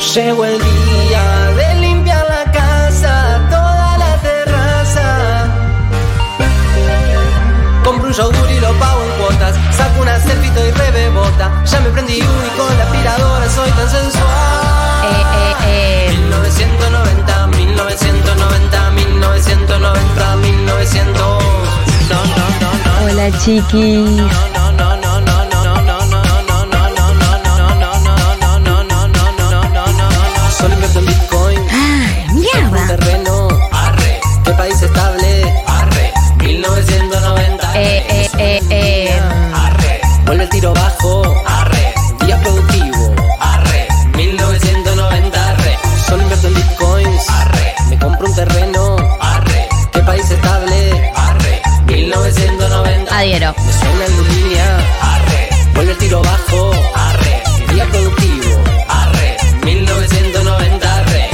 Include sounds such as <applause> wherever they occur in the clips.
Llegó el día de limpiar la casa, toda la terraza. Compro un yogur y lo pago en cuotas. Saco una selfie y rebebota. Ya me prendí uno y con la aspiradora soy tan sensual. Eh, eh, eh. 1990, 1990, 1990, 1900. No, no, no, no. Hola chiquis. 1990. Adhiero. Me suena en línea. Arre. Vuelve el tiro bajo. Arre. Día productivo. Arre. 1990. Arre.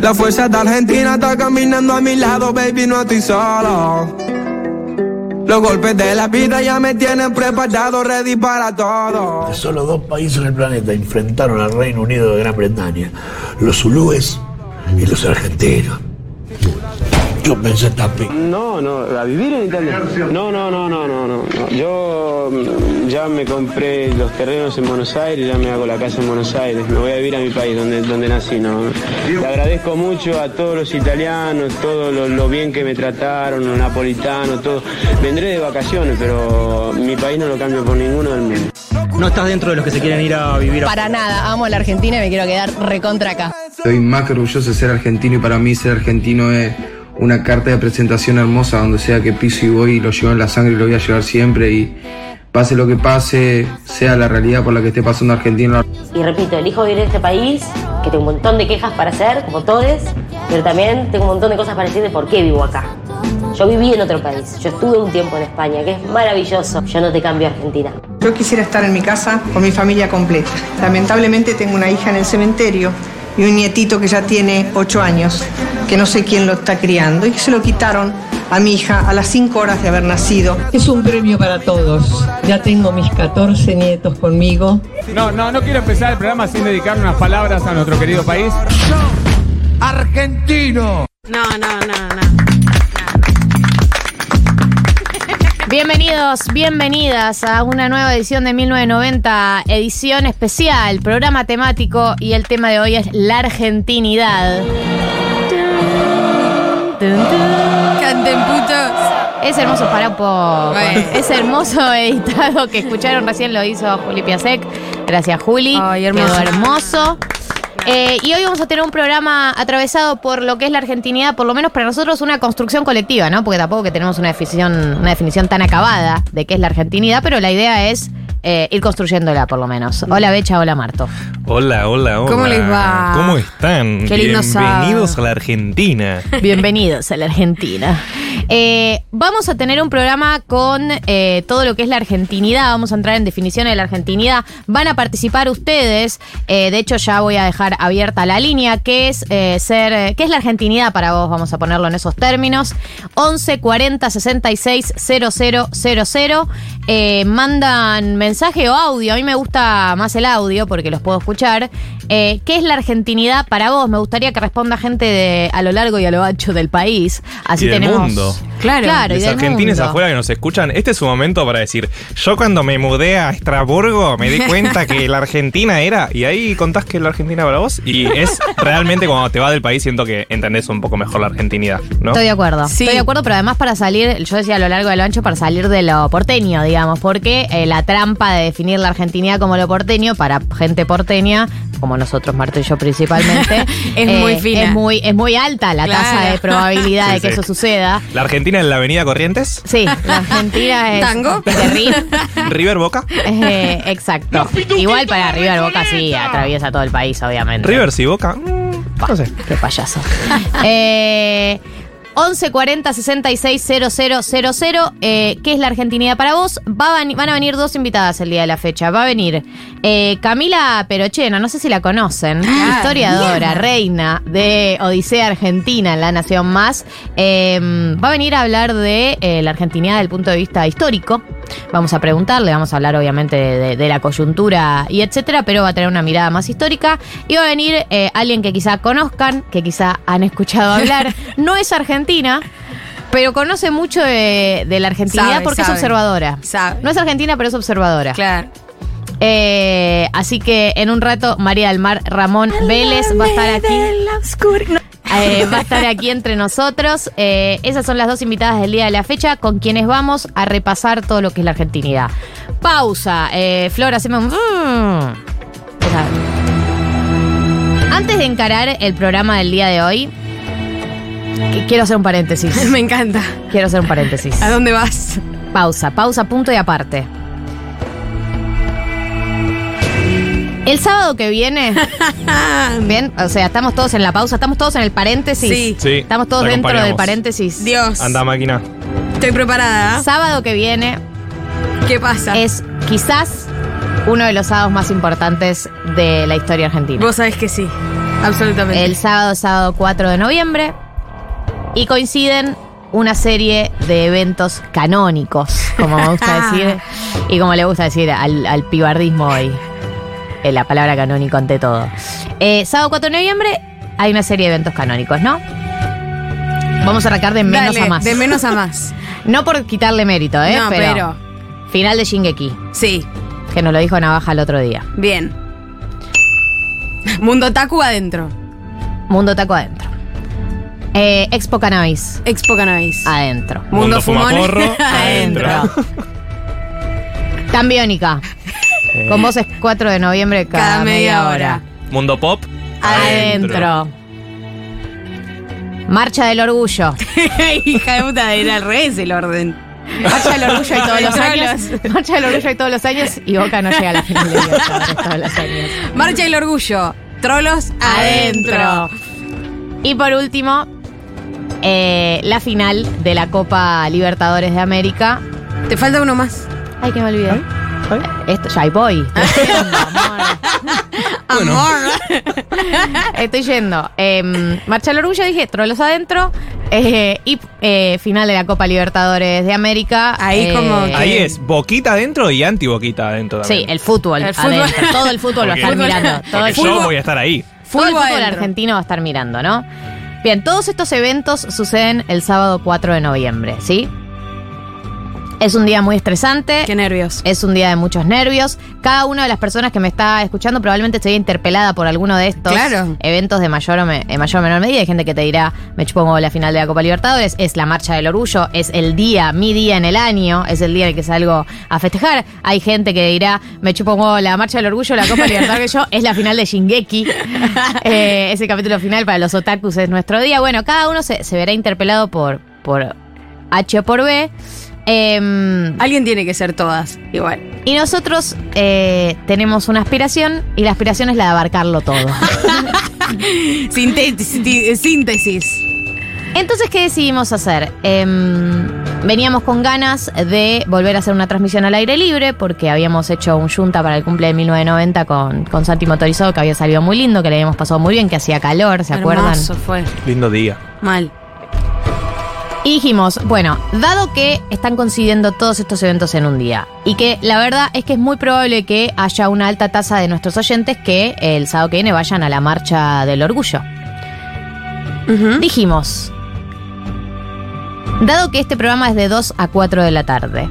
La fuerza de Argentina está caminando a mi lado, baby, no estoy solo. Los golpes de la vida ya me tienen preparado, ready para todo. Solo dos países en el planeta enfrentaron al Reino Unido de Gran Bretaña, los zulúes y los argentinos. Yo pensé tapi. No, no, a vivir en Italia. No, no, no, no, no, no. Yo ya me compré los terrenos en Buenos Aires, ya me hago la casa en Buenos Aires. Me voy a vivir a mi país, donde, donde nací, ¿no? Le agradezco mucho a todos los italianos, todo lo, lo bien que me trataron, los napolitanos, todo. Vendré de vacaciones, pero mi país no lo cambio por ninguno del mundo. No estás dentro de los que se quieren ir a vivir a... Para nada, amo la Argentina y me quiero quedar recontra acá. Estoy más que orgulloso de ser argentino y para mí ser argentino es una carta de presentación hermosa donde sea que piso y voy lo llevo en la sangre y lo voy a llevar siempre y pase lo que pase, sea la realidad por la que esté pasando Argentina. Y repito, elijo vivir en este país, que tengo un montón de quejas para hacer, como todos, pero también tengo un montón de cosas para decir de por qué vivo acá. Yo viví en otro país, yo estuve un tiempo en España, que es maravilloso. Yo no te cambio a Argentina. Yo quisiera estar en mi casa con mi familia completa. Lamentablemente tengo una hija en el cementerio y un nietito que ya tiene ocho años, que no sé quién lo está criando y que se lo quitaron a mi hija a las cinco horas de haber nacido. Es un premio para todos. Ya tengo mis 14 nietos conmigo. No, no, no quiero empezar el programa sin dedicar unas palabras a nuestro querido país. Argentino. No, no, no, no. Bienvenidos, bienvenidas a una nueva edición de 1990, edición especial, programa temático y el tema de hoy es la argentinidad. Canten putos. Es hermoso, para un poco. Bueno. Es hermoso <laughs> editado que escucharon recién lo hizo Juli Piasek. Gracias, Juli. Ay, hermoso. Quedó hermoso. Eh, y hoy vamos a tener un programa atravesado por lo que es la argentinidad, por lo menos para nosotros una construcción colectiva, ¿no? Porque tampoco que tenemos una definición, una definición tan acabada de qué es la argentinidad, pero la idea es eh, ir construyéndola por lo menos. Hola Becha, hola Marto. Hola, hola, hola. ¿Cómo les va? ¿Cómo están? Qué lindo Bienvenidos sábado. a la Argentina. <laughs> Bienvenidos a la Argentina. Eh, vamos a tener un programa con eh, todo lo que es la argentinidad. Vamos a entrar en definiciones de la argentinidad. Van a participar ustedes. Eh, de hecho, ya voy a dejar abierta la línea. ¿Qué es ser, qué es la argentinidad para vos? Vamos a ponerlo en esos términos. 11 40 66 000. Eh, mandan mensaje o audio. A mí me gusta más el audio porque los puedo escuchar escuchar eh, ¿Qué es la argentinidad para vos? Me gustaría que responda gente de, a lo largo y a lo ancho del país. Así Y del tenemos. mundo. Claro. Claro, y Los argentines mundo. afuera que nos escuchan, este es su momento para decir, yo cuando me mudé a Estraburgo me di cuenta que la Argentina era, y ahí contás que es la Argentina para vos, y es realmente cuando te vas del país siento que entendés un poco mejor la argentinidad, ¿no? Estoy de acuerdo. Sí. Estoy de acuerdo, pero además para salir, yo decía a lo largo de lo ancho, para salir de lo porteño, digamos, porque eh, la trampa de definir la argentinidad como lo porteño, para gente porteña, como nosotros, Marto y yo principalmente, <laughs> Es eh, muy fina. Es muy, es muy alta la Claro. tasa de probabilidad <laughs> de que sí. eso suceda. La Argentina en la avenida Corrientes, Sí, la Argentina es. ¿Tango? de. River Boca, Eh, exacto. Igual para River Boca sí, atraviesa todo el país, obviamente. River sí Boca, mm, no sé. Qué payaso. <laughs> Eh, 1140 66 000, eh, ¿qué es la Argentinidad para vos? Va a van a venir dos invitadas el día de la fecha. Va a venir eh, Camila Perochena, no sé si la conocen, Ah, historiadora, reina de Odisea Argentina en La Nación Más. Eh, va a venir a hablar de eh, la Argentinidad desde el punto de vista histórico. Vamos a preguntarle, vamos a hablar obviamente de, de- de la coyuntura y etcétera, pero va a tener una mirada más histórica. Y va a venir eh, alguien que quizá conozcan, que quizá han escuchado hablar. <laughs> No es argentina, pero conoce mucho de, de la argentinidad Sabe, porque sabe. es observadora. Sabe. No es argentina, pero es observadora. Claro. Eh, así que en un rato María del Mar Ramón Vélez va a estar aquí. Eh, va a estar aquí entre nosotros. Eh, esas son las dos invitadas del día de la fecha con quienes vamos a repasar todo lo que es la argentinidad. Pausa. Flor, hacemos un... Antes de encarar el programa del día de hoy, quiero hacer un paréntesis. <laughs> Me encanta. Quiero hacer un paréntesis. ¿A dónde vas? Pausa, pausa, punto y aparte. El sábado que viene, <laughs> bien, o sea, estamos todos en la pausa, estamos todos en el paréntesis. Sí. Sí, Estamos todos dentro del paréntesis. Dios. Anda, máquina. Estoy preparada. Sábado que viene ¿Qué pasa? es quizás uno de los sábados más importantes de la historia argentina. Vos sabés que sí. Absolutamente. El sábado, sábado 4 de noviembre. Y coinciden una serie de eventos canónicos, como me gusta <laughs> decir, y como le gusta decir al, al pibardismo hoy. Eh, la palabra canónico ante todo. Eh, sábado 4 de noviembre hay una serie de eventos canónicos, ¿no? Vamos a arrancar de menos Dale, a más. De menos a más. <laughs> No por quitarle mérito, ¿eh? no, pero... Final de Shingeki, Sí, que nos lo dijo Navaja el otro día. bien. Mundo Taku adentro. Mundo Taco adentro. Eh, Expo Cannabis Expo Cannabis. adentro. Mundo, Mundo. Fumaporro, <laughs> adentro. adentro. Tan biónica. <laughs> Con voces 4 de noviembre cada, Cada media hora. Mundo Pop. Adentro. Marcha del Orgullo. <laughs> Hija de puta, era al revés el orden. Marcha del Orgullo y todos los años. Marcha del Orgullo y todos los años. Y Boca no llega a la final de todos los años. Marcha del Orgullo. Trolos adentro. Adentro. Y por último, eh, la final de la Copa Libertadores de América. Te falta uno más. Ay, que me olvidé. Esto, ya ahí voy. <laughs> Estoy yendo, amor. Amor. <laughs> Estoy yendo. Eh, Marcha del Orgullo, dije, trolos adentro. eh, y eh, final de la Copa Libertadores de América. Ahí eh, como que- Ahí es boquita adentro y anti-boquita adentro Sí, también. el fútbol. El fútbol. adentro. Todo el fútbol lo Porque- están mirando. Todo el yo fútbol, voy a estar ahí. todo el Fútbol fútbol adentro. argentino va a estar mirando, ¿no? Bien, todos estos eventos suceden el sábado 4 de noviembre, ¿sí? Es un día muy estresante. Qué nervios. Es un día de muchos nervios. Cada una de las personas que me está escuchando probablemente esté interpelada por alguno de estos Claro. eventos de mayor o, me- mayor o menor medida. Hay gente que te dirá, me chupo un huevo la final de la Copa Libertadores, es la marcha del orgullo, es el día, mi día en el año, es el día en el que salgo a festejar. Hay gente que dirá, me chupo un huevo la marcha del orgullo, la Copa Libertadores, yo, es la final de Shingeki. <laughs> Eh, ese capítulo final para los otakus es nuestro día. Bueno, cada uno se, se verá interpelado por, por H o por B. Em, Alguien tiene que ser todas. Igual. y nosotros eh, tenemos una aspiración y la aspiración es la de abarcarlo todo. <laughs> Síntesis. Entonces, ¿qué decidimos hacer? Em, veníamos con ganas de volver a hacer una transmisión al aire libre porque habíamos hecho un junta para el cumple de 1990 con, con Santi Motorizado que había salido muy lindo, que le habíamos pasado muy bien, que hacía calor, ¿se acuerdan? Hermoso fue. Lindo día. Mal. Y dijimos, bueno, dado que están coincidiendo todos estos eventos en un día y que la verdad es que es muy probable que haya una alta tasa de nuestros oyentes que el sábado que viene vayan a la marcha del orgullo. Dijimos, dado que este programa es de 2 a 4 de la tarde,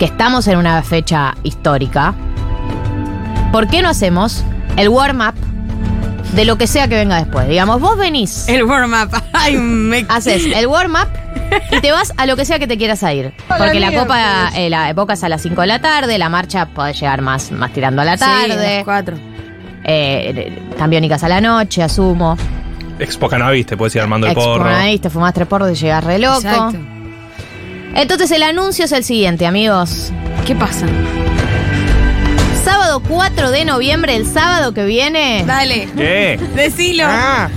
que estamos en una fecha histórica, ¿por qué no hacemos el warm-up de lo que sea que venga después? Digamos, vos venís. El warm-up. <laughs> Ay, me... Haces el warm-up y te vas a lo que sea que te quieras a ir. Porque la copa, eh, la época es a las 5 de la tarde, la marcha puede llegar más, más tirando a la Sí, tarde. las cuatro. eh, cambiónicas a la noche, asumo. Expo Cannabis, te puedes ir armando el porro. Exponadís, te fumás tres porros y llegás re loco. Exacto. Entonces el anuncio es el siguiente, amigos. ¿Qué pasa? Sábado 4 de noviembre, el sábado que viene, Dale. ¿Qué? Decilo. Ah,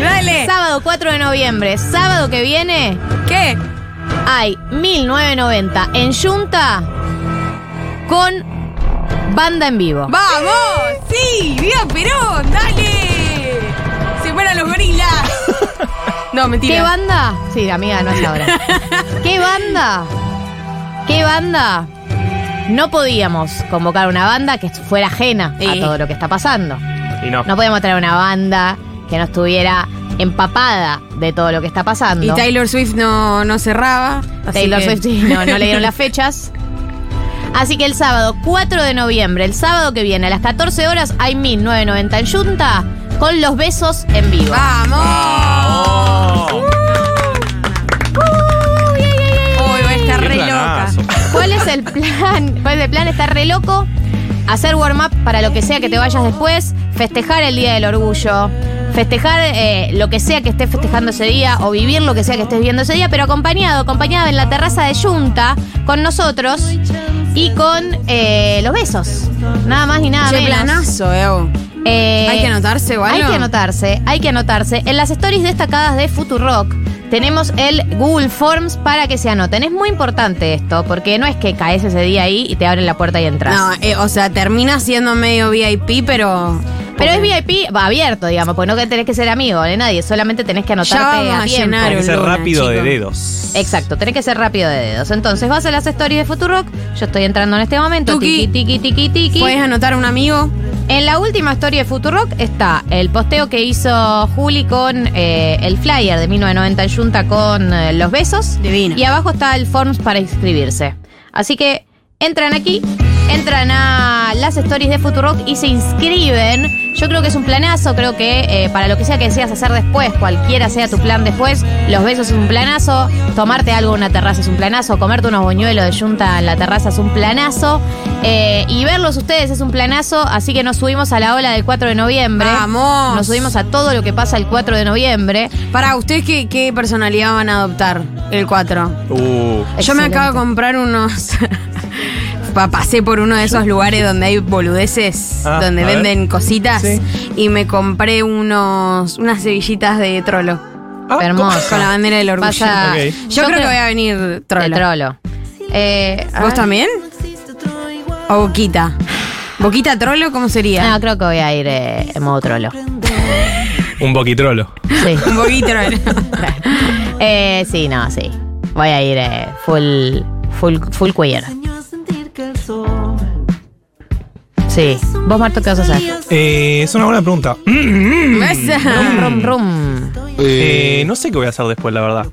Dale. Sábado 4 de noviembre, sábado que viene, ¿Qué? hay 1990 en Junta con banda en vivo. ¡Vamos! ¡Sí! ¡Viva Perón! ¡Dale! ¡Se fueron los gorilas! No, mentira. ¿Qué banda? Sí, amiga, no es ahora. <laughs> ¿Qué banda? ¿Qué banda? No podíamos convocar una banda que fuera ajena a todo lo que está pasando. Y no. No podíamos traer una banda que no estuviera empapada de todo lo que está pasando. Y Taylor Swift no, no cerraba. Taylor que- Swift no, no le dieron las fechas. Así que el sábado 4 de noviembre, el sábado que viene, a las 14 horas, hay 1990 en Junta con los besos en vivo. ¡Vamos! Es el plan? ¿Cuál es el plan? Está re loco. Hacer warm-up para lo que sea que te vayas después, festejar el Día del Orgullo, festejar eh, lo que sea que estés festejando ese día o vivir lo que sea que estés viendo ese día, pero acompañado, acompañado en la terraza de Junta con nosotros y con eh, los besos. Nada más ni nada menos. planazo, Evo. Eh, ¿Hay que anotarse o Hay que anotarse, hay que anotarse. En las stories destacadas de Futurock tenemos el Google Forms para que se anoten. Es muy importante esto, porque no es que caes ese día ahí y te abren la puerta y entras. No, eh, o sea, termina siendo medio VIP, pero. Pero es VIP, va abierto, digamos, porque no que tenés que ser amigo de nadie, solamente tenés que anotarte Ya vamos a a tiempo. llenar Tiene que ser Luna, rápido de dedos. Exacto, tenés que ser rápido de dedos. Entonces vas a las stories de Futurock, yo estoy entrando en este momento, Tuki. tiki, tiki, tiki, tiki. ¿Puedes anotar a un amigo? En la última historia de Futurock está el posteo que hizo Juli con eh, el flyer de 1990 en Junta con eh, los besos. Divino. Y abajo está el forms para inscribirse. Así que entran aquí, entran a las stories de Futurock y se inscriben. Yo creo que es un planazo, creo que eh, para lo que sea que deseas hacer después, cualquiera sea tu plan después, los besos es un planazo, tomarte algo en una terraza es un planazo, comerte unos boñuelos de Junta en la terraza es un planazo, eh, y verlos ustedes es un planazo, así que nos subimos a la ola del 4 de noviembre. ¡Vamos! Nos subimos a todo lo que pasa el 4 de noviembre. Para, ¿ustedes qué, qué personalidad van a adoptar el 4? Uh, Yo me acabo de comprar unos. <laughs> Pa- Pasé por uno de esos lugares donde hay boludeces, Ah, donde ver. venden cositas, Sí. y me compré unos unas cebillitas de trolo. ah, Hermoso. Con la bandera del orgullo. Pasa-. Yo, creo, que voy a venir De trolo. trolo. Eh, a ¿Vos también? ¿O Boquita? ¿Boquita trolo cómo sería? No, creo que voy a ir eh, en modo trolo. <laughs> Un boquitrolo. Sí. <laughs> Un boquita trolo. <laughs> Eh, sí, no, sí. Voy a ir eh, full, full, full queer. Sí. ¿Vos, Marto, qué vas a hacer? Eh, es una buena pregunta. Rum, rum, rum. Eh, no sé qué voy a hacer después, la verdad.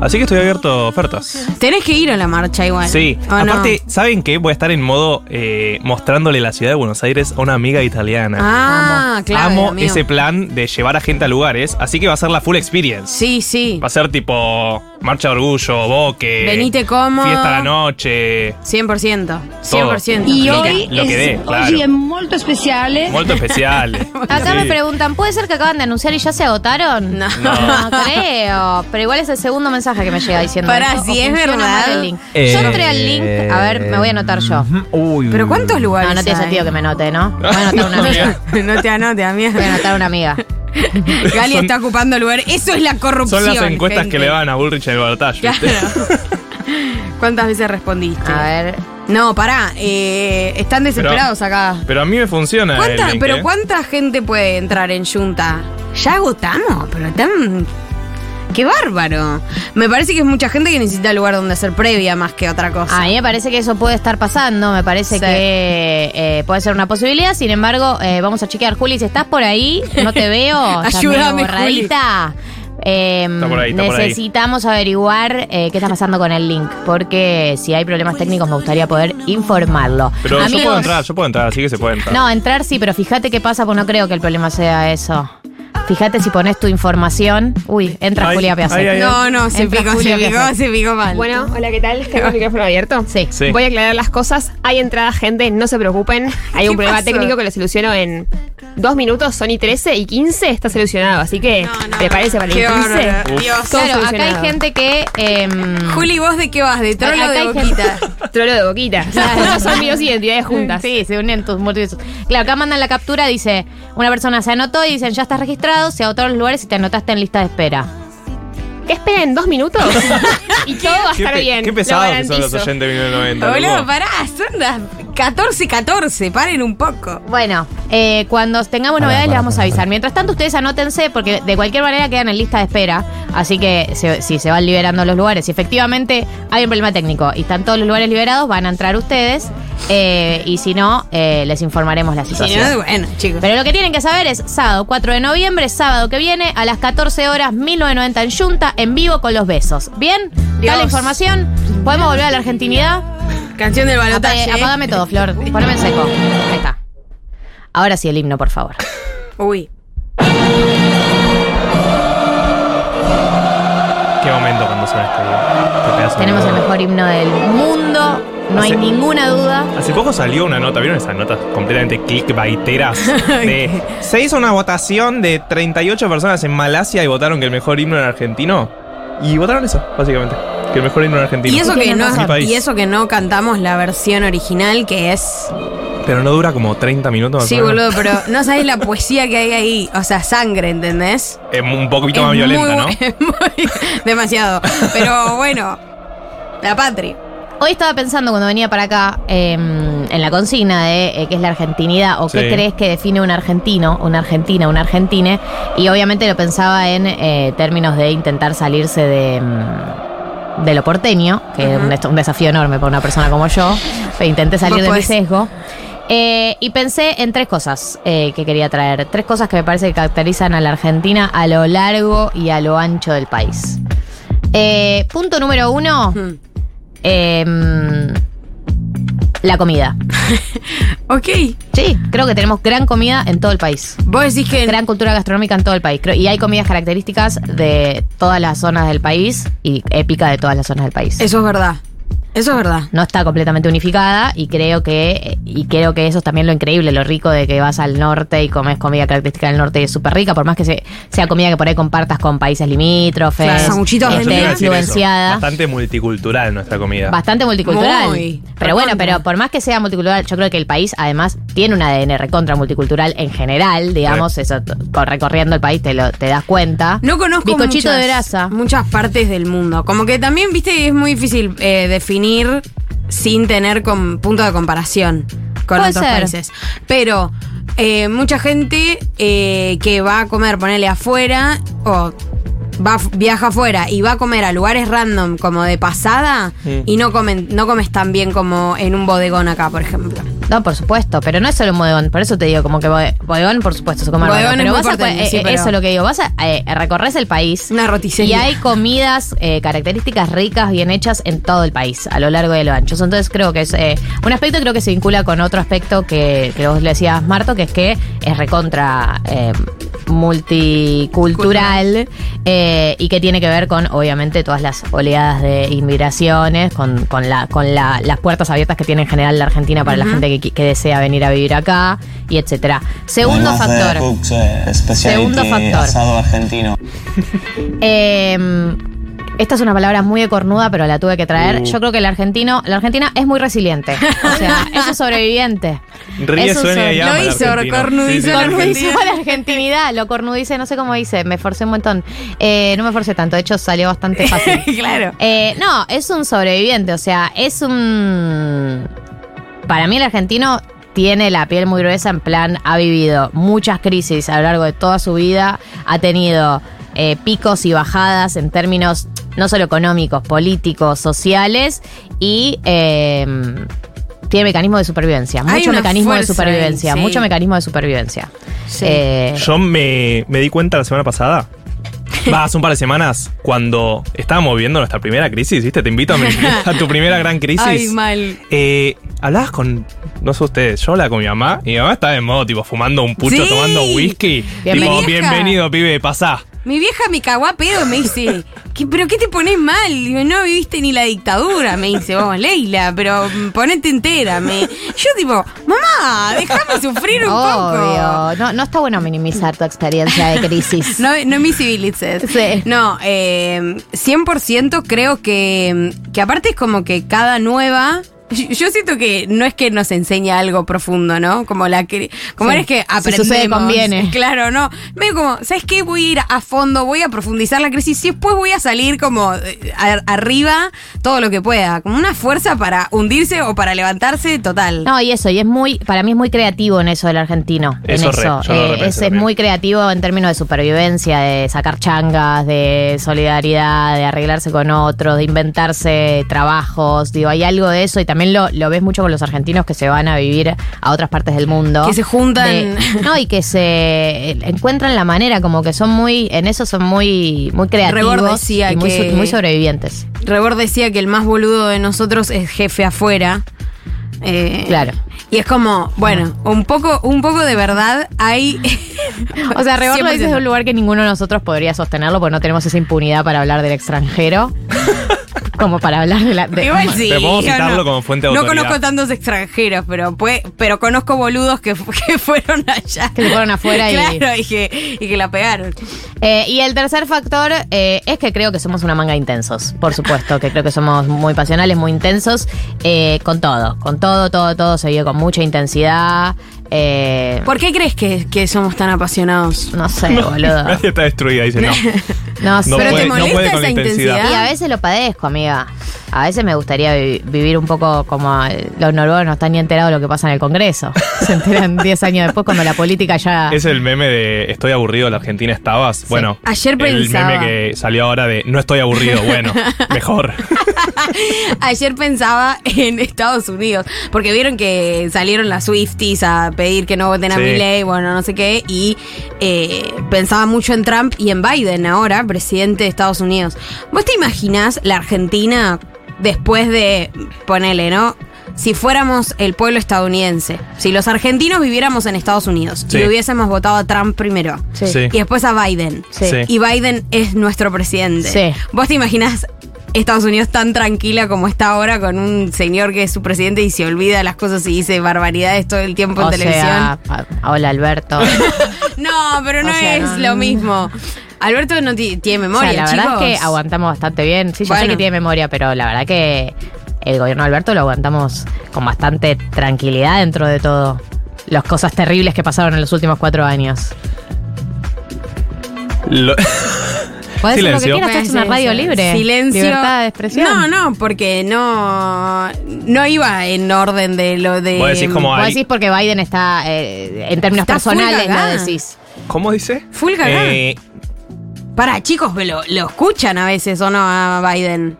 Así que estoy abierto a ofertas. Tenés que ir a la marcha igual. Sí. Aparte, ¿saben qué? Voy a estar en modo eh, mostrándole la ciudad de Buenos Aires a una amiga italiana. Ah, claro. Amo amigo. ese plan de llevar a gente a lugares, así que va a ser la full experience. Sí, sí. Va a ser tipo marcha de orgullo, boque. Venite cómodo. Fiesta a la noche. 100%. Todo. 100%. Y Lo hoy que- lo que dé, es, claro. molto speciale. Molto especial. <laughs> Acá Sí. me preguntan, ¿puede ser que acaban de anunciar y ya se agotaron? No. No creo. Pero igual es el segundo mensaje que me llega diciendo. Pará, eso, o si es funciona verdad. mal el link. Eh, yo entré al link. A ver, me voy a anotar yo. Uy. Pero ¿cuántos lugares No, no tiene hay? sentido que me anote, ¿no? <laughs> Voy a anotar una amiga. <laughs> no te anotes, amiga. Voy a anotar una amiga. <laughs> Gali Son- está ocupando lugar. Eso es la corrupción. Son las encuestas gente. que le van a Bullrich en el balotaje. Claro. ¿Cuántas veces respondiste? A ver. No, pará. eh, están desesperados acá. Pero a mí me funciona. el ¿Cuánta, link, pero eh. ¿cuánta gente puede entrar en Junta? Ya agotamos, pero tan. ¡Qué bárbaro! Me parece que es mucha gente que necesita lugar donde hacer previa más que otra cosa. A mí me parece que eso puede estar pasando, me parece Sí. que eh, puede ser una posibilidad. Sin embargo, eh, vamos a chequear. Juli, si estás por ahí, no te veo. <laughs> estás Ayúdame, borradita. Eh, Está por ahí, está por ahí. necesitamos averiguar eh, qué está pasando con el link, porque si hay problemas técnicos me gustaría poder informarlo. Pero yo Amigos, puedo entrar, yo puedo entrar, así que se puede entrar. No, entrar sí, pero fíjate qué pasa, porque no creo que el problema sea eso. Fíjate si pones tu información. Uy, entra Ay, Julia Piazza. ay, ay, ay. no, no, se Entra picó, se picó, Piazza. se picó mal. Bueno, hola, ¿qué tal? ¿Tengo el micrófono abierto? Sí. Sí. Voy a aclarar las cosas. Hay entrada, gente, no se preocupen. Hay ¿Qué un problema pasó? técnico que lo soluciono en dos minutos. Son y 13 y 15 está solucionado. Así que prepárense para el Qué 15. bárbaro. Uf. Dios. Todo Claro, acá hay solucionado. gente que. em, Juli, ¿vos de qué vas? ¿De trolo o Acá de hay boquita? <laughs> Trolo de boquita. Esas <laughs> son mis dos identidades juntas. Sí, se unen tus múltiples. Claro, acá mandan la captura, dice, una persona se anotó y dicen, ya estás registrado, limitados, se agotaron los lugares y te anotaste en lista de espera. Que esperen dos minutos <laughs> y todo va a Qué, estar bien. qué lo pesados que son los garantizo. oyentes de 1990. Boludo, loco. pará, son las 14-14, paren un poco. Bueno, eh, cuando tengamos novedades les vamos a avisar. Mientras tanto, ustedes anótense porque de cualquier manera quedan en lista de espera. Así que se- si se van liberando los lugares, si efectivamente hay un problema técnico y están todos los lugares liberados, van a entrar ustedes. eh, y si no, eh, les informaremos la Si situación. no, bueno, chicos. Pero lo que tienen que saber es sábado 4 de noviembre, sábado que viene, a las 14 horas, 1990 en Junta, en vivo con los besos. ¿Bien? ¿Está la Dios. información? ¿Podemos volver a la argentinidad? Canción del balotaje. Apague- apágame todo, Flor. <laughs> Poneme en seco. Ahí está. Ahora sí el himno, por favor. Uy. Qué momento cuando suena este Qué pedazo de Tenemos el mejor himno del mundo, no hay ninguna duda. Hace poco salió una nota, ¿vieron esas notas completamente clickbaiteras? <laughs> De, se hizo una votación de 38 personas en Malasia y votaron que el mejor himno era argentino. Y votaron eso, básicamente. Que el mejor himno era argentino. Y eso, que no, y eso que no cantamos la versión original, que es. Pero no dura como 30 minutos. Sí, boludo, pero no sabés la poesía que hay ahí. O sea, sangre, ¿entendés? Es un poquito Es más violenta, muy ¿no? bu- <laughs> es muy- demasiado. Pero bueno, la patria. Hoy estaba pensando cuando venía para acá eh, en la consigna de eh, qué es la argentinidad o qué Sí. crees que define un argentino, una argentina, un argentine. Y obviamente lo pensaba en eh, términos de intentar salirse de, mm, de lo porteño, que es un, un desafío enorme para una persona como yo. Pero intenté salir Vos de mi podés. sesgo. Eh, y pensé en tres cosas eh, que quería traer. Tres cosas que me parece que caracterizan a la Argentina a lo largo y a lo ancho del país. Eh, punto número uno. Em, la comida. <laughs> Ok. Sí, creo que tenemos gran comida en todo el país. Vos decís que. Gran cultura gastronómica en todo el país. Creo- y hay comidas características de todas las zonas del país y épica de todas las zonas del país. Eso es verdad. Eso es verdad. no está completamente unificada y creo que y creo que eso es también lo increíble, lo rico de que vas al norte y comes comida característica del norte y es súper rica, por más que se- sea comida que por ahí compartas con países limítrofes, Claro, esté influenciada. Bastante multicultural nuestra comida. Bastante multicultural. Muy. pero bueno, pero por más que sea multicultural, yo creo que el país además tiene un ADN recontra multicultural en general, digamos, eso recorriendo el país te lo te das cuenta. No conozco muchas, de grasa. muchas partes del mundo. Como que también, viste, es muy difícil eh, definir sin tener com- punto de comparación con Puede otros ser. países. Pero eh, mucha gente eh, que va a comer, ponele afuera, o va, viaja afuera y va a comer a lugares random como de pasada Mm. y no comen, no comes tan bien como en un bodegón acá, por ejemplo. No, por supuesto, pero no es solo un bodegón. Por eso te digo, como que bode- bodegón, por supuesto, se come Bodegón es Pero muy vas a, porteño, eh, sí, pero- eso es lo que digo. Vas a eh, recorres el país. Una Y roticería. hay comidas eh, características ricas, bien hechas en todo el país, a lo largo y a lo ancho. Entonces creo que es eh, un aspecto creo que se vincula con otro aspecto que, que vos le decías, Marto, que es que es recontra eh, multicultural eh, y que tiene que ver con, obviamente, todas las oleadas de inmigraciones, con, con, la, con la- las puertas abiertas que tiene en general la Argentina para la gente que, que desea venir a vivir acá y etcétera. Segundo Además de factor. Hooks, eh, Segundo factor. asado argentino. <laughs> Eh, esta es una palabra muy de cornuda, pero la tuve que traer. Uh. Yo creo que el argentino, la Argentina es muy resiliente. O sea, <laughs> es un sobreviviente. Ríe, Es un sueña y sobre- ama Lo hizo, cornudizó Sí, sí, la la argentinidad, lo cornudice, no sé cómo dice, me forcé un montón. Eh, no me forcé tanto, de hecho salió bastante fácil. <laughs> claro. Eh, no, es un sobreviviente, o sea, es un... Para mí el argentino tiene la piel muy gruesa, en plan, ha vivido muchas crisis a lo largo de toda su vida, ha tenido eh, picos y bajadas en términos no solo económicos, políticos, sociales y... eh, tiene mecanismo de supervivencia, mucho mecanismo de supervivencia, ahí, sí. mucho mecanismo de supervivencia. Sí. Eh, Yo me, me di cuenta la semana pasada. Va, hace un par de semanas, cuando estábamos viviendo nuestra primera crisis, ¿viste? Te invito a, mi- <laughs> a tu primera gran crisis. Ay, mal. Eh, hablabas con, no sé ustedes, yo hablaba con mi mamá y mi mamá estaba en modo tipo fumando un pucho, Sí. tomando whisky. Bienvenida. Tipo, bienvenido, pibe, pasá. Mi vieja me cagó a pedo, me dice, ¿qué, ¿pero qué te pones mal? Digo, no viviste ni la dictadura, me dice, vos, Leila, pero mm, ponete entera. Me... Yo tipo, mamá, déjame sufrir un poco. No, no está bueno minimizar tu experiencia de crisis. <laughs> No, no me civilices. Sí. No, eh, 100% creo que, que aparte es como que cada nueva yo siento que no es que nos enseña algo profundo, ¿no? Como la que, como Sí. eres que Si aprendemos. sucede, conviene. Claro, no. Medio como, ¿sabes qué? Voy a ir a fondo, voy a profundizar la crisis y después voy a salir como eh, a- arriba todo lo que pueda. Como una fuerza para hundirse o para levantarse total. No, y eso, y es muy, para mí es muy creativo en eso del argentino. Eso en re, Eh, repense es, es muy creativo en términos de supervivencia, de sacar changas, de solidaridad, de arreglarse con otros, de inventarse trabajos. Digo, hay algo de eso y también lo, lo ves mucho con los argentinos que se van a vivir a otras partes del mundo. Que se juntan. De- no, y que se encuentran la manera, como que son muy, en eso son muy, muy creativos Rebord decía y muy, que- muy sobrevivientes. Rebord decía que el más boludo de nosotros es jefe afuera. Eh, Claro. Y es como, bueno, un poco, un poco de verdad hay. <laughs> O sea, Rebord lo dice 100%. de un lugar que ninguno de nosotros podría sostenerlo porque no tenemos esa impunidad para hablar del extranjero. <laughs> como para hablar de la. de- Igual sí. Pero podemos citarlo no, como fuente de No autoridad. conozco tantos extranjeros, pero pue- pero conozco boludos que, <laughs> que fueron allá. Que se fueron afuera y- Claro, y que, y que la pegaron. Eh, y el tercer factor eh, es que creo que somos una manga de intensos. Por supuesto, que creo que somos muy pasionales, muy intensos. eh, con todo, con todo, todo, todo se vive con mucha intensidad. Eh, ¿Por qué crees que, que somos tan apasionados? no sé, boludo. <laughs> Nadie está destruida, dice no. <laughs> No sé. No Pero te puede, no molesta puede con la esa intensidad. intensidad. Y a veces lo padezco, amiga. A veces me gustaría vi- vivir un poco como eh, los noruegos no están ni enterados de lo que pasa en el Congreso. <laughs> Se enteran 10 años después cuando la política ya... Es el meme de estoy aburrido, la Argentina estabas. Bueno, Ayer el pensaba- meme que salió ahora de no estoy aburrido. Bueno, mejor. Ayer pensaba en Estados Unidos, porque vieron que salieron las Swifties a pedir que no voten a Sí. Milley, bueno, no sé qué, y eh, pensaba mucho en Trump y en Biden ahora, presidente de Estados Unidos. ¿Vos te imaginás la Argentina después de, ponele, ¿no? Si fuéramos el pueblo estadounidense, si los argentinos viviéramos en Estados Unidos Sí. y hubiésemos votado a Trump primero Sí. Y después a Biden, y Biden es nuestro presidente. Sí. ¿Vos te imaginas Estados Unidos tan tranquila como está ahora con un señor que es su presidente y se olvida de las cosas y dice barbaridades todo el tiempo en o televisión? sea, hola Alberto. <laughs> No, pero no O sea, es no- lo mismo. Alberto no ti- tiene o memoria, sea, la chicos. verdad es que aguantamos bastante bien. Sí, yo sé que tiene memoria, pero la verdad que el gobierno de Alberto lo aguantamos con bastante tranquilidad dentro de todo. Las cosas terribles que pasaron en los últimos cuatro años. Lo- <laughs> Puedes decir lo que quieras, es una radio libre. Silencio. Libertad de expresión. No, no, porque no, no iba en orden de lo de. Vos decís como Vos decís porque Biden está, eh, en términos Está personales, lo cagada. decís. ¿Cómo dice? Full. Eh, Para, chicos, lo, lo escuchan a veces o no a Biden.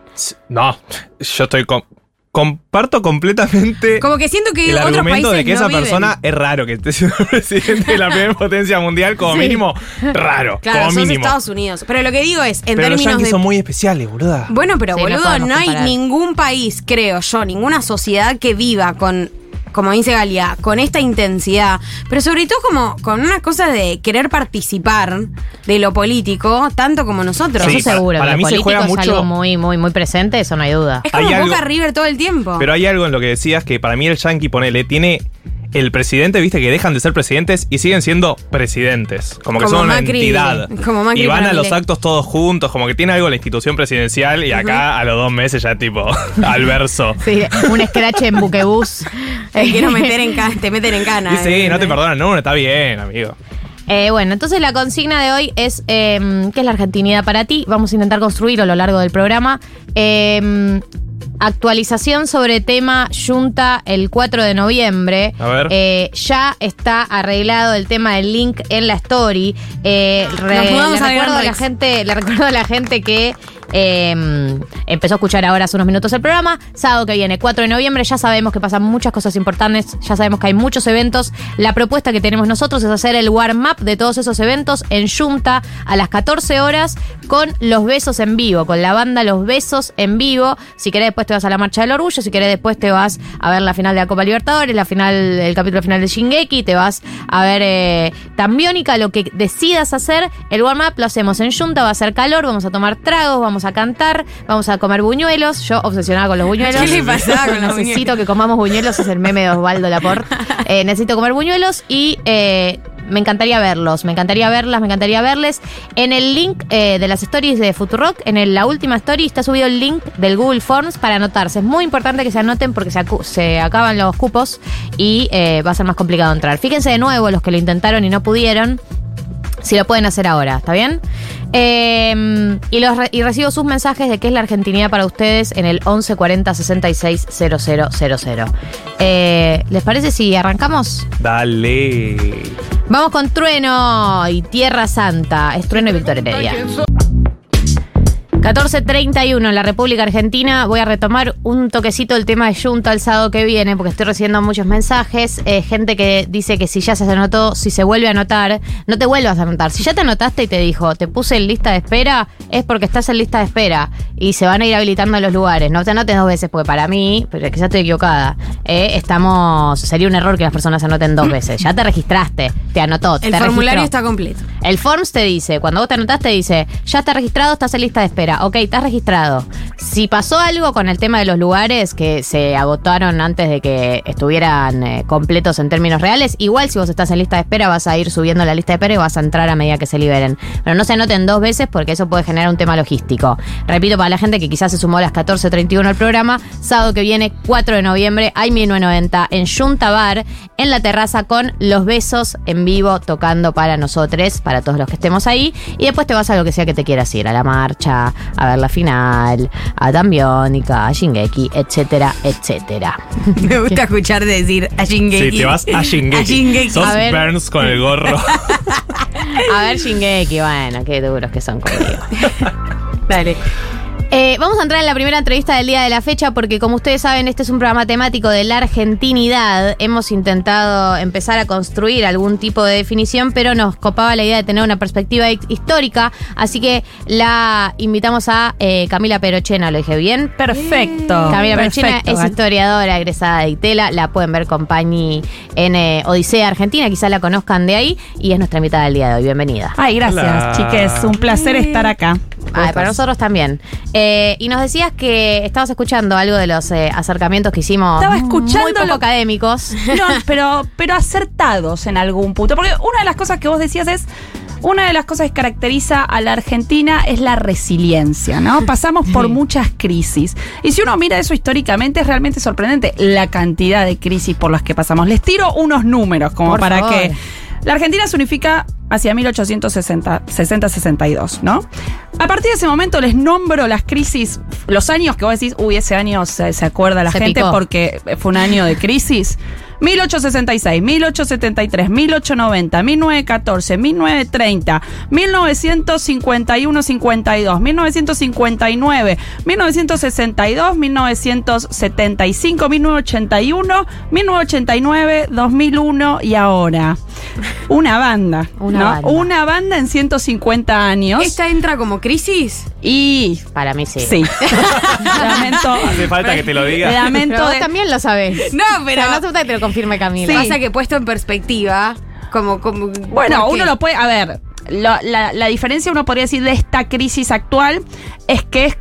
no, yo estoy con- comparto completamente <laughs> Como que siento que el otros argumento países de que no esa viven. persona es raro que esté <laughs> siendo presidente de la <laughs> primera potencia mundial, como Sí. mínimo, raro, Claro, como sos mínimo. Estados Unidos. Pero lo que digo es, en Pero los términos yankees de son muy especiales, boluda. Bueno, pero Sí, no boludo, no, hay ningún país, creo yo, ninguna sociedad que viva con, como dice Galia, con esta intensidad, pero sobre todo como con una cosa de querer participar de lo político, tanto como nosotros. Sí, Eso seguro. para que mí se político juega es mucho- algo muy, muy, muy presente, eso no hay duda. Es como Hay Boca algo- River todo el tiempo. Pero hay algo en lo que decías que para mí el yankee, ponele, tiene el presidente, viste, que dejan de ser presidentes y siguen siendo presidentes. Como que Como son una Macri- entidad. como Macri y van a los actos todos juntos, como que tiene algo la institución presidencial y acá a los dos meses ya tipo <laughs> al verso. Sí, un scratch en buquebús. <laughs> Te quiero meter en te meten en cana. Y sí, eh. no te perdonan, no, está bien, amigo. Eh, bueno, entonces la consigna de hoy es eh, ¿qué es la argentinidad para ti? Vamos a intentar construir a lo largo del programa. Eh, actualización sobre tema Junta el 4 de noviembre. A ver. Eh, ya está arreglado el tema del link en la story. Eh, re- Nos mudamos le al recuerdo Gran a la gente, le recuerdo a la gente que eh, empezó a escuchar ahora hace unos minutos el programa. Sábado que viene, 4 de noviembre, ya sabemos que pasan muchas cosas importantes, ya sabemos que hay muchos eventos. La propuesta que tenemos nosotros es hacer el warm-up de todos esos eventos en Junta a las 14 horas con los besos en vivo, con la banda Los Besos en vivo. Si querés después te vas a la Marcha del Orgullo, si querés después te vas a ver la final de la Copa Libertadores, la final, el capítulo final de Shingeki, te vas a ver eh, Tambiónica, lo que decidas hacer, el warm-up lo hacemos en Junta, va a hacer calor, vamos a tomar tragos, vamos a cantar, vamos a comer buñuelos. Yo obsesionada con los buñuelos. ¿Qué le pasaba con los Necesito buñuelos? que comamos buñuelte, es el meme de Osvaldo Laporte. <laughs> Eh, necesito comer buñuelos y eh, me encantaría verlos, me encantaría verlas, me encantaría verles. En el link eh, de las stories de Futurock, en el- la última story está subido el link del Google Forms para anotarse. Es muy importante que se anoten porque se acaban los cupos y eh, va a ser más complicado entrar. Fíjense de nuevo los que lo intentaron y no pudieron. Si lo pueden hacer ahora, ¿está bien? Eh, y, los re- y recibo sus mensajes de qué es la Argentinidad para ustedes en el 1140 66 000. Eh, ¿Les parece si arrancamos? Dale. Vamos con Trueno y Tierra Santa. Es Trueno y Victoria Heredia. 14.31 en la República Argentina. Voy a retomar un toquecito el tema de Junta el sábado que viene, porque estoy recibiendo muchos mensajes. eh, gente que dice que si ya se anotó, si se vuelve a anotar, no te vuelvas a anotar. Si ya te anotaste y te dijo, te puse en lista de espera, es porque estás en lista de espera y se van a ir habilitando los lugares. No te anotes dos veces, porque para mí, pero quizás estoy equivocada, eh, estamos. Sería un error que las personas anoten dos veces. Ya te registraste, te anotó. El te formulario registró. está completo. El Forms te dice, cuando vos te anotaste, dice, ya está registrado, estás en lista de espera. Ok, estás registrado. Si pasó algo con el tema de los lugares que se agotaron antes de que estuvieran eh, completos en términos reales, igual si vos estás en lista de espera vas a ir subiendo la lista de espera y vas a entrar a medida que se liberen. Pero no se anoten dos veces porque eso puede generar un tema logístico. Repito, para la gente que quizás se sumó a las 14.31 al programa, sábado que viene, 4 de noviembre, hay 1990 en Junta Bar, en la terraza con los besos en vivo tocando para nosotros, para todos los que estemos ahí. Y después te vas a lo que sea que te quieras ir, a la marcha, a ver la final, a Tambiónica, a Shingeki, etcétera, etcétera. <laughs> Me gusta escuchar decir a Shingeki. Sí, te vas a <laughs> Shingeki. A Shingeki. Sos A ver. Burns con el gorro. <laughs> A ver Shingeki, bueno, qué duros que son conmigo. Dale. Eh, vamos a entrar en la primera entrevista del día de la fecha porque como ustedes saben este es un programa temático de la argentinidad. Hemos intentado empezar a construir algún tipo de definición pero nos copaba la idea de tener una perspectiva hi- histórica. Así que la invitamos a eh, Camila Perochena, ¿lo dije bien? Perfecto. Camila Perochena Perfecto, es Gal. historiadora egresada de ITELA. La pueden ver con Pañi en eh, Odisea Argentina. Quizás la conozcan de ahí y es nuestra invitada del día de hoy. Bienvenida. Ay, gracias, Hola. chiques. Un placer estar acá. Ay, para nosotros también. Eh, y nos decías que estabas escuchando algo de los eh, acercamientos que hicimos. Estaba escuchando Muy poco lo- académicos. <laughs> No, pero, pero acertados en algún punto. Porque una de las cosas que vos decías es. Una de las cosas que caracteriza a la Argentina es la resiliencia, ¿no? Pasamos por muchas crisis. Y si uno mira eso históricamente, es realmente sorprendente la cantidad de crisis por las que pasamos. Les tiro unos números como Por para favor. que. La Argentina se unifica hacia 1860-62, ¿no? A partir de ese momento les nombro las crisis, los años que vos decís, uy, ese año se, se acuerda la Se gente picó. porque fue un año de crisis. 1866, 1873, 1890, 1914, 1930, 1951-52, 1959, 1962, 1975, 1981, 1989, 2001 y ahora. Una banda. Una ¿no? banda. Una banda en 150 años. ¿Esta entra como crisis? Y. Para mí sí. Sí. <laughs> Lamento. Hace falta que te lo diga. Lamento Pero vos de- también lo sabés. No, pero- O sea, no hace falta que te lo confirme Camila. Pasa que puesto en perspectiva, como. como Bueno, uno lo puede. A ver, lo- la, la diferencia, uno podría decir, de esta crisis actual es que es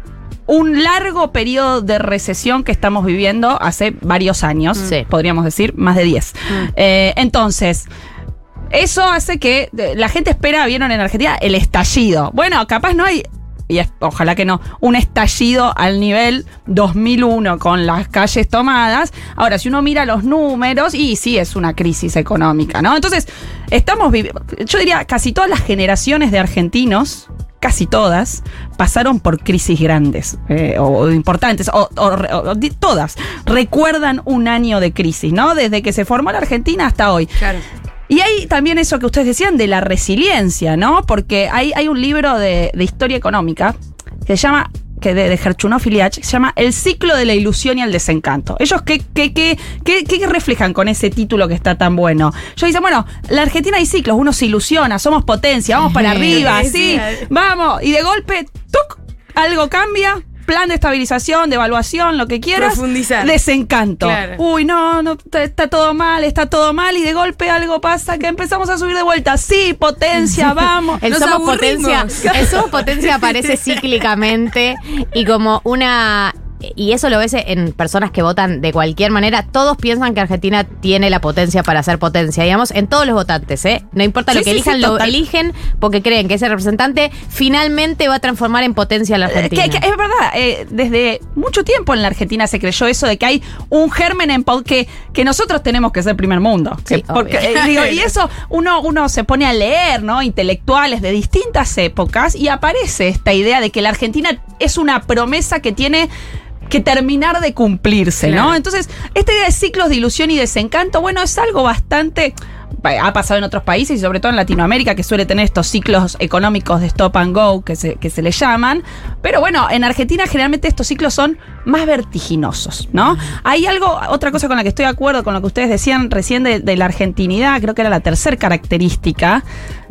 un largo periodo de recesión que estamos viviendo hace varios años. Sí. Podríamos decir, más de 10. Eh, entonces. Eso hace que la gente espera, vieron en Argentina, el estallido. Bueno, capaz no hay, y es- ojalá que no, un estallido al nivel 2001 con las calles tomadas. Ahora, si uno mira los números, y sí es una crisis económica, ¿no? Entonces, estamos viviendo, yo diría, casi todas las generaciones de argentinos, casi todas, pasaron por crisis grandes eh, o, importantes, o, o- todas recuerdan un año de crisis, ¿no? Desde que se formó la Argentina hasta hoy. Claro. Y hay también eso que ustedes decían de la resiliencia, ¿no? Porque hay, hay un libro de, de historia económica que se llama que de, de Gerchunov se llama El ciclo de la ilusión y el desencanto. Ellos, ¿qué, qué, qué, qué, qué reflejan con ese título que está tan bueno? Ellos dicen, bueno, la Argentina hay ciclos, uno se ilusiona, somos potencia, vamos para <laughs> arriba, sí, vamos, y de golpe, ¡tuc! algo cambia, plan de estabilización, de evaluación, lo que quieras. Profundizar. Desencanto. Claro. Uy, no, no, está, todo mal, está todo mal, y de golpe algo pasa que empezamos a subir de vuelta. Sí, potencia, <laughs> vamos. El Nos somos aburrimos. potencia, el somos potencia aparece cíclicamente y como una y eso lo ves en personas que votan de cualquier manera, todos piensan que Argentina tiene la potencia para ser potencia, digamos, en todos los votantes, ¿eh? No importa lo que sí, elijan, sí, lo eligen porque creen que ese representante finalmente va a transformar en potencia a la Argentina. Que- que es verdad, eh, desde mucho tiempo en la Argentina se creyó eso de que hay un germen en que, que nosotros tenemos que ser primer mundo. Que- porque, eh, digo, y <laughs> eso uno, uno se pone a leer, ¿no? Intelectuales de distintas épocas y aparece esta idea de que la Argentina es una promesa que tiene que terminar de cumplirse, ¿no? Entonces, esta idea de ciclos de ilusión y desencanto, bueno, es algo bastante ha pasado en otros países y sobre todo en Latinoamérica que suele tener estos ciclos económicos de stop and go que se, que se le llaman. Pero bueno, en Argentina generalmente estos ciclos son más vertiginosos, ¿no? Hay algo, otra cosa con la que estoy de acuerdo con lo que ustedes decían recién de, de la argentinidad, creo que era la tercera característica.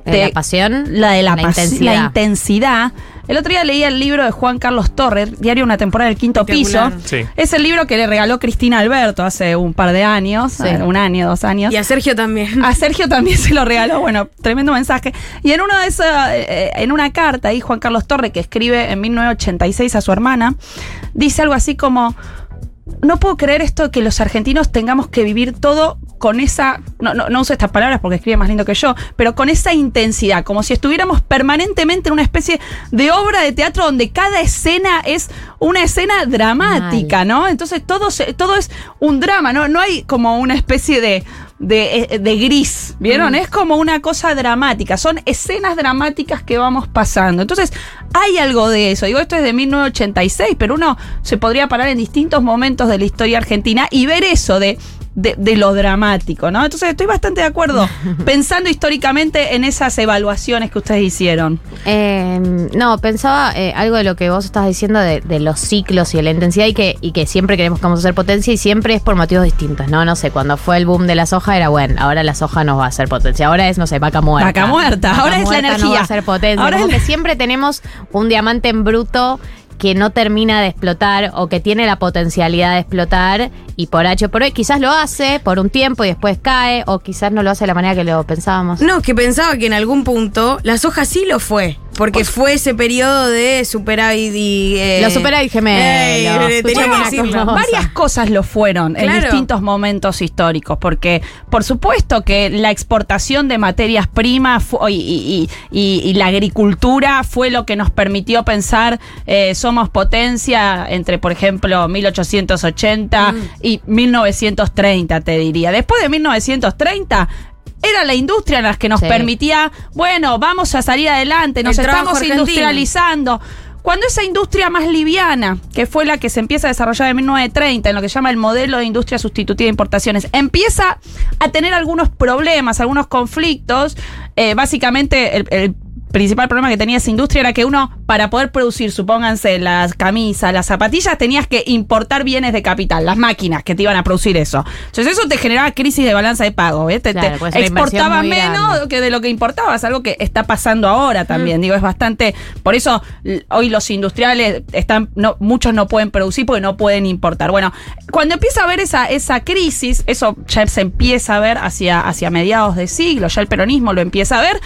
Eh, la pasión, La de la, la intensidad. la intensidad. El otro día leía el libro de Juan Carlos Torres, Diario Una temporada del quinto piso. Sí. Es el libro que le regaló Cristina Alberto hace un par de años, Sí. un año, dos años. Y a Sergio también. A Sergio también <laughs> se lo regaló, bueno, tremendo mensaje. Y en uno de esos, eh, en una carta ahí Juan Carlos Torre que escribe en 1986 a su hermana, dice algo así como no puedo creer esto que los argentinos tengamos que vivir todo con esa, no, no, no uso estas palabras porque escribe más lindo que yo, pero con esa intensidad, como si estuviéramos permanentemente en una especie de obra de teatro donde cada escena es una escena dramática, ¿no? Entonces todo, se- todo es un drama, ¿no? No hay como una especie de, de, eh, de gris, ¿vieron? Es como una cosa dramática, son escenas dramáticas que vamos pasando. Entonces, hay algo de eso. Digo, esto es de 1986, pero uno se podría parar en distintos momentos de la historia argentina y ver eso de, de, de lo dramático, ¿no? Entonces, estoy bastante de acuerdo <laughs> pensando históricamente en esas evaluaciones que ustedes hicieron. Eh, no, pensaba eh, algo de lo que vos estás diciendo de, de los ciclos y de la intensidad y que, y que siempre queremos que vamos a hacer potencia y siempre es por motivos distintos, ¿no? No sé, cuando fue el boom de la soja era bueno, ahora la soja nos va a hacer potencia, ahora es, no sé, vaca muerta. Vaca muerta, ahora es la muerta energía. va a hacer potencia. Ahora Como es la- que siempre tenemos un diamante en bruto que no termina de explotar o que tiene la potencialidad de explotar y por H por hoy quizás lo hace por un tiempo y después cae o quizás no lo hace de la manera que lo pensábamos. No, que pensaba que en algún punto la soja sí lo fue. Porque fue ese periodo de superávit y. eh, Los superávit gemelos, eh. Varias cosas lo fueron en distintos momentos históricos, porque por supuesto que la exportación de materias primas y, y- y- y la agricultura fue lo que nos permitió pensar eh, somos potencia entre, por ejemplo, 1880 y 1930, te diría. Después de 1930... Era la industria en la que nos Sí. permitía, bueno, vamos a salir adelante, nos El estamos argentino. industrializando. Cuando esa industria más liviana, que fue la que se empieza a desarrollar en 1930, en lo que se llama el modelo de industria sustitutiva de importaciones, empieza a tener algunos problemas, algunos conflictos. eh, básicamente, el, el principal problema que tenía esa industria era que uno, para poder producir, supónganse, las camisas, las zapatillas, tenías que importar bienes de capital, las máquinas que te iban a producir eso. Entonces, eso te generaba crisis de balanza de pago. ¿ves? Te, Claro, pues, muy menos grande. que de lo que importabas, algo que está pasando ahora también. Digo, es bastante. Por eso hoy los industriales están, no, muchos no pueden producir porque no pueden importar. Bueno, cuando empieza a haber esa, esa crisis, eso ya se empieza a ver hacia, hacia mediados de siglo, ya el peronismo lo empieza a ver.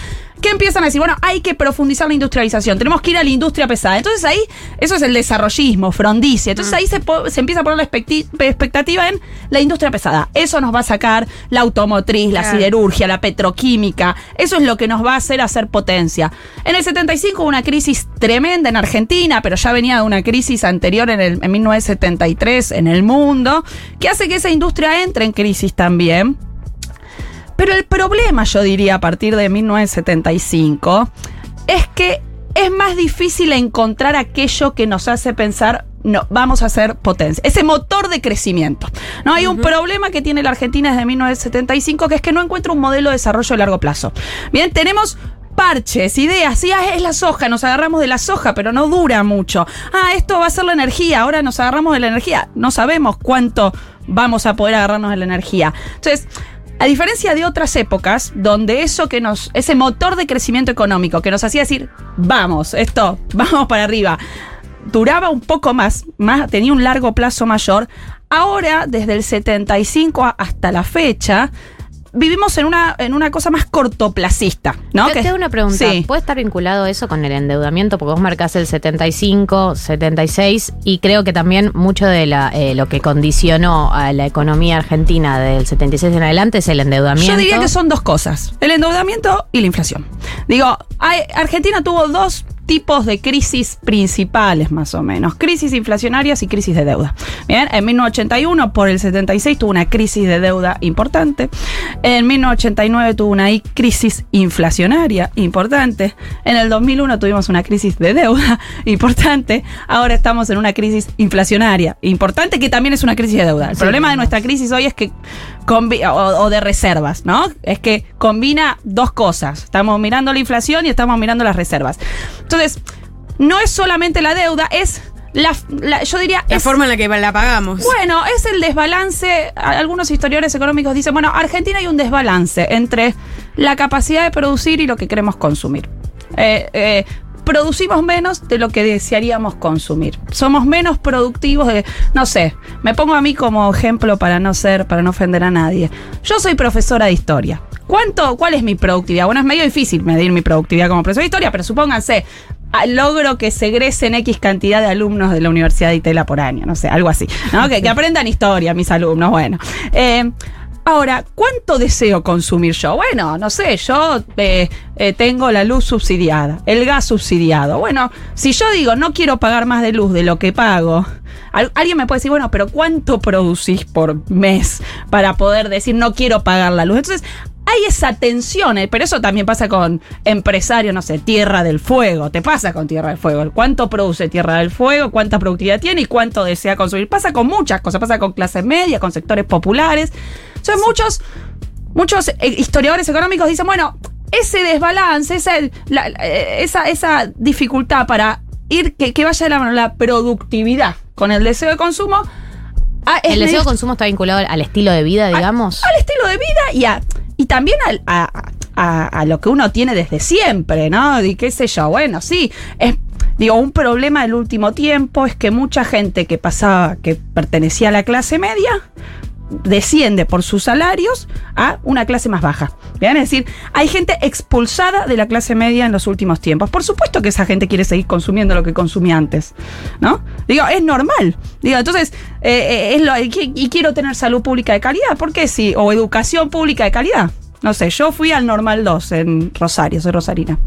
Que empiezan a decir? Bueno, hay que profundizar la industrialización, tenemos que ir a la industria pesada. Entonces ahí, eso es el desarrollismo, frondicia. Entonces ahí se, empieza a poner la expectativa en la industria pesada. Eso nos va a sacar la automotriz, la Claro. siderurgia, la petroquímica. Eso es lo que nos va a hacer hacer potencia. En el 75 hubo una crisis tremenda en Argentina, pero ya venía de una crisis anterior en, el, en 1973 en el mundo, que hace que esa industria entre en crisis también. Pero el problema, yo diría, a partir de 1975, es que es más difícil encontrar aquello que nos hace pensar, no, vamos a hacer potencia. Ese motor de crecimiento. No hay un problema que tiene la Argentina desde 1975, que es que no encuentra un modelo de desarrollo a largo plazo. Bien, tenemos parches, ideas, sí, ah, es la soja, nos agarramos de la soja, pero no dura mucho. Ah, esto va a ser la energía, ahora nos agarramos de la energía. No sabemos cuánto vamos a poder agarrarnos de la energía. Entonces, a diferencia de otras épocas, donde eso que nos, ese motor de crecimiento económico que nos hacía decir, vamos, esto, <laughs> vamos para arriba, duraba un poco más, más tenía un largo plazo mayor, ahora, desde el 75 a- hasta la fecha, vivimos en una, en una cosa más cortoplacista, ¿no? Te, Que- te hago una pregunta. Sí. ¿Puede estar vinculado eso con el endeudamiento? Porque vos marcás el 75, 76 y creo que también mucho de la, eh, lo que condicionó a la economía argentina del 76 en adelante es el endeudamiento. Yo diría que son dos cosas, el endeudamiento y la inflación. Digo, hay- Argentina tuvo dos tipos de crisis principales más o menos, crisis inflacionarias y crisis de deuda. Bien, en 1981 por el 76 tuvo una crisis de deuda importante, en 1989 tuvo una crisis inflacionaria importante, en el 2001 tuvimos una crisis de deuda <laughs> importante, ahora estamos en una crisis inflacionaria importante que también es una crisis de deuda. El problema de nuestra crisis hoy es que o, o de reservas, ¿no? Es que combina dos cosas. Estamos mirando la inflación y estamos mirando las reservas. Entonces, no es solamente la deuda, es la, la- yo diría La es- forma en la que la pagamos. bueno, es el desbalance. Algunos historiadores económicos dicen, bueno, Argentina hay un desbalance entre la capacidad de producir y lo que queremos consumir. Eh, eh, producimos menos de lo que desearíamos consumir. Somos menos productivos de, no sé, me pongo a mí como ejemplo para no ser, para no ofender a nadie. Yo soy profesora de historia. ¿Cuánto, cuál es mi productividad? Bueno, es medio difícil medir mi productividad como profesora de historia, pero supónganse, ah, logro que se egresen X cantidad de alumnos de la Universidad de Itela por año, no sé, algo así. ¿no? Que, que <laughs> aprendan historia mis alumnos, bueno. Eh, Ahora, ¿cuánto deseo consumir yo? Bueno, no sé, yo eh, eh, tengo la luz subsidiada, el gas subsidiado. Bueno, si yo digo no quiero pagar más de luz de lo que pago, al- alguien me puede decir, bueno, pero ¿cuánto producís por mes para poder decir no quiero pagar la luz? Entonces, hay esa tensión, eh, pero eso también pasa con empresarios, no sé, Tierra del Fuego, te pasa con Tierra del Fuego, cuánto produce Tierra del Fuego, cuánta productividad tiene y cuánto desea consumir. Pasa con muchas cosas, pasa con clase media, con sectores populares. Son muchos, muchos eh, historiadores económicos dicen, bueno, ese desbalance, esa, la- eh, esa, esa dificultad para ir, que, que vaya de la mano la productividad con el deseo de consumo. ah, ¿El deseo de consumo está vinculado al- estilo de vida, digamos? al estilo de vida y, a- y también al- a, a- a lo que uno tiene desde siempre, ¿no? Y qué sé yo, bueno, sí, es... Digo, un problema del último tiempo es que mucha gente que pasaba, que pertenecía a la clase media, desciende por sus salarios a una clase más baja. ¿Bien? Es decir, hay gente expulsada de la clase media en los últimos tiempos. Por supuesto que esa gente quiere seguir consumiendo lo que consumía antes. ¿No? Digo, es normal. Digo, entonces, eh, eh, es y quiero tener salud pública de calidad. ¿Por qué sí? O educación pública de calidad. No sé, yo fui al Normal 2 en Rosario, soy rosarina.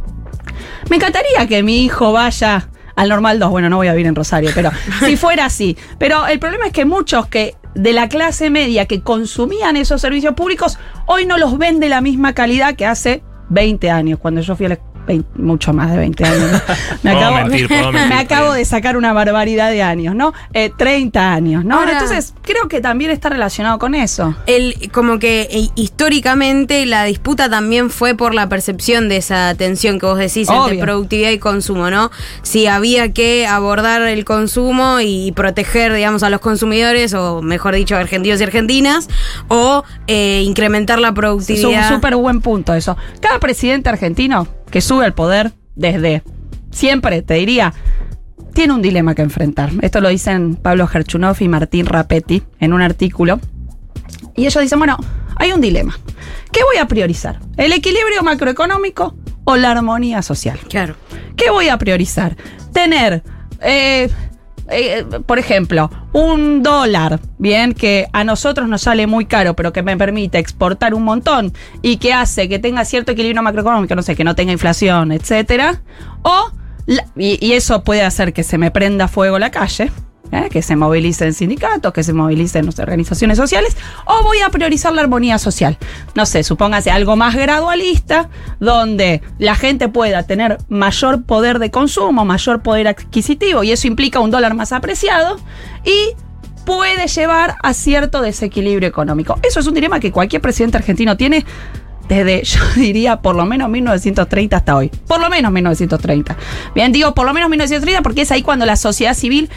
Me encantaría que mi hijo vaya al normal 2. Bueno, no voy a vivir en Rosario, pero <laughs> si fuera así. Pero el problema es que muchos que de la clase media que consumían esos servicios públicos hoy no los ven de la misma calidad que hace 20 años, cuando yo fui a la 20 mucho más de 20 años. <laughs> Me Puedo acabo, mentir, puedo <laughs> mentir, me está acabo bien. de sacar una barbaridad de años, ¿no? Eh, 30 años, ¿no? Ahora- Entonces, creo que también está relacionado con eso. El, como que eh, históricamente la disputa también fue por la percepción de esa tensión que vos decís entre Obvio. productividad y consumo, ¿no? Si había que abordar el consumo y proteger, digamos, a los consumidores, o mejor dicho, argentinos y argentinas, o eh, incrementar la Es un productividad. súper buen punto eso. Cada presidente argentino que sube al poder desde siempre, te diría, tiene un dilema que enfrentar. Esto lo dicen Pablo Gerchunov y Martín Rapetti en un artículo. Y ellos dicen, bueno, hay un dilema. ¿Qué voy a priorizar? ¿El equilibrio macroeconómico o la armonía social? Claro. ¿Qué voy a priorizar? Tener, eh, eh, por ejemplo, un dólar, bien, que a nosotros nos sale muy caro, pero que me permite exportar un montón y que hace que tenga cierto equilibrio macroeconómico, no sé, que no tenga inflación, etcétera. O, la- y eso puede hacer que se me prenda fuego la calle. ¿Eh? que se movilicen sindicatos, que se movilicen organizaciones sociales, o voy a priorizar la armonía social. No sé, supóngase algo más gradualista, donde la gente pueda tener mayor poder de consumo, mayor poder adquisitivo, y eso implica un dólar más apreciado, y puede llevar a cierto desequilibrio económico. Eso es un dilema que cualquier presidente argentino tiene desde, <laughs> yo diría, por lo menos 1930 hasta hoy. Por lo menos 1930. Bien, digo por lo menos 1930 porque es ahí cuando la sociedad civil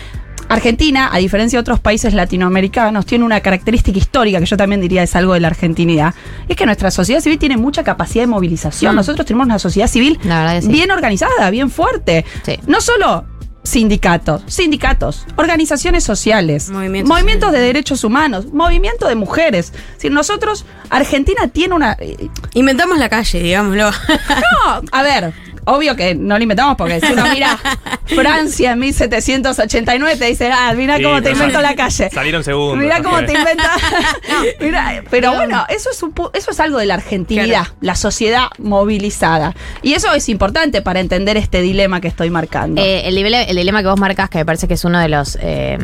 argentina, a diferencia de otros países latinoamericanos, tiene una característica histórica que yo también diría es algo de la argentinidad. Es que nuestra sociedad civil tiene mucha capacidad de movilización. Mm. Nosotros tenemos una sociedad civil sí. bien organizada, bien fuerte. Sí. No solo sindicatos, sindicatos, organizaciones sociales, movimientos, de derechos humanos, movimiento de mujeres. Si nosotros, Argentina tiene una... eh, Inventamos la calle, digámoslo. No, a ver, obvio que no lo inventamos porque si uno mira <laughs> Francia en 1789 te dice, ah, mira Sí, cómo te pero invento la calle. Salieron segundos. Mira cómo te inventa. <laughs> <laughs> Mira, pero bueno, eso es, un pu- eso es algo de la argentinidad, la sociedad movilizada. Y eso es importante para entender este dilema que estoy marcando. Eh, el, dile- el dilema que vos marcas, que me parece que es uno de los eh,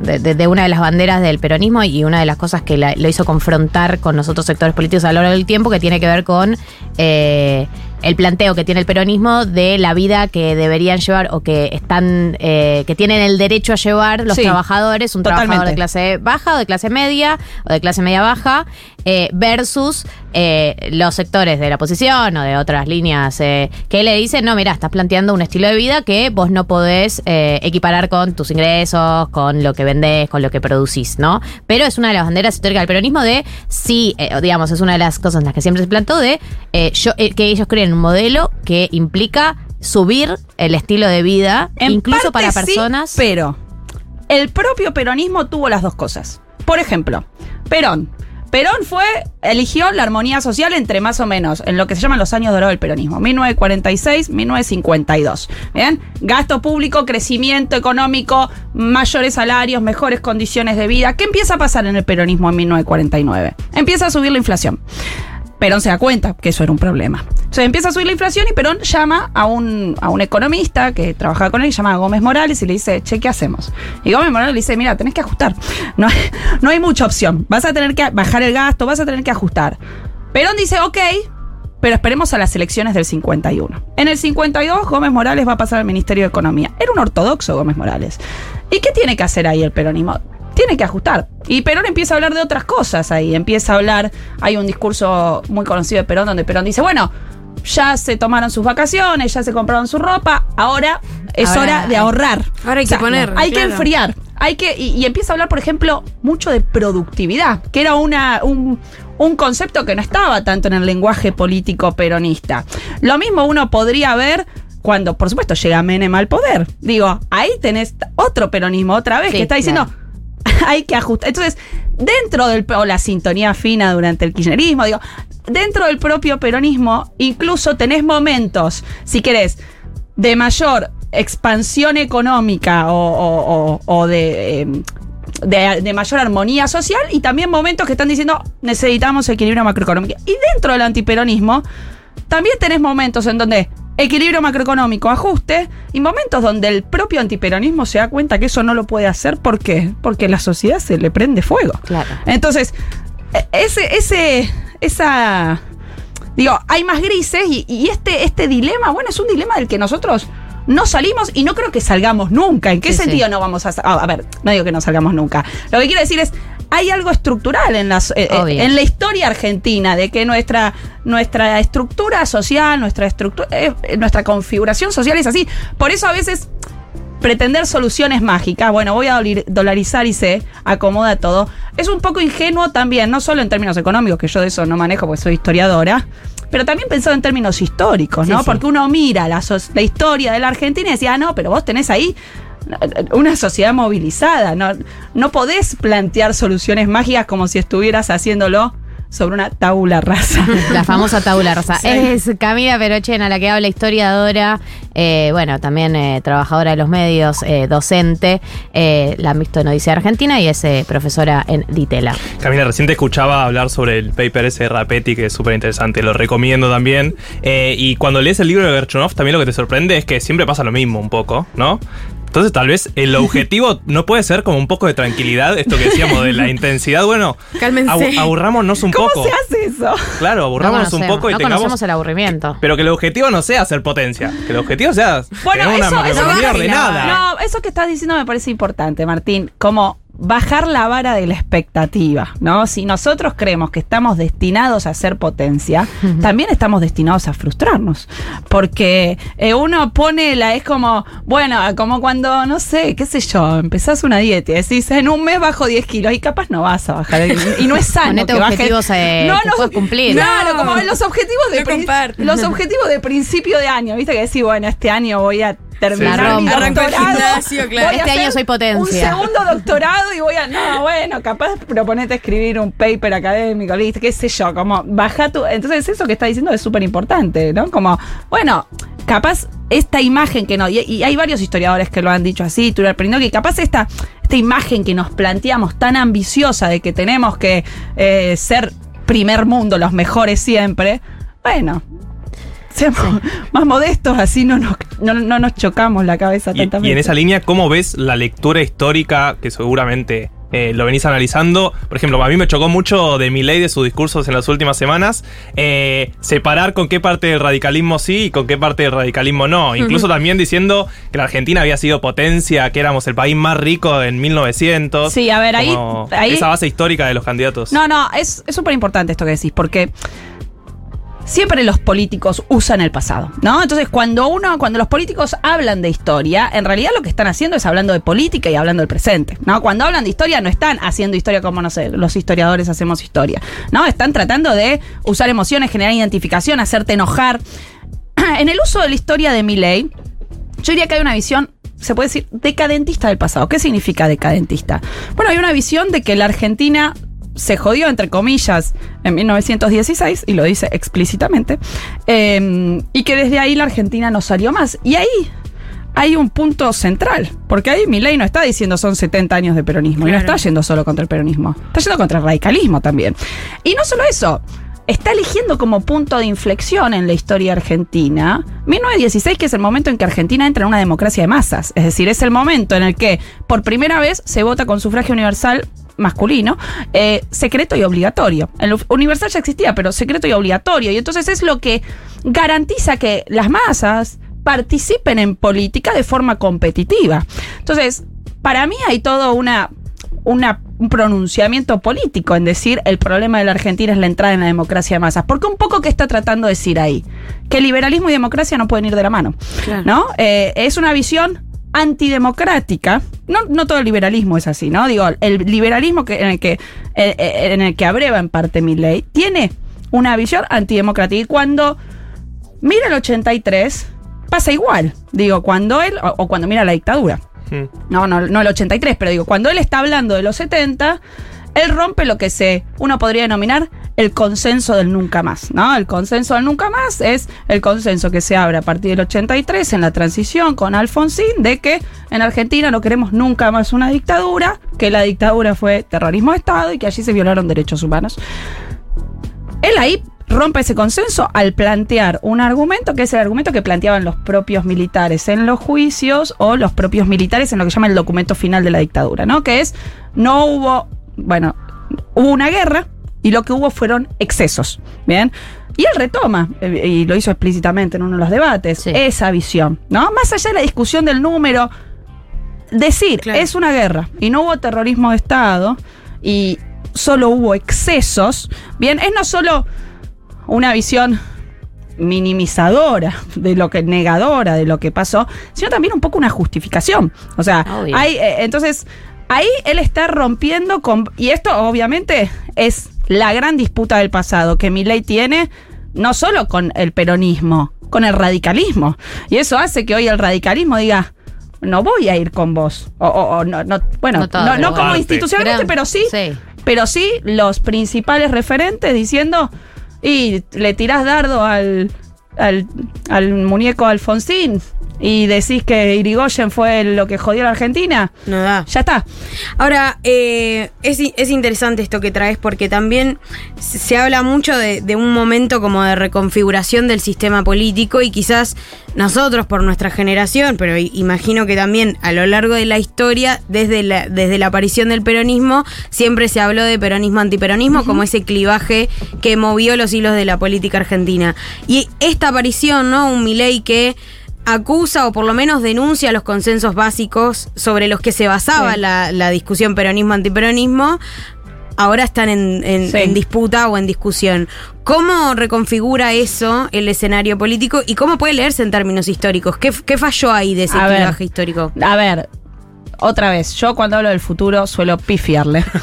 de, de- de una de las banderas del peronismo y una de las cosas que la- lo hizo confrontar con los otros sectores políticos a lo largo del tiempo, que tiene que ver con eh, el planteo que tiene el peronismo de la vida que deberían llevar o que están eh, que tienen el derecho a llevar los Sí, trabajadores, un trabajador de clase baja o de clase media o de clase media baja eh, versus eh, los sectores de la oposición o de otras líneas eh, que le dicen, no, mira, estás planteando un estilo de vida que vos no podés equiparar con tus ingresos, con lo que vendés, con lo que producís, ¿no? Pero es una de las banderas históricas del peronismo de, sí, digamos, es una de las cosas en las que siempre se plantó de yo, que ellos creen un modelo que implica subir el estilo de vida, En incluso para sí, personas... pero el propio peronismo tuvo las dos cosas. Por ejemplo, Perón. Perón fue, eligió la armonía social entre más o menos, en lo que se llaman los años dorados del peronismo, 1946, 1952. ¿Bien? Gasto público, crecimiento económico, mayores salarios, mejores condiciones de vida. ¿Qué empieza a pasar en el peronismo en 1949? Empieza a subir la inflación. Perón se da cuenta que eso era un problema. Entonces empieza a subir la inflación y Perón llama a un, a un economista que trabajaba con él, llama a Gómez Morales y le dice, che, ¿qué hacemos? Y Gómez Morales le dice, mira, tenés que ajustar. No no hay mucha opción. Vas a tener que bajar el gasto, vas a tener que ajustar. Perón dice, ok, pero esperemos a las elecciones del 51. En el 52, Gómez Morales va a pasar al Ministerio de Economía. Era un ortodoxo Gómez Morales. ¿Y qué tiene que hacer ahí el peronismo? Tiene que ajustar. Y Perón empieza a hablar de otras cosas ahí. Empieza a hablar, hay un discurso muy conocido de Perón donde Perón dice, bueno, ya se tomaron sus vacaciones, ya se compraron su ropa, ahora es Ahora hora de ahorrar. ahora hay que poner, Hay que enfriar. Hay que, y, y empieza a hablar, por ejemplo, mucho de productividad, que era una, un, un concepto que no estaba tanto en el lenguaje político peronista. Lo mismo uno podría ver cuando, por supuesto, llega Menem al poder. Digo, ahí tenés otro peronismo otra vez Sí, que está diciendo, claro. <laughs> hay que ajustar. Entonces, dentro del o la sintonía fina durante el kirchnerismo, digo, dentro del propio peronismo, incluso tenés momentos, si querés, de mayor expansión económica o, o- de, eh, de, de mayor armonía social y también momentos que están diciendo necesitamos equilibrio macroeconómico. Y dentro del antiperonismo, también tenés momentos en donde equilibrio macroeconómico, ajuste, y momentos donde el propio antiperonismo se da cuenta que eso no lo puede hacer. ¿Por qué? Porque la sociedad se le prende fuego. Claro. Entonces, e- ese, ese, esa. Digo, hay más grises y, y este, este dilema, bueno, es un dilema del que nosotros no salimos y no creo que salgamos nunca. ¿En qué Sí, sentido sí. no vamos a, a ver, no digo que no salgamos nunca. Lo que quiero decir es, hay algo estructural en, las, eh, eh, en la historia argentina de que nuestra, nuestra estructura social, nuestra, estructura, eh, nuestra configuración social es así. Por eso a veces pretender soluciones mágicas, bueno, voy a dolarizar y se acomoda todo, es un poco ingenuo también, no solo en términos económicos, que yo de eso no manejo porque soy historiadora, pero también pensado en términos históricos, ¿no? Sí, sí. Porque uno mira la, so- la historia de la Argentina y decía, ah, no, pero vos tenés ahí una sociedad movilizada, no, no podés plantear soluciones mágicas como si estuvieras haciéndolo sobre una tabula rasa. <laughs> La famosa tabula rosa. Sí. Es Camila Perochena, la que habla, historiadora, eh, bueno, también eh, trabajadora de los medios, eh, docente, eh, la han visto en Odisea Argentina y es eh, profesora en Ditela. Camila, recién te escuchaba hablar sobre el paper ese de Rapetti, que es súper interesante, lo recomiendo también. Eh, y cuando lees el libro de Gerchonov, también lo que te sorprende es que siempre pasa lo mismo un poco, ¿no? Entonces tal vez el objetivo no puede ser como un poco de tranquilidad, esto que decíamos de la <laughs> intensidad, bueno, Cálmense. abu- aburrámonos un ¿Cómo poco. se hace eso? Claro, aburrámonos no un poco y no tengamos... conocemos el aburrimiento. Pero que el objetivo no sea hacer potencia, que el objetivo sea Bueno, tener una eso, eso ordenada. No, eso que estás diciendo me parece importante, Martín. Como bajar la vara de la expectativa, ¿no? Si nosotros creemos que estamos destinados a ser potencia, también estamos destinados a frustrarnos. Porque eh, uno pone la, es como, bueno, como cuando, no sé, qué sé yo, empezás una dieta y decís, en un mes bajo 10 kilos y capaz no vas a bajar. Y, y no es <laughs> sano que bajes. objetivos, eh, que puedas cumplir. Claro, No. como los objetivos de No los objetivos de principio de año, viste que decís, bueno, este año voy a terminar. Arranco el gimnasio, claro. a Este año soy potencia. Un segundo doctorado y voy a. No, bueno, capaz proponete escribir un paper académico, listo, qué sé yo, como baja tu. Entonces, eso que está diciendo es súper importante, ¿no? Como, bueno, capaz esta imagen que no. Y, y hay varios historiadores que lo han dicho así, Perinoki, que capaz esta, esta imagen que nos planteamos tan ambiciosa de que tenemos que eh, ser primer mundo, los mejores siempre, bueno. Seamos <laughs> más modestos, así no nos, no, no nos chocamos la cabeza Y, y en esa línea, ¿cómo ves la lectura histórica que seguramente eh, lo venís analizando? Por ejemplo, a mí me chocó mucho de Milei de sus discursos en las últimas semanas, eh, separar con qué parte del radicalismo sí y con qué parte del radicalismo no. Incluso también diciendo que la Argentina había sido potencia, que éramos el país más rico en 1900. Sí, a ver, ahí- ahí- Esa base histórica de los candidatos. No, no, es es súper importante esto que decís, porque siempre los políticos usan el pasado, ¿no? Entonces, cuando uno, cuando los políticos hablan de historia, en realidad lo que están haciendo es hablando de política y hablando del presente, ¿no? Cuando hablan de historia no están haciendo historia como, no los historiadores hacemos historia, ¿no? Están tratando de usar emociones, generar identificación, hacerte enojar. <clears throat> En el uso de la historia de Milley, yo diría que hay una visión, se puede decir, decadentista del pasado. ¿Qué significa decadentista? Bueno, hay una visión de que la Argentina se jodió, entre comillas, en 1916, y lo dice explícitamente, eh, y que desde ahí la Argentina no salió más. Y ahí hay un punto central, porque ahí Milei no está diciendo son 70 años de peronismo, y no está yendo solo contra el peronismo, está yendo contra el radicalismo también. Y no solo eso, está eligiendo como punto de inflexión en la historia argentina 1916, que es el momento en que Argentina entra en una democracia de masas. Es decir, es el momento en el que por primera vez se vota con sufragio universal masculino, eh, secreto y obligatorio. El u- universal ya existía, pero secreto y obligatorio. Y entonces es lo que garantiza que las masas participen en política de forma competitiva. Entonces, para mí hay todo una, una- un pronunciamiento político en decir el problema de la Argentina es la entrada en la democracia de masas. Porque un poco que está tratando de decir ahí, que liberalismo y democracia no pueden ir de la mano. Claro. ¿No? Eh, es una visión antidemocrática. No, no todo el liberalismo es así, ¿no? Digo, el liberalismo que, en, el que, eh, eh, en el que abreva en parte mi ley tiene una visión antidemocrática. Y cuando mira el 83, pasa igual. Digo, cuando él, o, o cuando mira la dictadura. Hmm. No, no, no el 83, pero digo, cuando él está hablando de los 70, él rompe lo que se, uno podría denominar el consenso del nunca más, ¿no? El consenso del nunca más es el consenso que se abre a partir del 83 en la transición con Alfonsín de que en Argentina no queremos nunca más una dictadura, que la dictadura fue terrorismo de Estado y que allí se violaron derechos humanos. Él ahí rompe ese consenso al plantear un argumento que es el argumento que planteaban los propios militares en los juicios o los propios militares en lo que llama el documento final de la dictadura, ¿no? Que es, no hubo, bueno, hubo una guerra y lo que hubo fueron excesos, ¿bien? Y él retoma, eh, y lo hizo explícitamente en uno de los debates, esa visión, ¿no? Más allá de la discusión del número, decir, es una guerra y no hubo terrorismo de Estado y solo hubo excesos, bien, es no solo una visión minimizadora de lo que negadora de lo que pasó, sino también un poco una justificación. O sea, Obvio. hay eh, entonces ahí él está rompiendo con y esto obviamente es la gran disputa del pasado que Milei tiene no solo con el peronismo, con el radicalismo. Y eso hace que hoy el radicalismo diga no voy a ir con vos. O, o- o no, no- bueno, No todo, no, no como institucionalmente, pero sí, sí. pero sí los principales referentes diciendo y le tirás dardo al, al, al muñeco Alfonsín y decís que Irigoyen fue lo que jodió a la Argentina. No da. Ya está. Ahora, eh, es, es interesante esto que traes porque también se habla mucho de, de un momento como de reconfiguración del sistema político y quizás nosotros por nuestra generación, pero imagino que también a lo largo de la historia, desde la, desde la aparición del peronismo, siempre se habló de peronismo-antiperonismo como ese clivaje que movió los hilos de la política argentina. Y esta aparición, ¿no? Un Milei que acusa o por lo menos denuncia los consensos básicos sobre los que se basaba Sí. la, la discusión peronismo-antiperonismo, ahora están en, en- Sí. en disputa o en discusión. ¿Cómo reconfigura eso el escenario político y cómo puede leerse en términos históricos? ¿Qué, qué falló ahí de ese clivaje histórico? A ver, otra vez, yo cuando hablo del futuro suelo pifiarle. <laughs>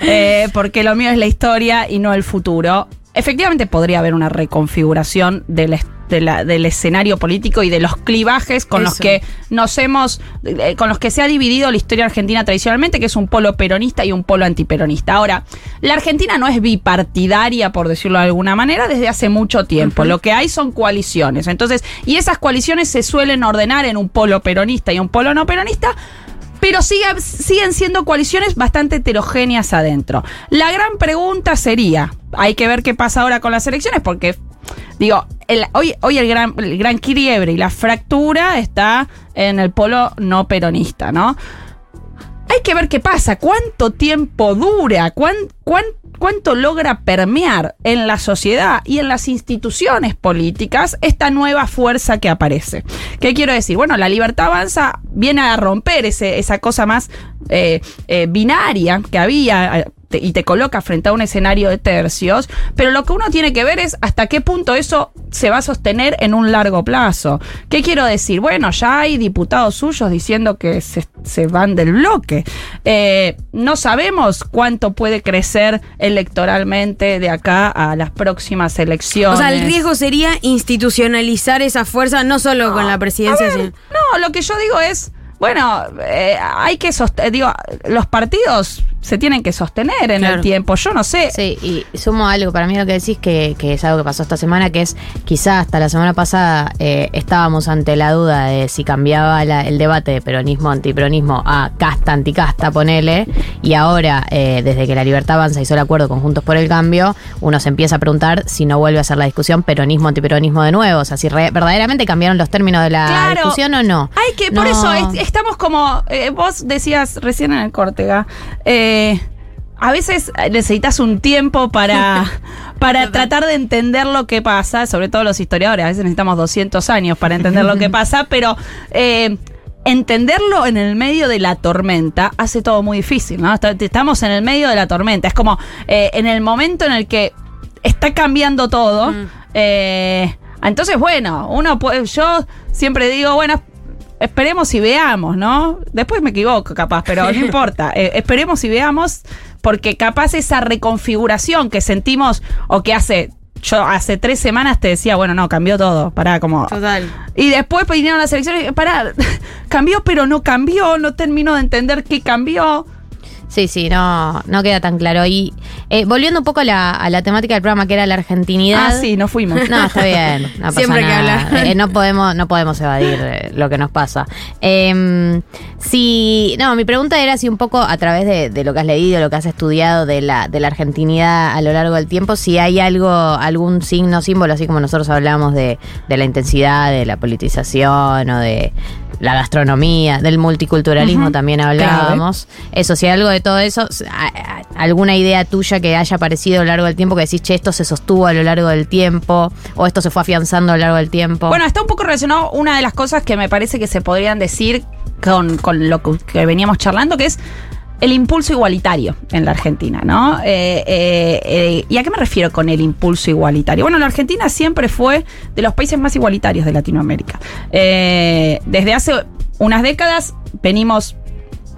Eh, porque lo mío es la historia y no el futuro. Efectivamente podría haber una reconfiguración de la, de la- del escenario político y de los clivajes con los que nos hemos, eh, con los que se ha dividido la historia argentina tradicionalmente, que es un polo peronista y un polo antiperonista. Ahora, la Argentina no es bipartidaria, por decirlo de alguna manera, desde hace mucho tiempo. Lo que hay son coaliciones. Entonces, y esas coaliciones se suelen ordenar en un polo peronista y un polo no peronista. Pero siguen siendo coaliciones bastante heterogéneas adentro. La gran pregunta sería, hay que ver qué pasa ahora con las elecciones, porque Digo, hoy, hoy el, gran, el gran quiebre y la fractura está en el polo no peronista, ¿no? Hay que ver qué pasa, cuánto tiempo dura, cuán, cuán- cuánto logra permear en la sociedad y en las instituciones políticas esta nueva fuerza que aparece. ¿Qué quiero decir? Bueno, la libertad avanza viene a romper ese- esa cosa más eh, eh, binaria que había. Te- y te coloca frente a un escenario de tercios, pero lo que uno tiene que ver es hasta qué punto eso se va a sostener en un largo plazo. ¿Qué quiero decir? Bueno, ya hay diputados suyos diciendo que se, se van del bloque. Eh, no sabemos cuánto puede crecer electoralmente de acá a las próximas O elecciones. sea, el riesgo sería institucionalizar esa fuerza no solo con la presidencia, A ver, sino- No, lo que yo digo es, bueno, eh, hay que sostener, digo, los partidos se tienen que sostener en el tiempo. Yo no sé. Sí, y sumo algo, para mí lo que decís que, que es algo que pasó esta semana, que es quizá hasta la semana pasada eh, estábamos ante la duda de si cambiaba la- el debate de peronismo, antiperonismo a casta, anticasta, ponele, y ahora, eh, desde que la libertad avanza hizo el acuerdo con Juntos por el Cambio, uno se empieza a preguntar si no vuelve a ser la discusión peronismo, antiperonismo de nuevo, o sea, si re- verdaderamente cambiaron los términos de la Claro. discusión o no. Hay que, por eso es- estamos como, eh, vos decías recién en el Córtega, eh, a veces necesitas un tiempo para, <laughs> para tratar de entender lo que pasa, sobre todo los historiadores, a veces necesitamos 200 años para entender lo que <laughs> pasa, pero... eh, Entenderlo en el medio de la tormenta hace todo muy difícil, ¿no? Estamos en el medio de la tormenta. Es como eh, en el momento en el que está cambiando todo. eh, entonces, bueno, uno puede. Yo siempre digo, bueno, esperemos y veamos, ¿no? Después me equivoco, capaz, pero no importa. Eh, esperemos y veamos, porque capaz esa reconfiguración que sentimos o que hace. Yo hace tres semanas te decía, bueno, no, cambió todo. Pará, como. Total. Y después vinieron las elecciones. Pará, <laughs> cambió, pero no cambió. No termino de entender qué cambió. Sí, sí, no, no queda tan claro. Y eh, volviendo un poco a la, a la temática del programa, que era la argentinidad. Ah, sí, nos fuimos. No, está bien. No <laughs> pasa Siempre que nada. hablar. Eh, no podemos, no podemos evadir eh, lo que nos pasa. Eh, si, no, mi pregunta era si un poco a través de, de lo que has leído, lo que has estudiado de la, de la argentinidad a lo largo del tiempo, si hay algo, algún signo, símbolo, así como nosotros hablamos de, de la intensidad, de la politización o de la gastronomía, del multiculturalismo también hablábamos. Eso, si hay algo de todo eso, alguna idea tuya que haya aparecido a lo largo del tiempo, que decís, che, esto se sostuvo a lo largo del tiempo, o esto se fue afianzando a lo largo del tiempo. Bueno, está un poco relacionado una de las cosas que me parece que se podrían decir con, con lo que, veníamos charlando, que es el impulso igualitario en la Argentina, ¿no? Eh, eh, eh, ¿Y a qué me refiero con el impulso igualitario? Bueno, la Argentina siempre fue de los países más igualitarios de Latinoamérica. Desde hace unas décadas venimos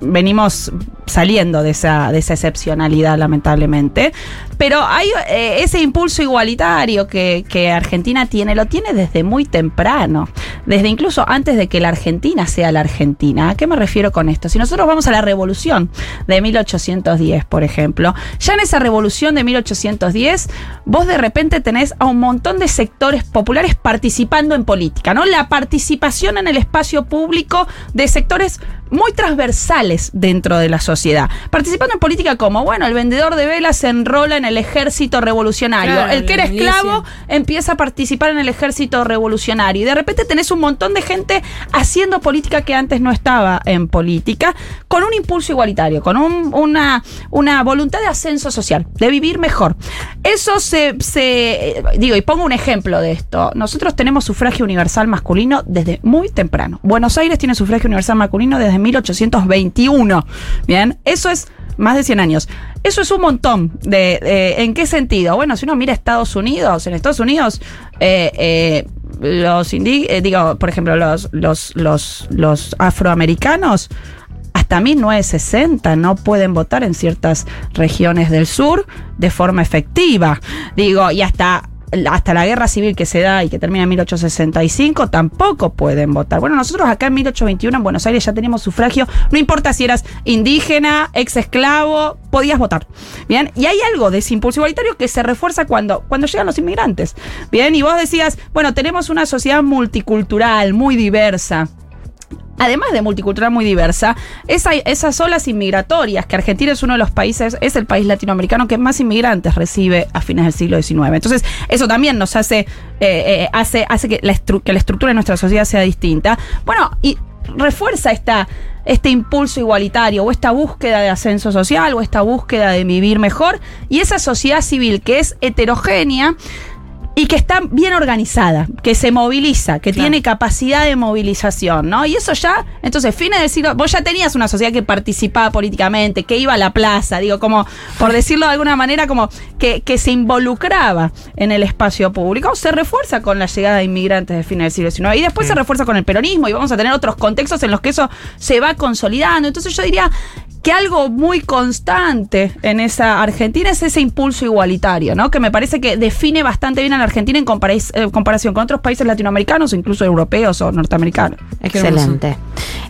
venimos saliendo de esa, de esa excepcionalidad, lamentablemente. Pero hay eh, ese impulso igualitario que, que Argentina tiene, lo tiene desde muy temprano, desde incluso antes de que la Argentina sea la Argentina. ¿A qué me refiero con esto? Si nosotros vamos a la revolución de 1810, por ejemplo, ya en esa revolución de 1810, vos de repente tenés a un montón de sectores populares participando en política, ¿no? La participación en el espacio público de sectores muy transversales dentro de la sociedad. Participando en política como, bueno, el vendedor de velas se enrola en el ejército revolucionario. Claro, el que era esclavo empieza a participar en el ejército revolucionario. Y de repente tenés un montón de gente haciendo política que antes no estaba en política, con un impulso igualitario, con un- una, una voluntad de ascenso social, de vivir mejor. Eso se, se- Digo, y pongo un ejemplo de esto. Nosotros tenemos sufragio universal masculino desde muy temprano. Buenos Aires tiene sufragio universal masculino desde 1821. Bien, eso es más de 100 años. Eso es un montón. De, ¿En qué sentido? Bueno, si uno mira Estados Unidos, en Estados Unidos, eh, eh, los indi- eh, digo, por ejemplo, los, los, los afroamericanos hasta 1960 no pueden votar en ciertas regiones del sur de forma efectiva. Digo, y hasta hasta la guerra civil que se da y que termina en 1865 tampoco pueden votar. Bueno, nosotros acá en 1821 en Buenos Aires ya teníamos sufragio, no importa si eras indígena, ex esclavo, podías votar. Bien, y hay algo de ese impulso igualitario que se refuerza cuando, cuando llegan los inmigrantes. Bien, y vos decías, bueno, tenemos una sociedad multicultural, muy diversa además de multicultural muy diversa, esa- esas olas inmigratorias, que Argentina es uno de los países, es el país latinoamericano que más inmigrantes recibe a fines del siglo XIX. Entonces, eso también nos hace, eh, eh, hace, hace que, la que la estructura de nuestra sociedad sea distinta. Bueno, y refuerza esta, este impulso igualitario o esta búsqueda de ascenso social o esta búsqueda de vivir mejor y esa sociedad civil que es heterogénea y que está bien organizada, que se moviliza, que tiene capacidad de movilización, ¿no? Y eso ya, entonces, fines del siglo, vos ya tenías una sociedad que participaba políticamente, que iba a la plaza, digo, como, por decirlo de alguna manera, como que, que se involucraba en el espacio público, se refuerza con la llegada de inmigrantes de fines del siglo XIX y después se refuerza con el peronismo y vamos a tener otros contextos en los que eso se va consolidando. Entonces yo diría que algo muy constante en esa Argentina es ese impulso igualitario, ¿no? Que me parece que define bastante bien a la Argentina en eh, comparación con otros países latinoamericanos o incluso europeos o norteamericanos. Excelente.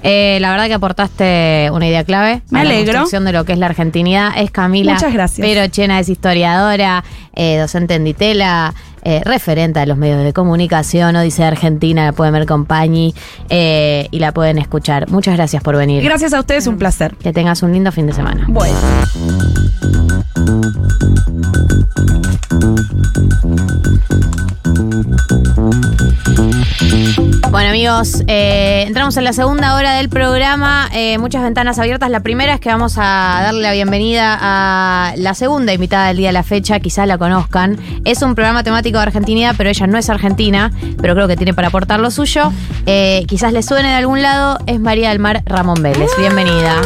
Eh, la verdad que aportaste una idea clave. Me a la alegro. construcción de lo que es la argentinidad. Es Camila. Muchas gracias. Pero Chena es historiadora, eh, docente en Ditela, eh, referente a los medios de comunicación. Odisea Argentina, la pueden ver con Pañi eh, y la pueden escuchar. Muchas gracias por venir. Gracias a ustedes, un placer. Que tengas un lindo fin de semana. Bueno. Bueno amigos, eh, entramos en la segunda hora del programa, eh, muchas ventanas abiertas. La primera es que vamos a darle la bienvenida a la segunda invitada del día de la fecha, quizás la conozcan. Es un programa temático de Argentinidad, pero ella no es argentina, pero creo que tiene para aportar lo suyo. Eh, quizás le suene de algún lado, es María del Mar Ramón Vélez. Bienvenida. <laughs>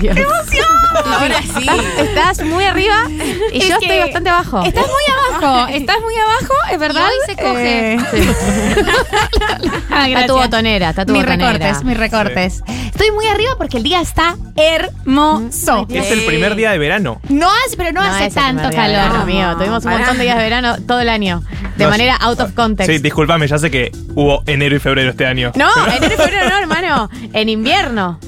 ¡Qué emoción! Ahora sí. Estás muy arriba y Es yo estoy bastante abajo. Estás muy abajo, estás muy abajo, es verdad. Y hoy se coge. Eh, Ah, <laughs> Está tu botonera, está tu mis botonera. recortes, mis recortes. Estoy muy arriba porque el día está hermoso. Es el primer día de verano. No hace, pero no, hace el tanto calor. verano, amigo. Tuvimos un montón de días de verano todo el año. De No, manera out of context. Sí, discúlpame, ya sé que hubo enero y febrero este año. no, <laughs> enero y febrero no, hermano. En invierno.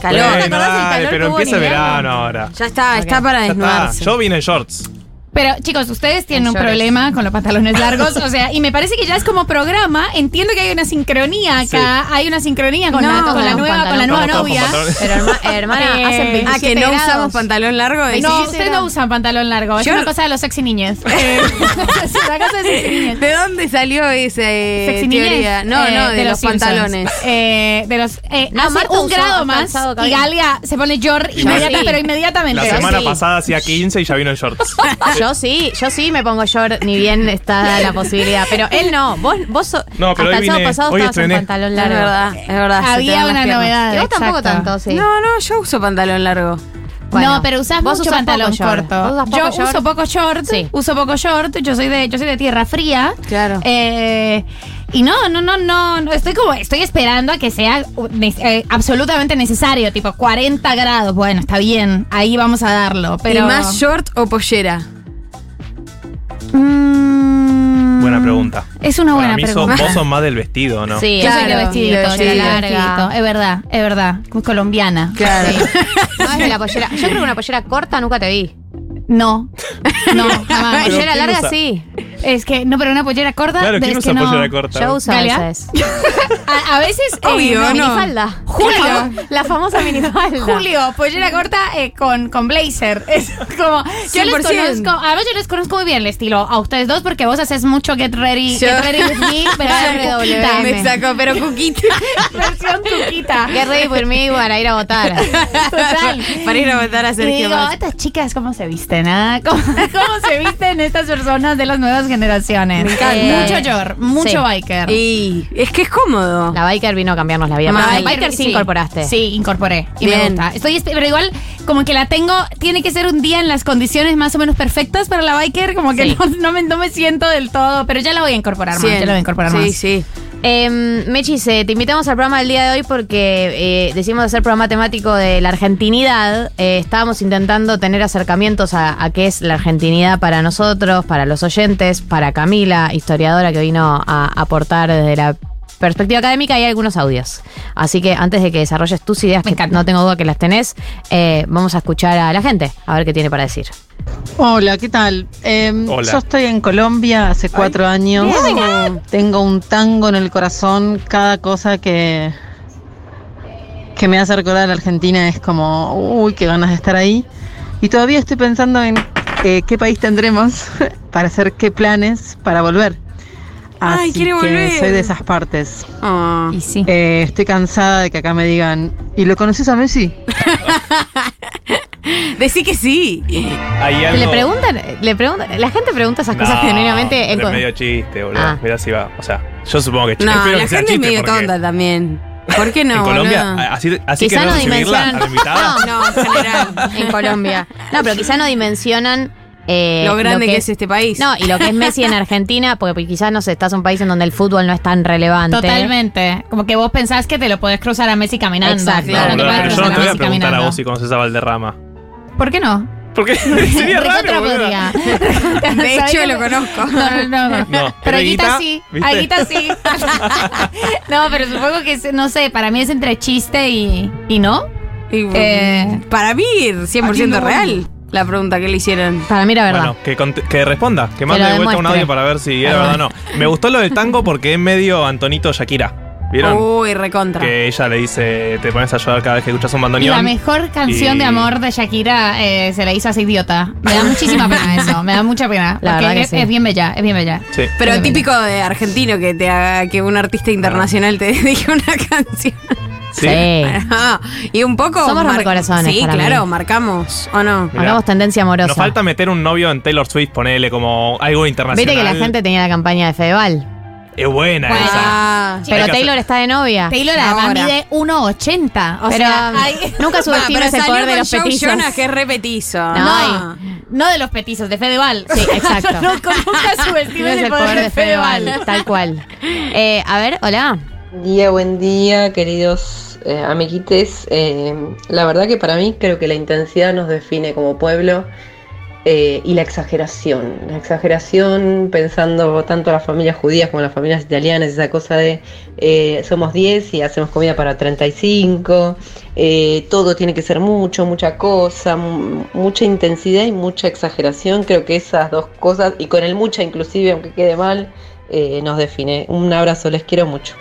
Calor. ¿No te Bueno, acordás del dale, calor pero empieza el verano ahora. Ya está, está para está. desnudarse. Yo vine en shorts. Pero chicos, ustedes tienen En un shorts. problema con los pantalones largos, o sea, y me parece que ya es como programa, entiendo que hay una sincronía acá, hay una sincronía con, No, la, con la nueva, con la nueva novia. Pero herma- hermana, <laughs> Eh, hacen 27 Ah, que no grados. usamos pantalón largo. No, ustedes no usan pantalón largo, es Yo- una cosa de los sexy niñes. <laughs> Eh, <laughs> de. ¿De dónde salió esa eh, Sexy niñez, teoría? No, eh, no, de, los, Simpsons. pantalones. Eh, de los. Eh, No, Marta un grado más y. Galia se pone Yor inmediata, sí. pero inmediatamente. La semana pasada hacía 15 y ya vino en shorts. Yo sí, yo sí me pongo short, ni bien está la posibilidad. Pero él no. Vos, vos so- No, pero hasta hoy el sábado pasado hoy estabas en estrené. pantalón Es largo. verdad, es verdad. se te Había una novedad. Y vos tampoco tanto, sí. No, no, yo uso pantalón largo. Bueno, no, pero usás vos mucho usás pantalón poco short. corto. ¿Vos usás Yo short? uso poco short, Sí. uso poco short, yo soy de, yo soy de tierra fría. Claro. Eh, y no, no, no, no, no, estoy como, estoy esperando a que sea eh, absolutamente necesario, tipo 40 grados. Bueno, está bien, ahí vamos a darlo. Pero ¿Y más short o pollera? Mm, Buena pregunta. Es una buena Para mí sos- pregunta. vos sos más del vestido, ¿no? Sí, Yo soy de Claro, vestidito, de vestidito. larga. Es verdad, es verdad. Muy colombiana. Claro. No es <laughs> de la pollera. Yo creo que una pollera corta nunca te vi. No. No, <laughs> jamás. Pollera ¿quién larga usa? sí. Es que, no, pero una pollera corta. Claro, ¿quién es usa que no. pollera corta? Yo uso ¿Galia? a veces. <laughs> A, a veces. eh, Obvio, no, no. Minifalda. Julio. La famosa minifalda. Julio, pollera corta eh, con, con blazer. <laughs> Es como. Yo les 100%. conozco. Además, yo les conozco muy bien el estilo a ustedes dos porque vos haces mucho Get Ready, Yo- get ready with me, <laughs> versión cuquita. Me sacó, pero cuquita. versión cuquita. Get ready for me para ir a votar. Total. Para ir a votar a Y Sergio digo, Massa. estas chicas, ¿cómo se visten? ah? ¿Cómo, cómo se visten estas personas de las nuevas generaciones? Me encanta. mucho yor, mucho Sí. biker. Y es que es cómodo. La biker vino a cambiarnos la vida. La La biker, biker, sí incorporaste. Sí, incorporé. Y me Bien. gusta. Estoy, espe- pero igual, como que la tengo, tiene que ser un día en las condiciones más o menos perfectas para la biker. Como que Sí. no, no me, no me siento del todo, pero ya la voy a incorporar más. Ya la voy a incorporar sí, más. sí. Eh, Mechis, eh, te invitamos al programa del día de hoy porque eh, decidimos hacer programa temático de la argentinidad. Eh, estábamos intentando tener acercamientos a qué es la argentinidad para nosotros, para los oyentes, para Camila, historiadora que vino a aportar desde la perspectiva académica y algunos audios. Así que antes de que desarrolles tus ideas, que no tengo duda que las tenés, eh, vamos a escuchar a la gente, a ver qué tiene para decir. Hola, ¿qué tal? Eh, Hola. Yo estoy en Colombia hace cuatro años. bien. Tengo un tango en el corazón. Cada cosa que, que me hace recordar a la Argentina es como, uy, qué ganas de estar ahí. Y todavía estoy pensando en eh, qué país tendremos <laughs> para hacer qué planes para volver. Ay, Así quiere que volver. soy de esas partes. Y sí. estoy cansada de que acá me digan, ¿y lo conoces a Messi? <laughs> Decí que sí. Hay Le preguntan, le preguntan, la gente pregunta esas cosas No, genuinamente es medio chiste, boludo. Ah. Mirá si va. O sea, yo supongo que No, espero la que sea gente es chiste medio porque tonta también. ¿Por qué no? en Colombia, boludo? así, así Quizá que no no recibirla a dimensionan. la invitada. <laughs> No, en general. <laughs> en Colombia. No, pero quizá no dimensionan eh, Lo grande que es este país. No, y lo que es Messi en Argentina, porque quizás no sé, estás en un país en donde el fútbol no es tan relevante. Totalmente. Como que vos pensás que te lo podés cruzar a Messi caminando. Exacto. No, Claro, podés pero yo no te voy a preguntar a caminando. vos si conoces a Valderrama. ¿Por qué no? Porque <laughs> sería raro. <laughs> <laughs> De ¿Sabés hecho, que- lo conozco. No, no, no. No, Pero Aguita Guita, sí. Aguita sí. no, pero supongo que, es- no sé, para mí es entre chiste y, y no. Y, Eh, para mí, 100% real la pregunta que le hicieron. Para mí era verdad. Bueno, que, cont- que responda, que mande de vuelta un demuestre. audio para ver si era verdad o no. Me gustó lo del tango porque es medio Antonito Shakira. ¿Vieron? Uy, recontra. que ella le dice, te pones a llorar cada vez que escuchas un bandoneón. la mejor canción Y- de amor de Shakira eh, se la hizo a esa idiota. Me da muchísima pena <laughs> eso. Me da mucha pena. La porque verdad que es, sí. es bien bella, es bien bella. Sí. Pero típico de argentino que te haga que un artista internacional te <laughs> dedique una canción. Sí. <laughs> Y un poco. Somos mar- rompecorazones Sí, para claro, mí. marcamos. ¿O no? Mirá. Hagamos tendencia amorosa. Nos falta meter un novio en Taylor Swift, ponele como algo internacional. Viste que la gente tenía la campaña de Fedeval. Es buena Bueno. esa. Ah, Pero Hay que Taylor está de novia. Taylor además Ahora. mide 1,80. O Pero sea, hay- <laughs> nunca subestimes el poder de los Joe petizos. Jonas, que es repetizo. No, no de los petizos, de Fedeval. Sí, <laughs> exacto. no, nunca subestimes es el poder de Fedeval. tal cual. Eh, a ver, hola. Día, buen día, queridos eh, amiguites. Eh, la verdad que para mí creo que la intensidad nos define como pueblo eh, y la exageración. La exageración pensando tanto a las familias judías como a las familias italianas, esa cosa de eh, somos 10 y hacemos comida para 35, eh, todo tiene que ser mucho, mucha cosa, mu- mucha intensidad y mucha exageración. Creo que esas dos cosas, y con el mucha inclusive, aunque quede mal, nos define. Un abrazo, les quiero mucho.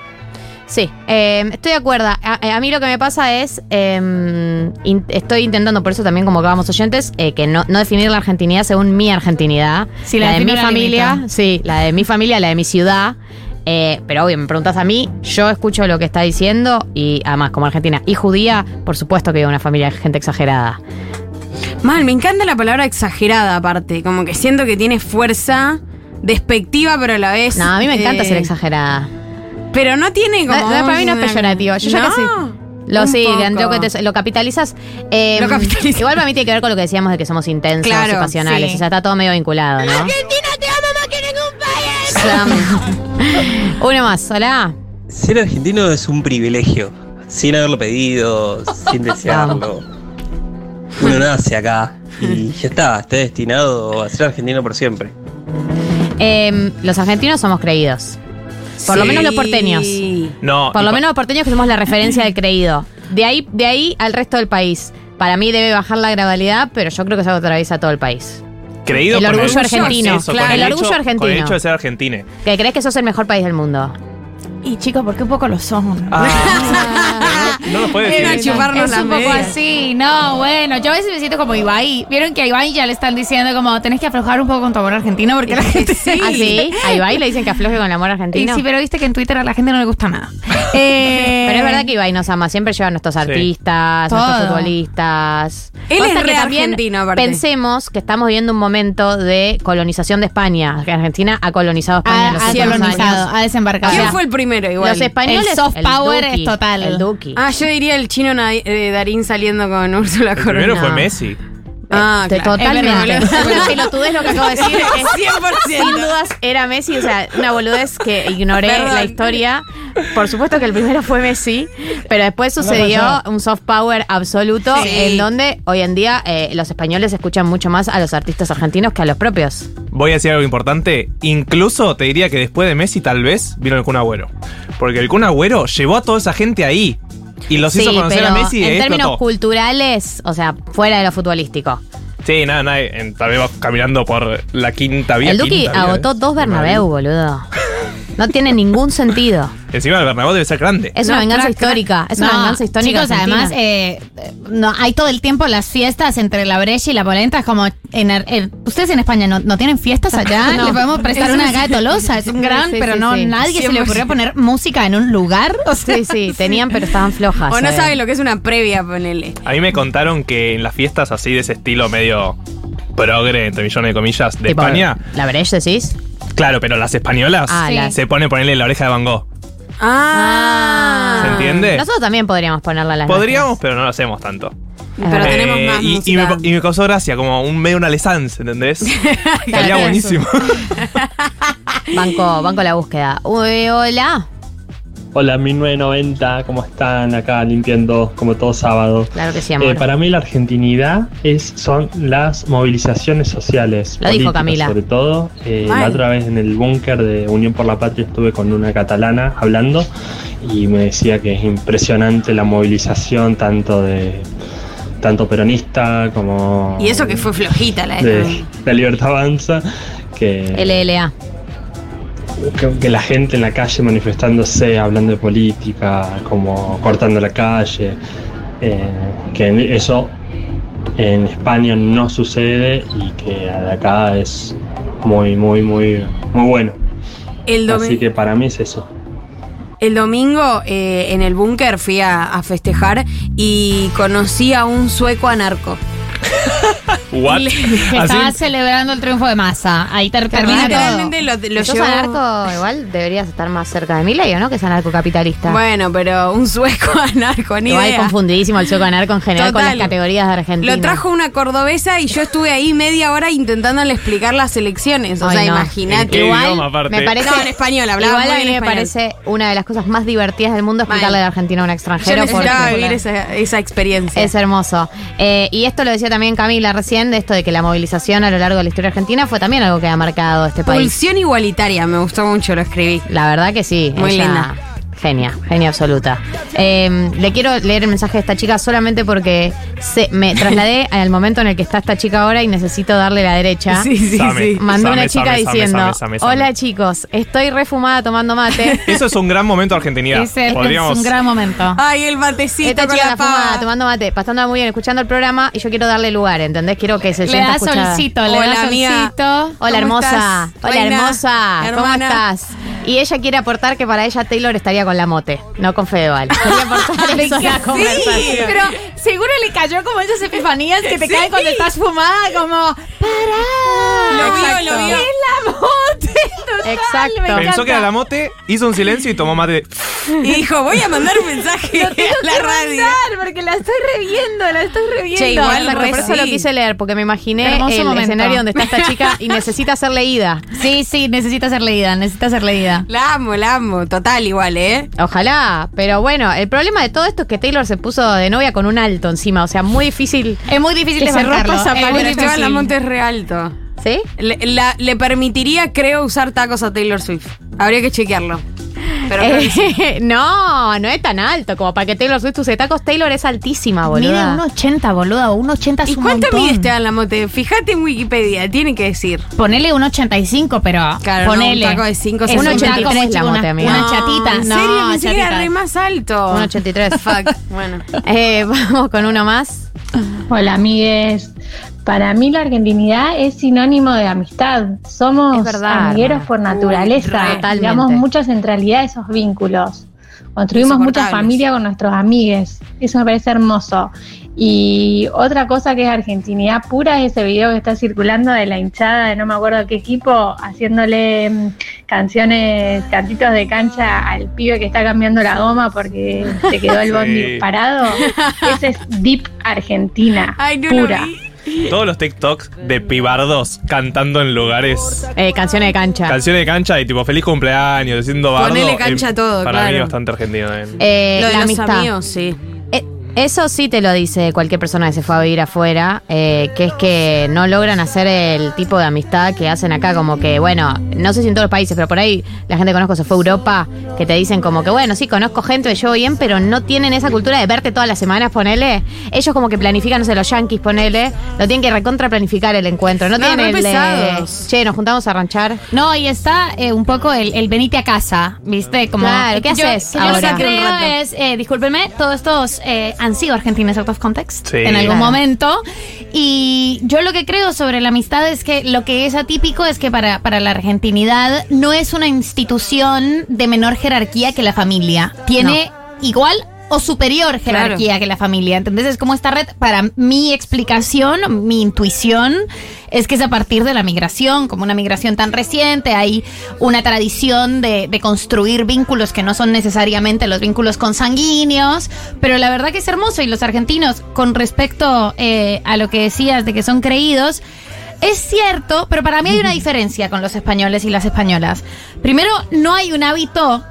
Sí, eh, estoy de acuerdo. A, a mí lo que me pasa es, eh, in- estoy intentando, por eso también como vamos oyentes, eh, que no, no definir la argentinidad según mi argentinidad. Sí, la de mi la familia, limita. sí, la de mi familia, la de mi ciudad. Eh, pero obvio, me preguntas a mí, yo escucho lo que está diciendo y además como argentina y judía, por supuesto que en una familia de gente exagerada. Mal, me encanta la palabra exagerada, aparte. Como que siento que tiene fuerza despectiva, pero a la vez. No, a mí me encanta eh, ser exagerada. Pero no tiene como. No, no, para mí no es una- peyorativo. Yo ya No, casi. Lo sí, lo, que te- lo capitalizas. eh, Lo capitalizas. Igual para mí tiene que ver con lo que decíamos de que somos intensos Claro, y pasionales. sí. O sea, está todo medio vinculado, ¿no? Argentina te ama más que ningún país. <laughs> Uno más, hola. Ser argentino es un privilegio, sin haberlo pedido, sin <laughs> desearlo. Uno nace acá y ya está, está destinado a ser argentino por siempre. Eh, los argentinos somos creídos. Por lo menos los porteños. No, Por lo menos los porteños que somos la referencia del creído. De ahí, de ahí al resto del país. Para mí debe bajar la gradualidad, pero yo creo que es algo que atraviesa todo el país. creído el orgullo argentino, Eso, claro, con el orgullo hecho- argentino. Con el hecho de ser argentino. Que crees que sos el mejor país del mundo. Y chicos, ¿por qué un poco lo son? <laughs> <laughs> No nos puede decir. chuparnos es un poco medias. así, no, bueno, yo a veces me siento como Ibai. Vieron que a Ibai ya le están diciendo como tenés que aflojar un poco con tu amor argentino porque la <laughs> gente Sí. <laughs> ¿Ah, sí? A Ibai le dicen que afloje con el amor Y argentino. sí, pero viste que en Twitter a la gente no le gusta nada. Eh, Pero es verdad que Ibai nos ama, siempre lleva a nuestros artistas, a nuestros Todo. futbolistas. Él Basta es que también argentino, aparte. Pensemos que estamos viviendo un momento de colonización de España. Que Argentina ha colonizado España en los ha, ha colonizado, años. ha desembarcado. ¿Quién fue el primero igual? Los españoles. El soft power Duki, es total. El Duki. Ah, yo diría el chino Na- eh, Darín saliendo con <laughs> Úrsula El Corona. primero fue. Messi. Ah, Te- claro. Totalmente. Es verdad, Una pelotudez lo que acabo de decir. <laughs> es 100%. Sin dudas era Messi, o sea, una boludez que ignoré Perdón. la historia. Por supuesto que el primero fue Messi, pero después sucedió un soft power absoluto Sí. en donde hoy en día eh, los españoles escuchan mucho más a los artistas argentinos que a los propios. Voy a decir algo importante. Incluso te diría que después de Messi, tal vez, vino el Kun Agüero. Porque el Kun Agüero llevó a toda esa gente ahí. Y los hizo conocer a Messi y en términos culturales, o sea, fuera de lo futbolístico. Sí, nada, nada. en- Tal vez caminando por la quinta vía. el Duki agotó dos Bernabéu, boludo. <laughs> No tiene ningún sentido. Encima el Bernabéu debe ser grande. Es una No, venganza crack, crack. histórica. Es No, una venganza histórica. Chicos, argentina. además, eh, no, hay todo el tiempo las fiestas entre la brecha y la polenta. Es como. En, Ar- Ustedes en España no, no tienen fiestas allá. <laughs> No. Le podemos prestar una acá de Tolosa. Es un gran, Sí, pero sí, no sí. nadie se le 100%. ocurrió poner música en un lugar. O <laughs> sea, Sí, <laughs> sí, tenían, pero estaban flojas. O no eh. saben lo que es una previa, ponele. A mí me contaron que en las fiestas así de ese estilo medio progre, entre millones de comillas, de Tipo, España. ¿La Breche decís? Claro, pero las españolas Ah, Sí. las- se pone ponerle la oreja de Van Gogh. Ah. ¿Se entiende? Nosotros también podríamos ponerla a las Podríamos, pero no lo hacemos tanto. Pero Eh, tenemos más y, y música. me, y me causó gracia, como un medio una lesance, ¿entendés? <laughs> Estaría buenísimo. <laughs> Banco, banco la búsqueda. Uy, hola. Hola, 1990, ¿cómo están? Acá limpiando como todo sábado. Claro que sí, amor. Eh, para mí la argentinidad es, son las movilizaciones sociales. Lo dijo Camila. Sobre todo, Eh, la otra vez en el búnker de Unión por la Patria estuve con una catalana hablando y me decía que es impresionante la movilización tanto de tanto peronista como Y eso que fue flojita la de, de de Libertad Avanza que LLA. Que, que la gente en la calle manifestándose, hablando de política, como cortando la calle, eh, que eso en España no sucede y que acá es muy, muy, muy, muy bueno. El, Así que para mí es eso. el domingo eh, en el búnker fui a, a festejar y conocí a un sueco anarco. <laughs> What? estaba celebrando el triunfo de masa. Ahí ter- termina todo. Literalmente lo, lo sos llevó- anarco, igual deberías estar más cerca de Milei, ¿o no? Que es anarcocapitalista. Bueno, pero un sueco <laughs> anarco, ni Igual idea. confundidísimo el sueco anarco en general con Total. las categorías de Argentina. Lo trajo una cordobesa y yo estuve ahí media hora intentándole explicar las elecciones. O Ay, sea, no. imagínate. ¿En qué Igual idioma, aparte? me parece No, en español, hablaba Igual muy a mí bien me español. parece una de las cosas más divertidas del mundo explicarle Mal. la Argentina a un Yo extranjero. necesitaba porque- vivir esa, esa experiencia. Es hermoso. Eh, y esto lo decía también Camila recién, de esto de que la movilización a lo largo de la historia argentina fue también algo que ha marcado este país. Pulsión igualitaria, me gustó mucho, lo escribí. La verdad que sí. Muy ella- linda. Genia, genia absoluta. Eh, le quiero leer el mensaje de esta chica solamente porque se, me trasladé <laughs> al momento en el que está esta chica ahora y necesito darle la derecha. Sí, sí, Same. sí. Mandó Same, una chica same, diciendo: same, same, same. Hola chicos, estoy refumada tomando mate. <laughs> Eso es un gran momento argentinidad. Es Podríamos. un gran momento. Ay, el matecito Esta con chica la está fumada, tomando mate, pasándola muy bien, escuchando el programa y yo quiero darle lugar, ¿entendés? Quiero que se Le sienta da escuchada. solcito, le Hola, da solcito. Hola ¿Cómo hermosa, estás, hola hermosa, ¿cómo estás? Y ella quiere aportar que para ella Taylor estaría con la mote, no con Fedeval. Quería <laughs> aportar eso a la conversación. Pero seguro le cayó como esas epifanías que te Sí. caen cuando estás fumada, como. ¡Pará! Lo vio, Exacto. lo vio. ¡Es la mote! Total, Exacto. Pensó que era la mote, hizo un silencio y tomó mate. <laughs> Y dijo, voy a mandar un mensaje Lo tengo a la que radio. mandar porque la estoy reviendo, la estoy reviendo. Che, igual re por eso lo sí. quise leer, porque me imaginé Hermoso el momento. escenario donde está esta chica y necesita ser leída. Sí, sí, necesita ser leída, necesita ser leída. La amo, la amo. Total, igual, ¿eh? Ojalá, pero bueno, el problema de todo esto es que Taylor se puso de novia con un alto encima, o sea, muy difícil. Es muy difícil Que se rompa esa pared. Lamonte es re alto. ¿Sí? Le, la- le permitiría, creo, usar tacos a Taylor Swift. Habría que chequearlo. Pero sí. Eh, <laughs> no, no es tan alto como para que Taylor Swift use tacos. Taylor es altísima, Mide boluda. 1,80, boluda. 1,80 es ¿Y un cuánto montón. mide Esteban Lamonte? Fíjate en Wikipedia, tiene que decir. Ponele 1,85, pero Claro, no, ponele. un taco de cinco Es centímetros. un taco 1,83 muy la mote, una, amiga. una No, chatita. ¿En no, serio? Que era chatita. re más alto. 1,83. Fuck. <laughs> Bueno. Eh, vamos con uno más. Hola amigues. Para mí la argentinidad es sinónimo de amistad. Somos verdad, amigueros por naturaleza. Damos mucha centralidad a esos vínculos. Construimos mucha familia con nuestros amigues. Eso me parece hermoso. Y otra cosa que es argentinidad pura es ese video que está circulando de la hinchada de no me acuerdo qué equipo haciéndole mm, canciones, cantitos de cancha al pibe que está cambiando la goma porque se quedó el <laughs> bondi Sí. parado. Ese es Deep Argentina Ay, no lo pura. vi. Todos los TikToks de pibardos cantando en lugares. Eh, canciones de cancha. Canciones de cancha y tipo feliz cumpleaños, diciendo bardo. Ponele cancha eh, a todo, Para mí claro. bastante argentino. eh. Eh, Lo de la los amistad. amigos, sí. Eso sí te lo dice cualquier persona que se fue a vivir afuera, eh, que es que no logran hacer el tipo de amistad que hacen acá, como que, bueno, no sé si en todos los países, pero por ahí la gente que conozco se fue a Europa, que te dicen como que, bueno, sí, conozco gente, me llevo bien, pero no tienen esa cultura de verte todas las semanas, ponele. Ellos como que planifican, no sé, los yankees, ponele, lo tienen que recontra planificar el encuentro, no, No, tienen el de, pesados. che, nos juntamos a ranchar. No, y está eh, un poco el, el venite a casa, ¿viste? Como, Claro, ¿qué yo- haces que Yo lo que ahora? creo es, eh, discúlpenme, todos estos eh, han sido argentinos out of context Sí. en algún Claro. momento. Y yo lo que creo sobre la amistad es que lo que es atípico es que para, para la argentinidad no es una institución de menor jerarquía que la familia. Tiene igual o superior jerarquía que la familia. ¿Entendés? Es como esta red, para mi explicación, mi intuición, es que es a partir de la migración, como una migración tan reciente, hay una tradición de, de construir vínculos que no son necesariamente los vínculos consanguíneos, pero la verdad que es hermoso y los argentinos, con respecto eh, a lo que decías de que son creídos, es cierto, pero para mí hay una diferencia con los españoles y las españolas. Primero, no hay un hábito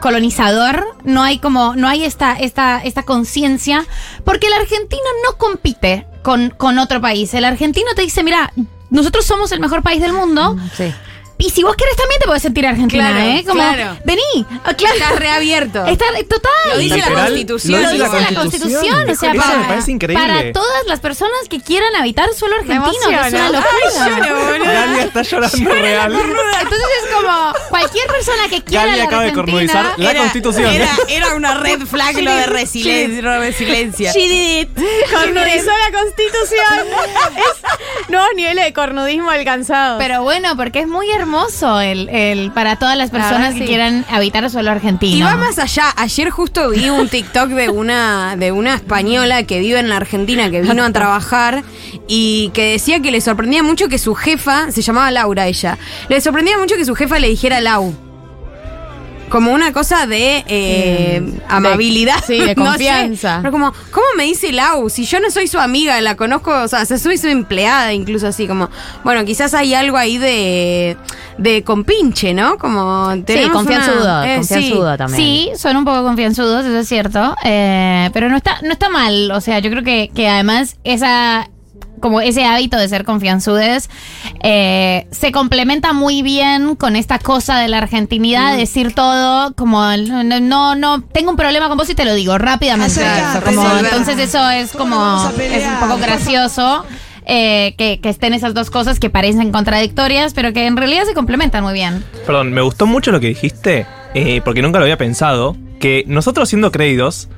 colonizador, no hay como, no hay esta, esta, esta conciencia, porque el argentino no compite con, con otro país. El argentino te dice, mira, nosotros somos el mejor país del mundo. Sí. Y si vos querés también te podés sentir argentina, Claro, ¿eh? Como, claro. vení. Ah, claro. Estás reabierto. <laughs> Está, total. Lo dice la Constitución. lo dice la la Constitución, o sea, Eso para, me parece increíble. para todas las personas que quieran habitar suelo argentino, que es una locura. Ay, lloro, boludo. Galia está llorando real. Entonces es como cualquier persona que quiera Galia la acaba de cornudizar la Era- Constitución. Era, era una red flag lo de resiliencia. resiliencia. She did it. Cornudizó la constitución. <laughs> es nuevos niveles de cornudismo alcanzados. Pero bueno, porque es muy hermoso el, el para todas las La personas que sí. quieran habitar suelo argentino. Y va más allá. Ayer justo vi un TikTok de una, de una española que vive en la Argentina, que vino a trabajar y que decía que le sorprendía mucho que su jefa, se llamaba Laura ella, le sorprendía mucho que su jefa le dijera Lau. Como una cosa de eh, amabilidad. sí, de <laughs> no sé. confianza. Pero como, ¿cómo me dice Lau? Si yo no soy su amiga, la conozco, o sea, soy su empleada, incluso así, como, bueno, quizás hay algo ahí de, de compinche, ¿no? Como Sí, confianzudo, una- eh, confianzudo sí. también. Sí, son un poco confianzudos, eso es cierto. eh, pero no está, no está mal. O sea, yo creo que, que además esa. Como ese hábito de ser confianzudes eh, se complementa muy bien con esta cosa de la argentinidad, de decir todo como no, no, no, tengo un problema con vos y te lo digo rápidamente. Como, entonces eso es como es un poco gracioso eh, que, que estén esas dos cosas que parecen contradictorias, pero que en realidad se complementan muy bien. Perdón, me gustó mucho lo que dijiste, eh, porque nunca lo había pensado, que nosotros siendo creídos,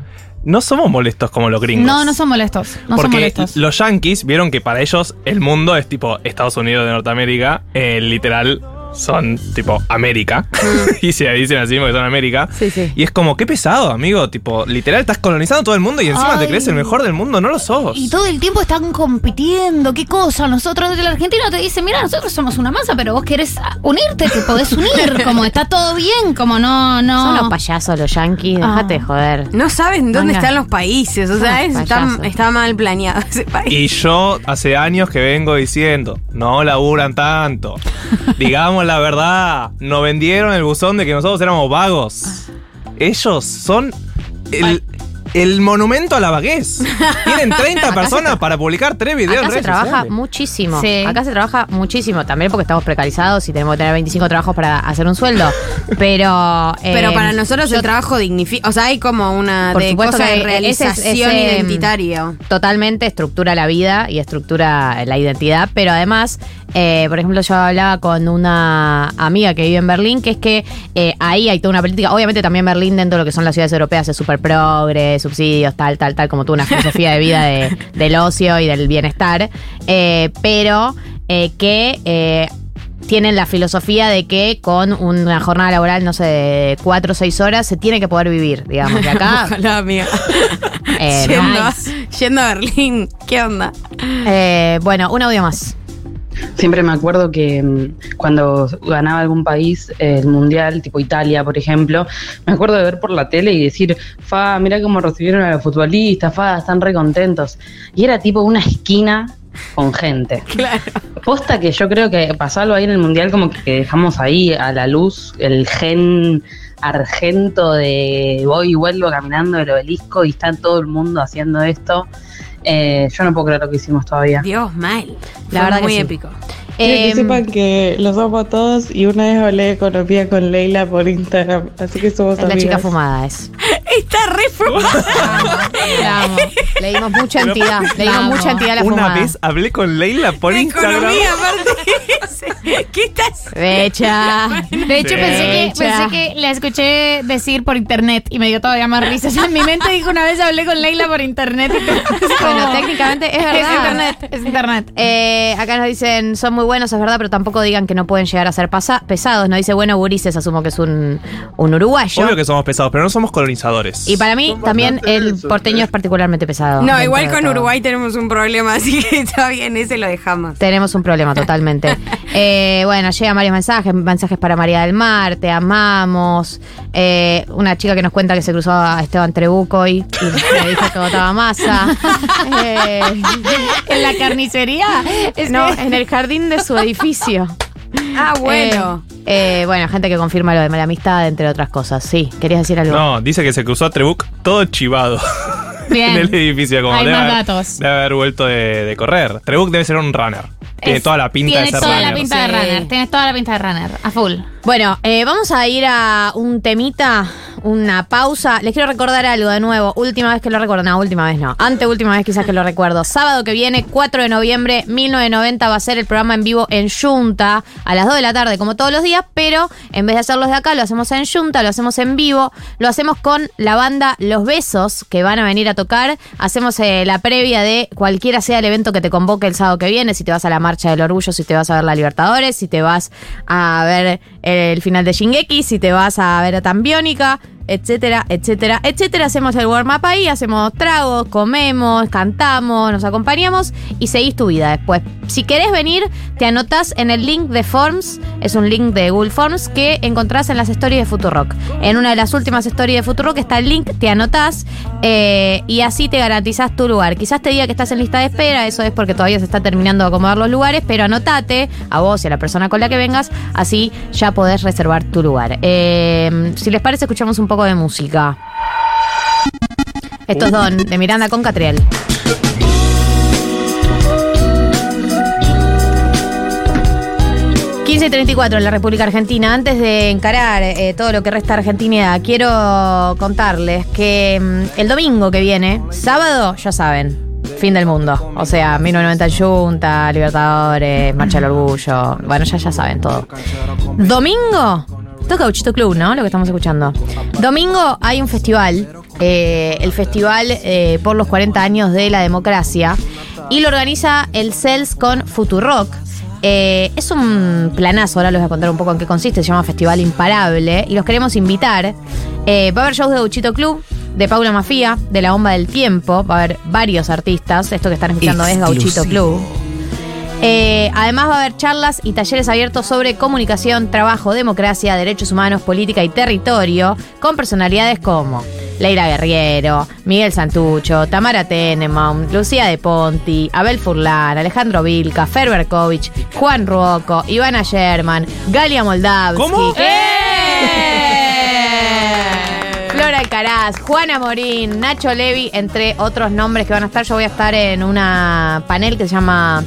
no somos molestos como los gringos. No, no son molestos. No son porque molestos. los yankees vieron que para ellos el mundo es tipo Estados Unidos de Norteamérica, eh, literal son tipo América. <laughs> y se dicen así porque son América. Sí, sí. Y es como, qué pesado, amigo. Tipo, literal estás colonizando todo el mundo y encima te crees el mejor del mundo, no lo sos. Y todo el tiempo están compitiendo, qué cosa. Nosotros, el argentino te dice, mira, nosotros somos una masa, pero vos querés unirte, te podés unir, <laughs> como está todo bien, como no, no. Son unos payasos los yankees, Ah. déjate de joder. No saben dónde Venga. están los países, o sea, es- está mal planeado ese país. Y yo hace años que vengo diciendo, no laburan tanto. Digamos <laughs> la verdad, nos vendieron el buzón de que nosotros éramos vagos. Ellos son el, el monumento a la vaguez. <laughs> Tienen 30 personas para publicar tres videos en Acá se redes trabaja sociales. muchísimo. Sí. Acá se trabaja muchísimo. También porque estamos precarizados y tenemos que tener 25 trabajos para hacer un sueldo. <laughs> Pero. eh, Pero para nosotros yo- el trabajo dignifica, o sea, hay como una Por de supuesto cosa que de ese- realización ese, identitaria. Totalmente estructura la vida y estructura la identidad, pero además, eh, por ejemplo, yo hablaba con una amiga que vive en Berlín, que es que eh, ahí hay toda una política, obviamente también Berlín dentro de lo que son las ciudades europeas es súper progre, subsidios, tal, tal, tal, como toda una filosofía de vida de- <laughs> del ocio y del bienestar, eh, pero que... tienen la filosofía de que con una jornada laboral, no sé, de cuatro o seis horas, se tiene que poder vivir, digamos. Que acá, <laughs> Ojalá, amiga. eh, <laughs> yendo, a- nice. yendo a Berlín, ¿qué onda? Eh, bueno, un audio más. Siempre me acuerdo que mm, cuando ganaba algún país el mundial, tipo Italia, por ejemplo, me acuerdo de ver por la tele y decir, fa, mira cómo recibieron a los futbolistas, fa, están re contentos. Y era tipo una esquina con gente. <laughs> Claro. Posta que yo creo que pasó algo ahí en el mundial, como que dejamos ahí a la luz el gen argento de voy y vuelvo caminando del obelisco y está todo el mundo haciendo esto. Eh, yo no puedo creer lo que hicimos todavía. Dios, mal. La Fue verdad que muy sí. épico. Quiero que Em, sepan que los amo a todos y una vez hablé de economía con Leila por Instagram, así que somos es la amigas. chica fumada es. <laughs> Está re fumada. La amo. Le dimos mucha entidad. Le dimos mucha entidad a la Una fumada. vez hablé con Leila por La Instagram. economía, aparte. ¿Qué estás? Becha. De hecho, pensé que, pensé que la escuché decir por internet y me dio todavía más risas. En mi mente dijo una vez hablé con Leila por internet. y <laughs> Bueno, técnicamente es verdad. Es internet, es internet. Eh, acá nos dicen, son muy buenos, es verdad, pero tampoco digan que no pueden llegar a ser pasa- pesados. Nos dice, bueno, Gurises, asumo que es un, un uruguayo. Obvio que somos pesados, pero no somos colonizadores. Y para mí también el porteño es particularmente pesado. No, igual con todo. Uruguay tenemos un problema, <laughs> así que está bien, ese lo dejamos. Tenemos un problema totalmente. <laughs> Eh, bueno, llegan varios mensajes, mensajes para María del Mar, te amamos. Eh, una chica que nos cuenta que se cruzó a Esteban Trebuco y, y le dijo que votaba masa. <laughs> Eh, En la carnicería. Es no, que- en el jardín de su edificio. Ah, bueno. Eh, eh, bueno, gente que confirma lo de mala amistad, entre otras cosas. Sí, ¿querías decir algo? No, dice que se cruzó a Trebuc todo chivado Bien. <laughs> en el edificio. Como Hay debe más haber- datos. Debe haber vuelto de, de correr. Trebuc debe ser un runner. Tiene Es- toda la pinta de Tienes ser toda runner. la pinta de runner. Tienes toda la pinta de runner. A full. Bueno, eh, vamos a ir a un temita, una pausa. Les quiero recordar algo de nuevo. Última vez que lo recuerdo. No, última vez no. Anteúltima vez quizás que lo recuerdo. Sábado que viene, 4 de noviembre, 1990, va a ser el programa en vivo en Junta a las 2 de la tarde, como todos los días, pero en vez de hacerlo desde acá, lo hacemos en Junta, lo hacemos en vivo. Lo hacemos con la banda Los Besos, que van a venir a tocar. Hacemos eh, la previa de cualquiera sea el evento que te convoque el sábado que viene. Si te vas a la Marcha del Orgullo, si te vas a ver la Libertadores, si te vas a ver el final de Shingeki, si te vas a ver a Tambiónica, etcétera, etcétera, etcétera. Hacemos el warm-up ahí, hacemos tragos, comemos, cantamos, nos acompañamos y seguís tu vida después. Si querés venir, te anotás en el link de Forms, es un link de Google Forms que encontrás en las stories de Futurock. En una de las últimas stories de Futurock está el link, te anotás eh, y así te garantizás tu lugar. Quizás te diga que estás en lista de espera, eso es porque todavía se está terminando de acomodar los lugares, pero anotate a vos y a la persona con la que vengas, así ya podés reservar tu lugar. Eh, si les parece, escuchamos un poco de música. Estos Don, de Miranda con Catriel. y 34 en la República Argentina. Antes de encarar eh, todo lo que resta Argentina, quiero contarles que mm, el domingo que viene, sábado, ya saben, fin del mundo. O sea, 1990 en Junta, Libertadores, Marcha del Orgullo. Bueno, ya, ya saben todo. Domingo, esto es Gauchito Club, ¿no? Lo que estamos escuchando. Domingo hay un festival, eh, el festival eh, por los 40 años de la democracia, y lo organiza el CELS con Futurock. Eh, es un planazo, ahora les voy a contar un poco en qué consiste, se llama Festival Imparable y los queremos invitar. Va a haber shows de Gauchito Club, de Paula Mafía, de La Bomba del Tiempo, va a haber varios artistas, esto que están escuchando es Gauchito Club. Eh, además va a haber charlas y talleres abiertos sobre comunicación, trabajo, democracia, derechos humanos, política y territorio, con personalidades como Leira Guerriero, Miguel Santucho, Tamara Tenebaum, Lucía De Ponti, Abel Furlan, Alejandro Vilca, Fer Berkovich, Juan Ruoco, Ivana Sherman, Galia Moldavsky. ¿Cómo? ¡Eh! Flora Alcaraz, Juana Morín, Nacho Levi, entre otros nombres que van a estar. Yo voy a estar en una panel que se llama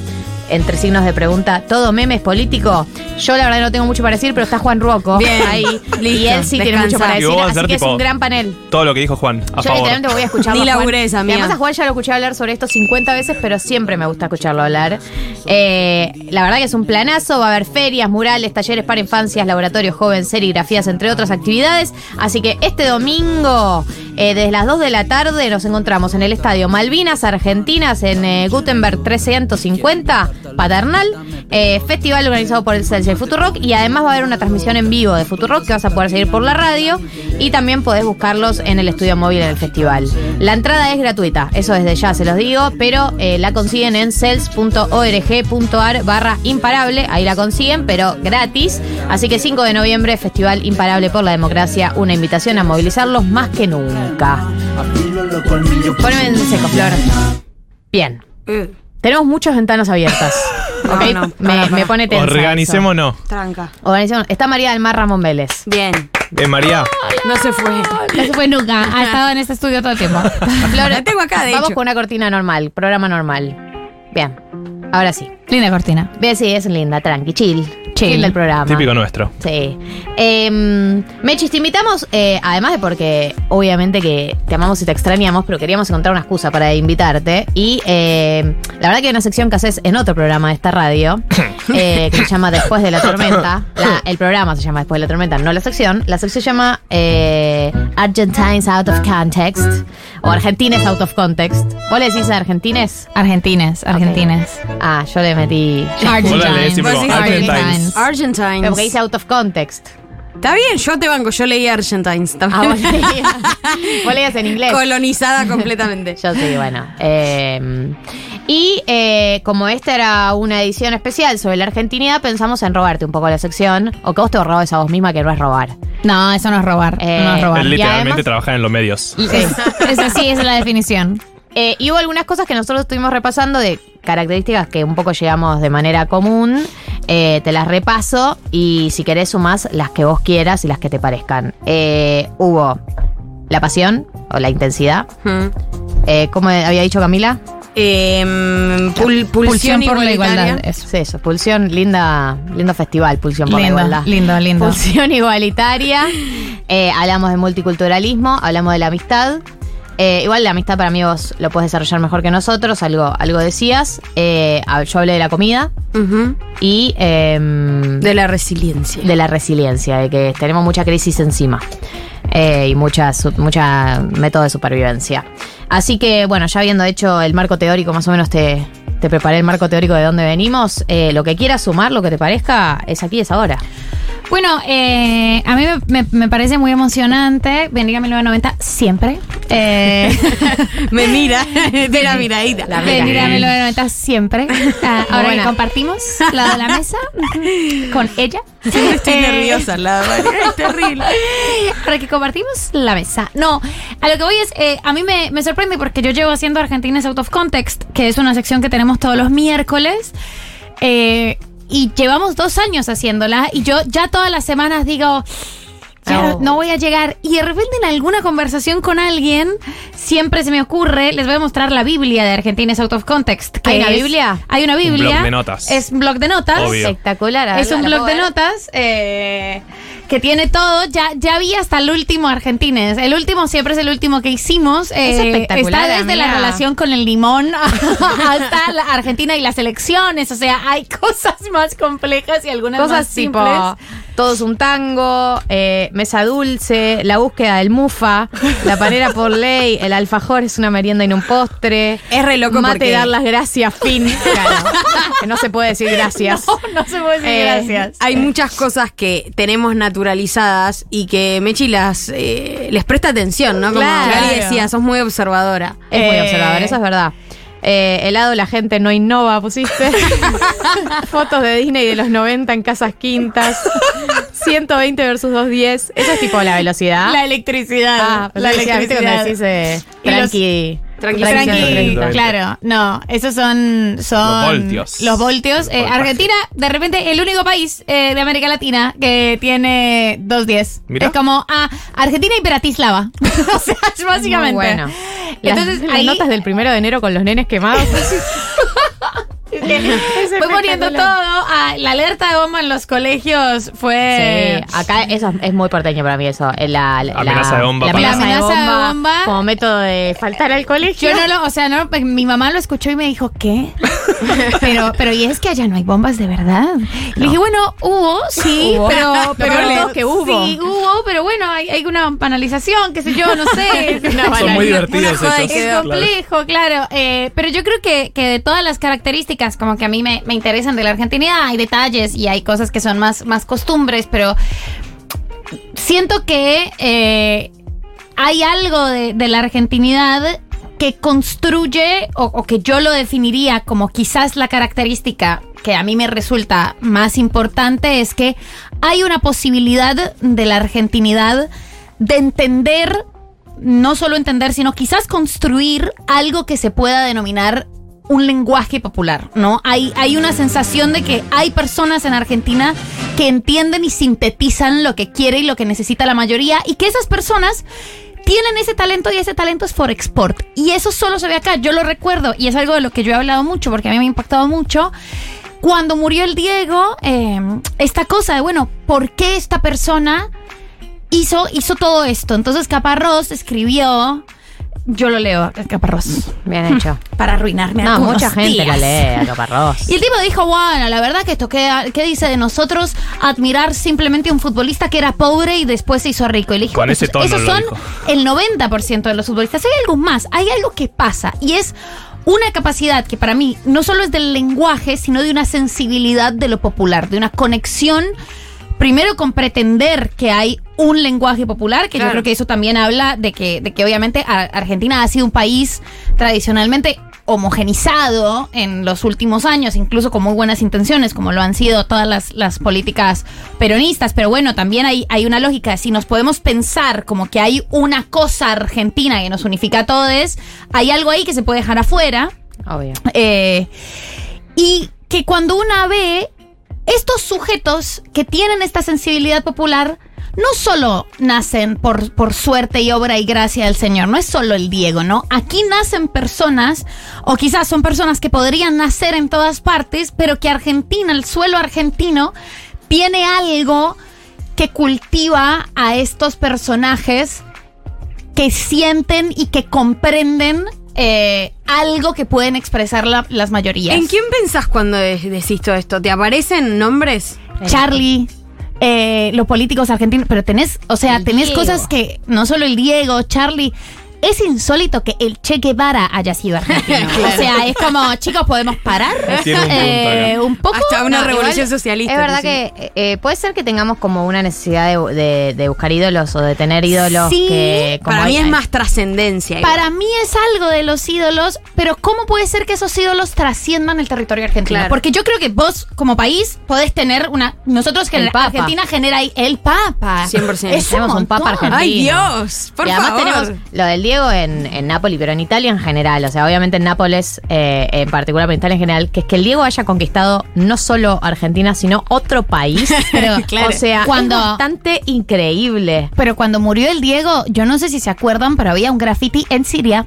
entre signos de pregunta, ¿todo meme es político? Yo la verdad no tengo mucho para decir, pero está Juan Ruoco Bien, <laughs> ahí. y él sí tiene mucho para Y decir, vos vas a así ser que es tipo- un gran panel. Todo lo que dijo Juan, a Yo favor. literalmente voy a escucharlo. Ni laburé esa, mía. además a Juan ya lo escuché hablar sobre esto 50 veces, pero siempre me gusta escucharlo hablar. Eh, la verdad que es un planazo, va a haber ferias, murales, talleres para infancias, laboratorios jóvenes, serigrafías, entre otras actividades. Así que este domingo, eh, desde las 2 de la tarde, nos encontramos en el estadio Malvinas Argentinas, en eh, Gutenberg 350, Paternal. eh, festival organizado por el Celsius Futurock y además va a haber una transmisión en vivo de Futurock que vas a poder seguir por la radio y también podés buscarlos en el estudio móvil en el festival. La entrada es gratuita, eso desde ya se los digo, pero eh, la consiguen en cels.org.ar barra imparable, ahí la consiguen, pero gratis. Así que 5 de noviembre, Festival Imparable por la Democracia, una invitación a movilizarlos más que nunca. Poneme en seco, Flor. Bien. Eh, Tenemos muchas ventanas abiertas. <laughs> No, ¿ok? no, me, para, me para. pone tensa. Organicémonos. Tranca. eso. Organicémonos. Está María del Mar Ramón Vélez. Bien. Bien, María. No se fue. No se fue nunca. Ha <laughs> estado en este estudio todo el tiempo. Flor, <laughs> La tengo acá, de Vamos hecho. con una cortina normal, programa normal. Bien. Ahora sí. Linda cortina. Bien, sí, es linda, tranqui, chill. Del programa. Típico nuestro. Sí. Eh, Mechis, te invitamos, eh, además de porque obviamente que te amamos y te extrañamos, pero queríamos encontrar una excusa para invitarte. Y eh, la verdad que hay una sección que haces en otro programa de esta radio, <laughs> eh, que se llama Después de la Tormenta. La- el programa se llama Después de la Tormenta, no la sección. La sección se llama eh, Argentines Out of Context o Argentines Out of Context. ¿Vos le decís Argentines? Argentines, argentines. Ah, yo le metí... Vos la Argentines. Argentines. Pero porque dice out of context. Está bien, yo te banco, yo leí Argentines Ah, también. vos leías, <laughs> vos leías en inglés. Colonizada <laughs> completamente. Yo sí, bueno. Eh, y eh, como esta era una edición especial sobre la argentinidad, pensamos en robarte un poco la sección. O que vos te robes a vos misma, que no es robar. No, eso no es robar. Eh, no es robar. Él Y literalmente además- trabaja en los medios. Sí. Eso sí, esa es la definición. Eh, y hubo algunas cosas que nosotros estuvimos repasando de características que un poco llegamos de manera común. Eh, te las repaso y si querés sumás las que vos quieras y las que te parezcan. Eh, hubo la pasión o la intensidad. Eh, ¿Cómo había dicho Camila? Em, pul- pulsión, Pulsión por la igualdad. Eso. Sí, eso, pulsión, linda, lindo festival, pulsión por Lindo, la igualdad. lindo, lindo. Pulsión igualitaria. <laughs> Eh, hablamos de multiculturalismo, hablamos de la amistad. Eh, igual la amistad para mí vos lo puedes desarrollar mejor que nosotros, algo, algo decías. Eh, yo hablé de la comida y em, De la resiliencia. de la resiliencia, de que tenemos mucha crisis encima eh, y mucha, su- mucha método de supervivencia. Así que, bueno, ya habiendo hecho el marco teórico, más o menos te, te preparé el marco teórico de dónde venimos. Eh, lo que quieras sumar, lo que te parezca, es aquí, es ahora. Bueno, eh, a mí me, me- me parece muy emocionante venir a 1990 siempre. Eh, <laughs> Me mira, <laughs> de la miradita. La venir a 1990 siempre. Ah, ahora que compartimos la de la mesa <laughs> con ella. Estoy Eh, nerviosa, la verdad. Es terrible. Ahora que compartimos la mesa. No, a lo que voy es, eh, a mí me, me sorprende porque yo llevo haciendo Argentinas Out of Context, que es una sección que tenemos todos los miércoles. eh, y llevamos dos años haciéndola y yo ya todas las semanas digo, ya Oh. no, voy a llegar. Y de repente en alguna conversación con alguien, siempre se me ocurre, les voy a mostrar la Biblia de Argentinas Out of Context. que ¿Hay una es- Biblia? Hay una Un Biblia. blog de notas. Es un blog de notas. Obvio. Espectacular. Es un ¿la blog de notas eh, que tiene todo. Ya, ya vi hasta el último Argentines. El último siempre es el último que hicimos. Es Eh, espectacular, Está desde la relación con el limón <laughs> hasta la Argentina y las elecciones. O sea, hay <laughs> cosas más complejas y algunas Cosas más tipo simples. Todos un tango, eh, Mesa Dulce, La búsqueda del Mufa, La panera por <laughs> ley, El alfajor es una merienda y no un postre. Es re loco Mate porque- dar las gracias, fin. <laughs> Claro. que no se puede decir <laughs> gracias. No se puede decir Eh, gracias. Hay muchas cosas que tenemos naturalizadas y que Mechi las eh, les presta atención, ¿no? Como Claro. Gali decía, sos muy observadora. Es muy Eh, observador, eso es verdad. Eh, helado la gente no innova, pusiste. <laughs> Fotos de Disney de los 90 en casas quintas. 120 versus 210. Eso es tipo la velocidad. La electricidad. Ah, la la ¿viste electricidad. cuando decís eh, tranqui. Tranqui, tranqui, Tranqui, 130. claro, no, esos son, son Los voltios. Los voltios. Eh, Voltaje. Argentina, de repente, el único país eh, de América Latina que tiene 210. Mirá. Es como, ah, Argentina y Bratislava. <laughs> o sea, básicamente. Muy bueno. Entonces, las, las notas del primero de enero con los nenes quemados. <laughs> <laughs> Fue poniendo todo. la alerta de bomba en los colegios fue. Sí, acá eso es muy porteño para mí eso. eh, La, la, Amenaza de bomba La para- amenaza, La amenaza de, de bomba bomba. como método de faltar al colegio. Yo no lo, o sea, no, mi mamá lo escuchó y me dijo, ¿qué? <laughs> pero, pero, ¿y es que allá no hay bombas de verdad? Le dije, bueno, hubo, sí, Hubo. pero, pero es que hubo. Sí, hubo, pero bueno, hay, hay una banalización, qué sé yo, no sé. <laughs> Una Son muy divertidos esos. Es claro. complejo, claro. Eh, pero yo creo que, que de todas las características como que a mí me, interesan de la argentinidad, hay detalles y hay cosas que son más, más costumbres, pero siento que eh, hay algo de, la argentinidad que construye o que yo lo definiría como quizás la característica que a mí me resulta más importante es que hay una posibilidad de la argentinidad de entender, no solo entender, sino quizás construir algo que se pueda denominar un lenguaje popular, ¿no? Hay, hay una sensación de que hay personas en Argentina que entienden y sintetizan lo que quiere y lo que necesita la mayoría y que esas personas tienen ese talento y ese talento es for export. Y eso solo se ve acá, yo lo recuerdo y es algo de lo que yo he hablado mucho porque a mí me ha impactado mucho. Cuando murió el Diego, eh, esta cosa de, bueno, ¿por qué esta persona hizo, hizo todo esto? Entonces Caparrós escribió, yo lo leo, a Caparrós. Bien hecho. <laughs> Para arruinarme No, algunos mucha gente días. la lee a Caparrós. Y el tipo dijo, bueno, la verdad que esto, ¿qué, qué dice de nosotros admirar simplemente a un futbolista que era pobre y después se hizo rico? Y le dije, Con ese tono esos lo son dijo. el 90% de los futbolistas. Hay algo más, hay algo que pasa y es una capacidad que para mí no solo es del lenguaje, sino de una sensibilidad de lo popular, de una conexión primero con pretender que hay un lenguaje popular, que yo creo que eso también habla de que, de que obviamente Ar- Argentina ha sido un país tradicionalmente homogenizado en los últimos años, incluso con muy buenas intenciones, como lo han sido todas las, las políticas peronistas. Pero bueno, también hay, hay una lógica. Si nos podemos pensar como que hay una cosa argentina que nos unifica a todos, hay algo ahí que se puede dejar afuera. Obvio. Eh, y que cuando una ve estos sujetos que tienen esta sensibilidad popular, no solo nacen por, por suerte y obra y gracia del Señor, no es solo el Diego, ¿no? Aquí nacen personas, o quizás son personas que podrían nacer en todas partes, pero que Argentina, el suelo argentino, tiene algo que cultiva a estos personajes que sienten y que comprenden eh, algo que pueden expresar la- las mayorías. ¿En quién pensás cuando de- decís todo esto? ¿Te aparecen nombres? Charlie, eh, los políticos argentinos, pero tenés, o sea, El tenés Diego. cosas que no solo el Diego, Charlie. Es insólito que el Che Guevara haya sido argentino. <laughs> Claro. O sea, es como, chicos, ¿podemos parar? Eh, un poco. Hasta una No, revolución igual, socialista. Es verdad que eh, puede ser que tengamos como una necesidad de, de- de buscar ídolos o de tener ídolos Sí, que como Para hay- mí es más trascendencia. Para mí es algo de los ídolos, pero ¿cómo puede ser que esos ídolos trasciendan el territorio argentino? Claro. Porque yo creo que vos, como país, podés tener una. Nosotros, Papa. Argentina genera ahí el Papa. 100%. Es Tenemos un papa argentino. ¡Ay, Dios! Por y además favor. tenemos lo del Diego en, en Nápoles, pero en Italia en general. O sea, obviamente en Nápoles eh, en particular, pero en Italia en general, que es que el Diego haya conquistado no solo Argentina, sino otro país. <laughs> Pero, O sea, cuando, es bastante increíble. pero cuando murió el Diego, yo no sé si se acuerdan, pero había un graffiti en Siria.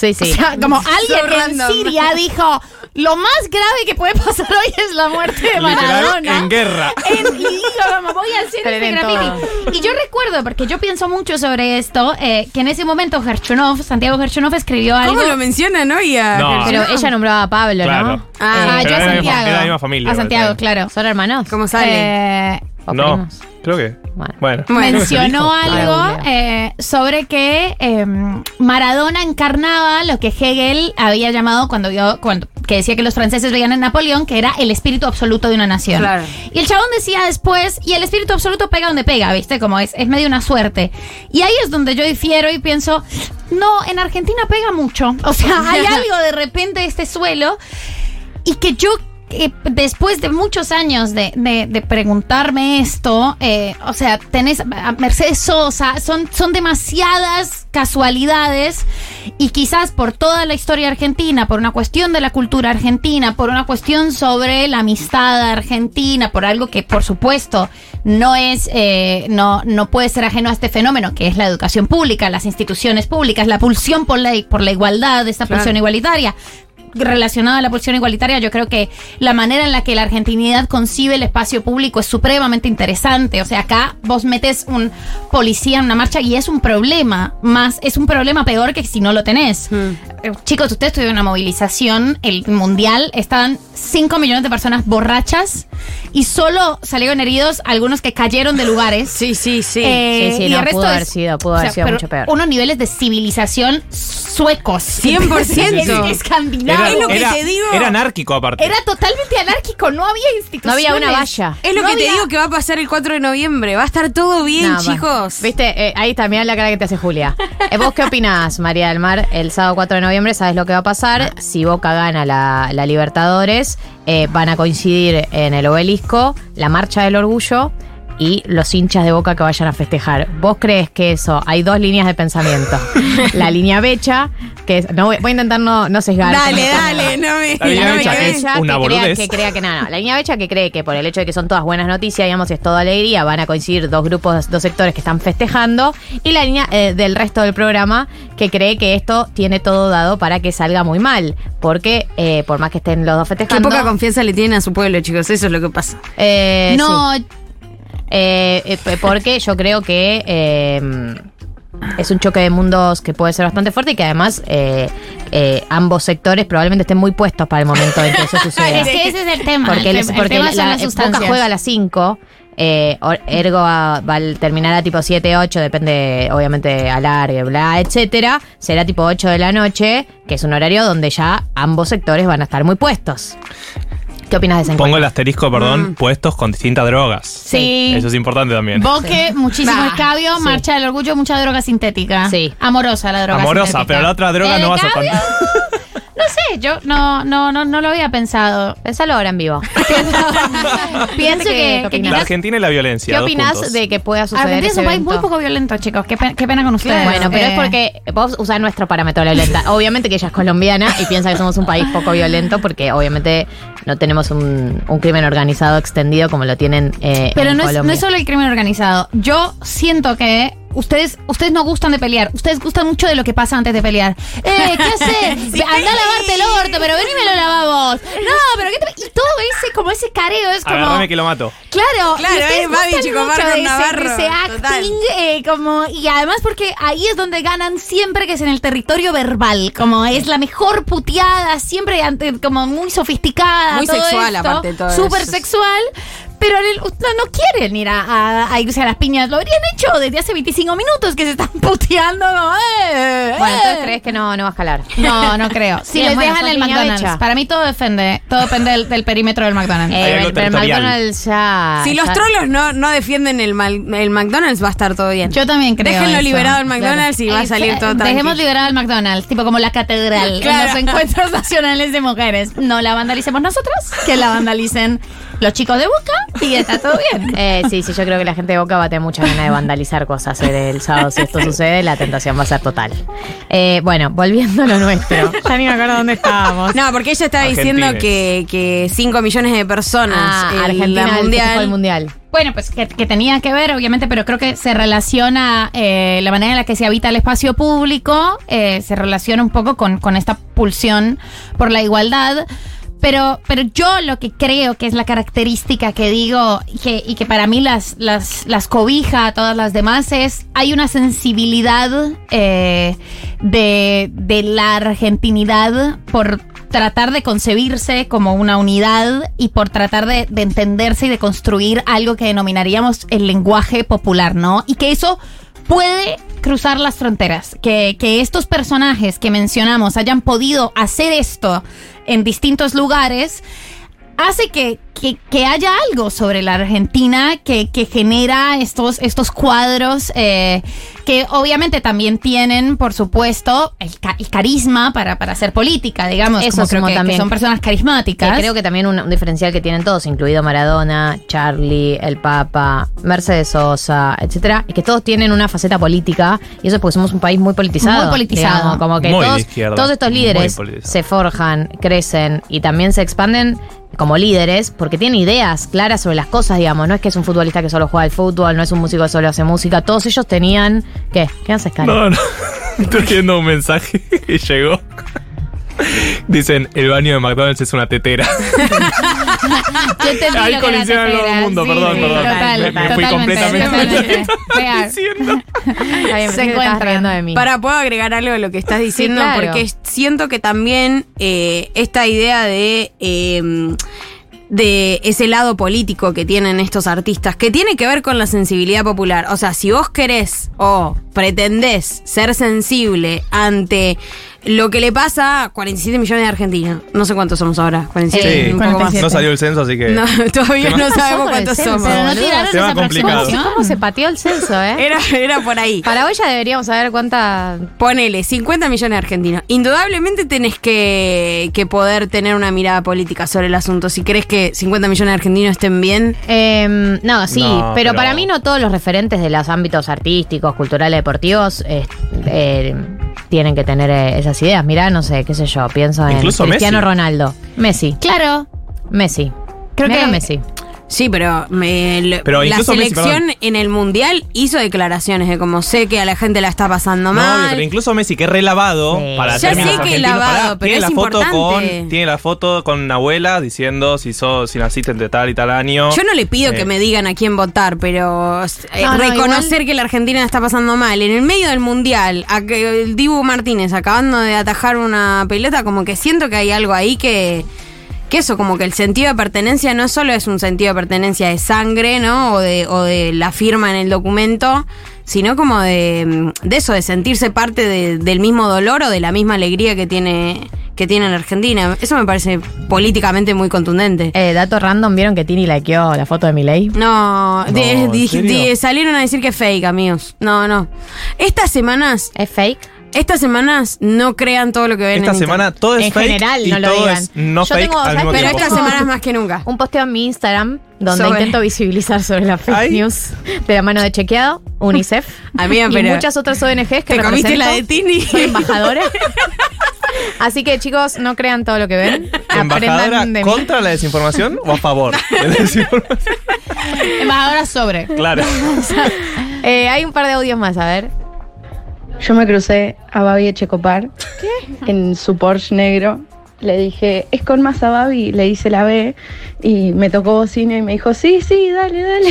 Sí, sí. O sea, como <laughs> alguien So en random. Siria dijo, lo más grave que puede pasar hoy es la muerte de Maradona. en guerra. <laughs> En- y digo, como voy a hacer este graffiti. Y yo recuerdo, porque yo pienso mucho sobre esto, eh, que en ese momento Gerchunov, Santiago Gerchunov escribió algo. ¿Cómo lo mencionan hoy a No. Pero ella nombraba a Pablo, Claro. ¿no? Ah, Pero yo a era la misma- Santiago. era la misma familia, A Santiago, claro. ¿Son hermanos? ¿Cómo sale? Eh, ¿O No, primos? creo que. Bueno. Mencionó algo eh, sobre que eh, Maradona encarnaba lo que Hegel había llamado cuando vio, cuando, que decía que los franceses veían en Napoleón, que era el espíritu absoluto de una nación. Claro. Y el chabón decía después, y el espíritu absoluto pega donde pega, ¿viste? Como es, es medio una suerte. Y ahí es donde yo difiero y pienso, no, en Argentina pega mucho. O sea, hay <laughs> algo de repente de este suelo y que yo eh, después de muchos años de, de- de preguntarme esto, eh, o sea, tenés a Mercedes Sosa, son, son demasiadas casualidades y quizás por toda la historia argentina, por una cuestión de la cultura argentina, por una cuestión sobre la amistad argentina, por algo que por supuesto no es, eh, no, no puede ser ajeno a este fenómeno, que es la educación pública, las instituciones públicas, la pulsión por la, por la igualdad, esta Claro. pulsión igualitaria relacionado a la pulsión igualitaria, yo creo que la manera en la que la argentinidad concibe el espacio público es supremamente interesante. O sea, acá vos metes un policía en una marcha y es un problema, más es un problema peor que si no lo tenés. Eh, Chicos, ustedes tuvieron una movilización, el mundial, estaban 5 millones de personas borrachas y solo salieron heridos algunos que cayeron de lugares. <laughs> Sí, sí, sí. Eh, Sí, sí, y no, el resto pudo haber sido, pudo o haber sea, sido pero mucho peor. Unos niveles de civilización suecos. <laughs> 100%. <laughs> Es- escandinavo. Era, es lo que era- te digo. era anárquico aparte. Era totalmente anárquico, no había instituciones. No había una valla. Es lo No que te digo que va a pasar el 4 de noviembre. Va a estar todo bien, No, va. chicos. Viste, Eh, ahí está, mirá la cara que te hace Julia. Eh, ¿Vos qué opinás, María del Mar? El sábado 4 de noviembre, ¿sabes lo que va a pasar? Si Boca gana la, la Libertadores, eh, van a coincidir en el obelisco la marcha del orgullo y los hinchas de Boca que vayan a festejar. ¿Vos crees que eso? Hay dos líneas de pensamiento. <laughs> La línea Becha, que es- no voy, voy a intentar no, no sesgar. Dale, dale, no me. La línea Becha, que es una que crea, boludez. que crea que nada, no. La línea Becha que cree que por el hecho de que son todas buenas noticias, digamos, es toda alegría, van a coincidir dos grupos, dos sectores que están festejando. Y la línea eh, del resto del programa que cree que esto tiene todo dado para que salga muy mal. Porque eh, por más que estén los dos Qué festejando. poca confianza le tienen a su pueblo, chicos. Eso es lo que pasa. eh, No, sí. Eh, eh, porque yo creo que eh, es un choque de mundos que puede ser bastante fuerte y que además eh, ambos sectores probablemente estén muy puestos para el momento en que eso <laughs> suceda. es que ese es el tema. Porque, el, el tema la, juega a las 5. Eh, or- ergo a- va a terminar a tipo 7, 8, depende, obviamente, alargue, bla, etcétera. Será tipo 8 de la noche, que es un horario donde ya ambos sectores van a estar muy puestos. ¿Qué opinas de ese Pongo encuentro? el asterisco, perdón, puestos con distintas drogas. Sí. Eso es importante también. Bosque, muchísimo Bah, escabio, sí. marcha del orgullo, mucha droga sintética. Sí. Amorosa la droga Amorosa, sintética. pero la otra droga ¿El no vas a. <laughs> No sé, yo no, no, no, no lo había pensado. Pensalo ahora en vivo. <laughs> Pienso que. La Argentina y la violencia. ¿Qué dos opinas puntos. de que pueda suceder Argentina es ese un país muy evento? poco violento, chicos. Qué, pe- qué pena con ustedes. Bueno, pero es Eh, porque vos usás nuestro parámetro de violenta. <laughs> Obviamente que ella es colombiana y piensa que somos un país poco violento porque obviamente no tenemos un, un crimen organizado extendido como lo tienen eh, Pero en no es, Colombia. no es solo el crimen organizado. Yo siento que ustedes, ustedes no gustan de pelear. Ustedes gustan mucho de lo que pasa antes de pelear. Eh, ¿qué <laughs> haces? Sí. Anda a lavarte el orto, pero ven y me lo lavamos. No, pero ¿qué te... Y todo ese, como ese careo es como... Agarrame que lo mato. Claro, Claro, es Babi Chico de ese, Navarro, ese acting, eh, como, y además porque ahí es donde ganan siempre que es en el territorio verbal, como es la mejor puteada, siempre ante- como muy sofisticada, Muy todo sexual, esto, aparte de todo súper sexual. Pero no, no quieren ir a, a- a irse a las piñas. Lo habrían hecho desde hace 25 minutos que se están <laughs> puteando. como, eh, Bueno, eh. entonces crees que no, no va a escalar. <laughs> No, no creo. Si les bueno, dejan el McDonald's. becha. Para mí todo depende. Todo depende del, del perímetro del McDonald's. Eh, el. McDonald's ya. Si los trolos no, no defienden el, mal- el McDonald's, va a estar todo bien. Yo también creo. Déjenlo eso. liberado el McDonald's y va a Eh, salir todo Dejemos tranquilo. liberado el McDonald's, tipo como la catedral en <laughs> Claro. los encuentros nacionales de mujeres. No la vandalicemos nosotros, que la vandalicen los chicos de Boca <laughs> y está todo bien. Eh, sí, sí, yo creo que la gente de Boca va a tener mucha ganas de vandalizar cosas el sábado. Si esto sucede, la tentación va a ser total. Eh, bueno, volviendo a lo nuestro. <laughs> Ya ni me acuerdo dónde estábamos. No, porque ella estaba diciendo que, que 5 millones de personas Ah, en Argentina la el mundial. Bueno, pues que, que tenía que ver, obviamente, pero creo que se relaciona eh, la manera en la que se habita el espacio público, eh, se relaciona un poco con, con esta pulsión por la igualdad. Pero, pero yo lo que creo que es la característica que digo que, y que para mí las, las, las cobija a todas las demás es hay una sensibilidad eh, de, de la argentinidad por tratar de concebirse como una unidad y por tratar de entenderse y de construir algo que denominaríamos el lenguaje popular, ¿no? Y que eso puede cruzar las fronteras, que, que estos personajes que mencionamos hayan podido hacer esto en distintos lugares, hace que, que, que haya algo sobre la Argentina que, que genera estos, estos cuadros eh, que obviamente también tienen, por supuesto, el, ca- el carisma para, para hacer política, digamos. Eso como creo que, que también. son personas carismáticas. Que creo que también un, un diferencial que tienen todos, incluido Maradona, Charlie, el Papa, Mercedes Sosa, etcétera, es que todos tienen una faceta política y eso es porque somos un país muy politizado. Muy politizado. digamos, como que Muy de todos, izquierda. todos estos líderes se forjan, crecen y también se expanden como líderes porque tienen ideas claras sobre las cosas, digamos. No es que es un futbolista que solo juega al fútbol, no es un músico que solo hace música. Todos ellos tenían. ¿Qué? ¿Qué haces, Cari? No, no. <laughs> Estoy viendo un mensaje <laughs> que llegó. Dicen, el baño de McDonald's es una tetera. <laughs> Yo entendí Ahí colisiona el nuevo mundo, Sí, perdón, sí, perdón. Total, Me- me fui completamente. totalmente. <laughs> Bien, Se encuentran. de mí. Para, ¿puedo agregar algo de lo que estás diciendo? claro. Porque siento que también eh, esta idea de... eh, de ese lado político que tienen estos artistas, que tiene que ver con la sensibilidad popular. O sea, si vos querés o pretendés ser sensible ante lo que le pasa a 47 millones de argentinos, no sé cuántos somos ahora, 47, Sí, un poco más. no salió el censo, así que. No, <laughs> todavía no sabemos cuántos censo, somos. Pero no tiraron esa aproximación. ¿Cómo se pateó el censo, eh? Era, <laughs> era por ahí. Para hoy ya deberíamos saber cuánta. Ponele, 50 millones de argentinos. Indudablemente tenés que, que poder tener una mirada política sobre el asunto. Si crees que 50 millones de argentinos estén bien, Em, no, sí, No, pero, pero- para mí no todos los referentes de los ámbitos artísticos, culturales, deportivos eh, eh, tienen que tener eh, esas ideas. Mirá, no sé, qué sé yo, pienso en Incluso Cristiano Messi. Ronaldo. Messi. Claro. Messi. Creo Mira que- Messi. Sí, pero, me- lo- Pero la Messi, selección en el mundial hizo declaraciones de como sé que a la gente la está pasando No, obvio, mal. pero incluso Messi, que es relavado para Ya términos sé que es lavado, pero tiene es la foto importante. con Tiene la foto con una abuela diciendo si, sos, si naciste entre tal y tal año. Yo no le pido Eh, que me digan a quién votar, pero eh, No, no, reconocer que la Argentina la está pasando mal. En el medio del mundial, a que el Dibu Martínez acabando de atajar una pelota, como que siento que hay algo ahí que. Que eso, como que el sentido de pertenencia no solo es un sentido de pertenencia de sangre, ¿no? O de, o de la firma en el documento, sino como de, de eso, de sentirse parte de- del mismo dolor o de la misma alegría que tiene, que tiene la Argentina. Eso me parece políticamente muy contundente. Eh, dato random, ¿vieron que Tini likeó la foto de Milei? No, No, de- ¿en salieron a decir que es fake, amigos. No, no. Estas semanas. ¿Es fake? Estas semanas no crean todo lo que ven Esta en semana internet. todo es En fake general, y no lo todo digan. es no Yo fake tengo, al ¿sabes? mismo Pero tiempo. estas semanas más que nunca. Un posteo en mi Instagram donde Sobre- intento visibilizar sobre la fake Ay. news de la mano de Chequeado, UNICEF <laughs> Amiga, y pero- muchas otras ONGs que ¿Te comiste represento. la de Tini? Soy embajadora. Así que chicos, no crean todo lo que ven. ¿Embajadora Aprendan de mí. contra la desinformación o a favor de la desinformación? <laughs> Embajadora sobre. Claro. <laughs> Eh, hay un par de audios más, a ver. Yo me crucé a Babi Echecopar en su Porsche negro. Le dije, ¿es con más a Babi? Le hice la B y me tocó bocina y me dijo, sí, sí, dale, dale.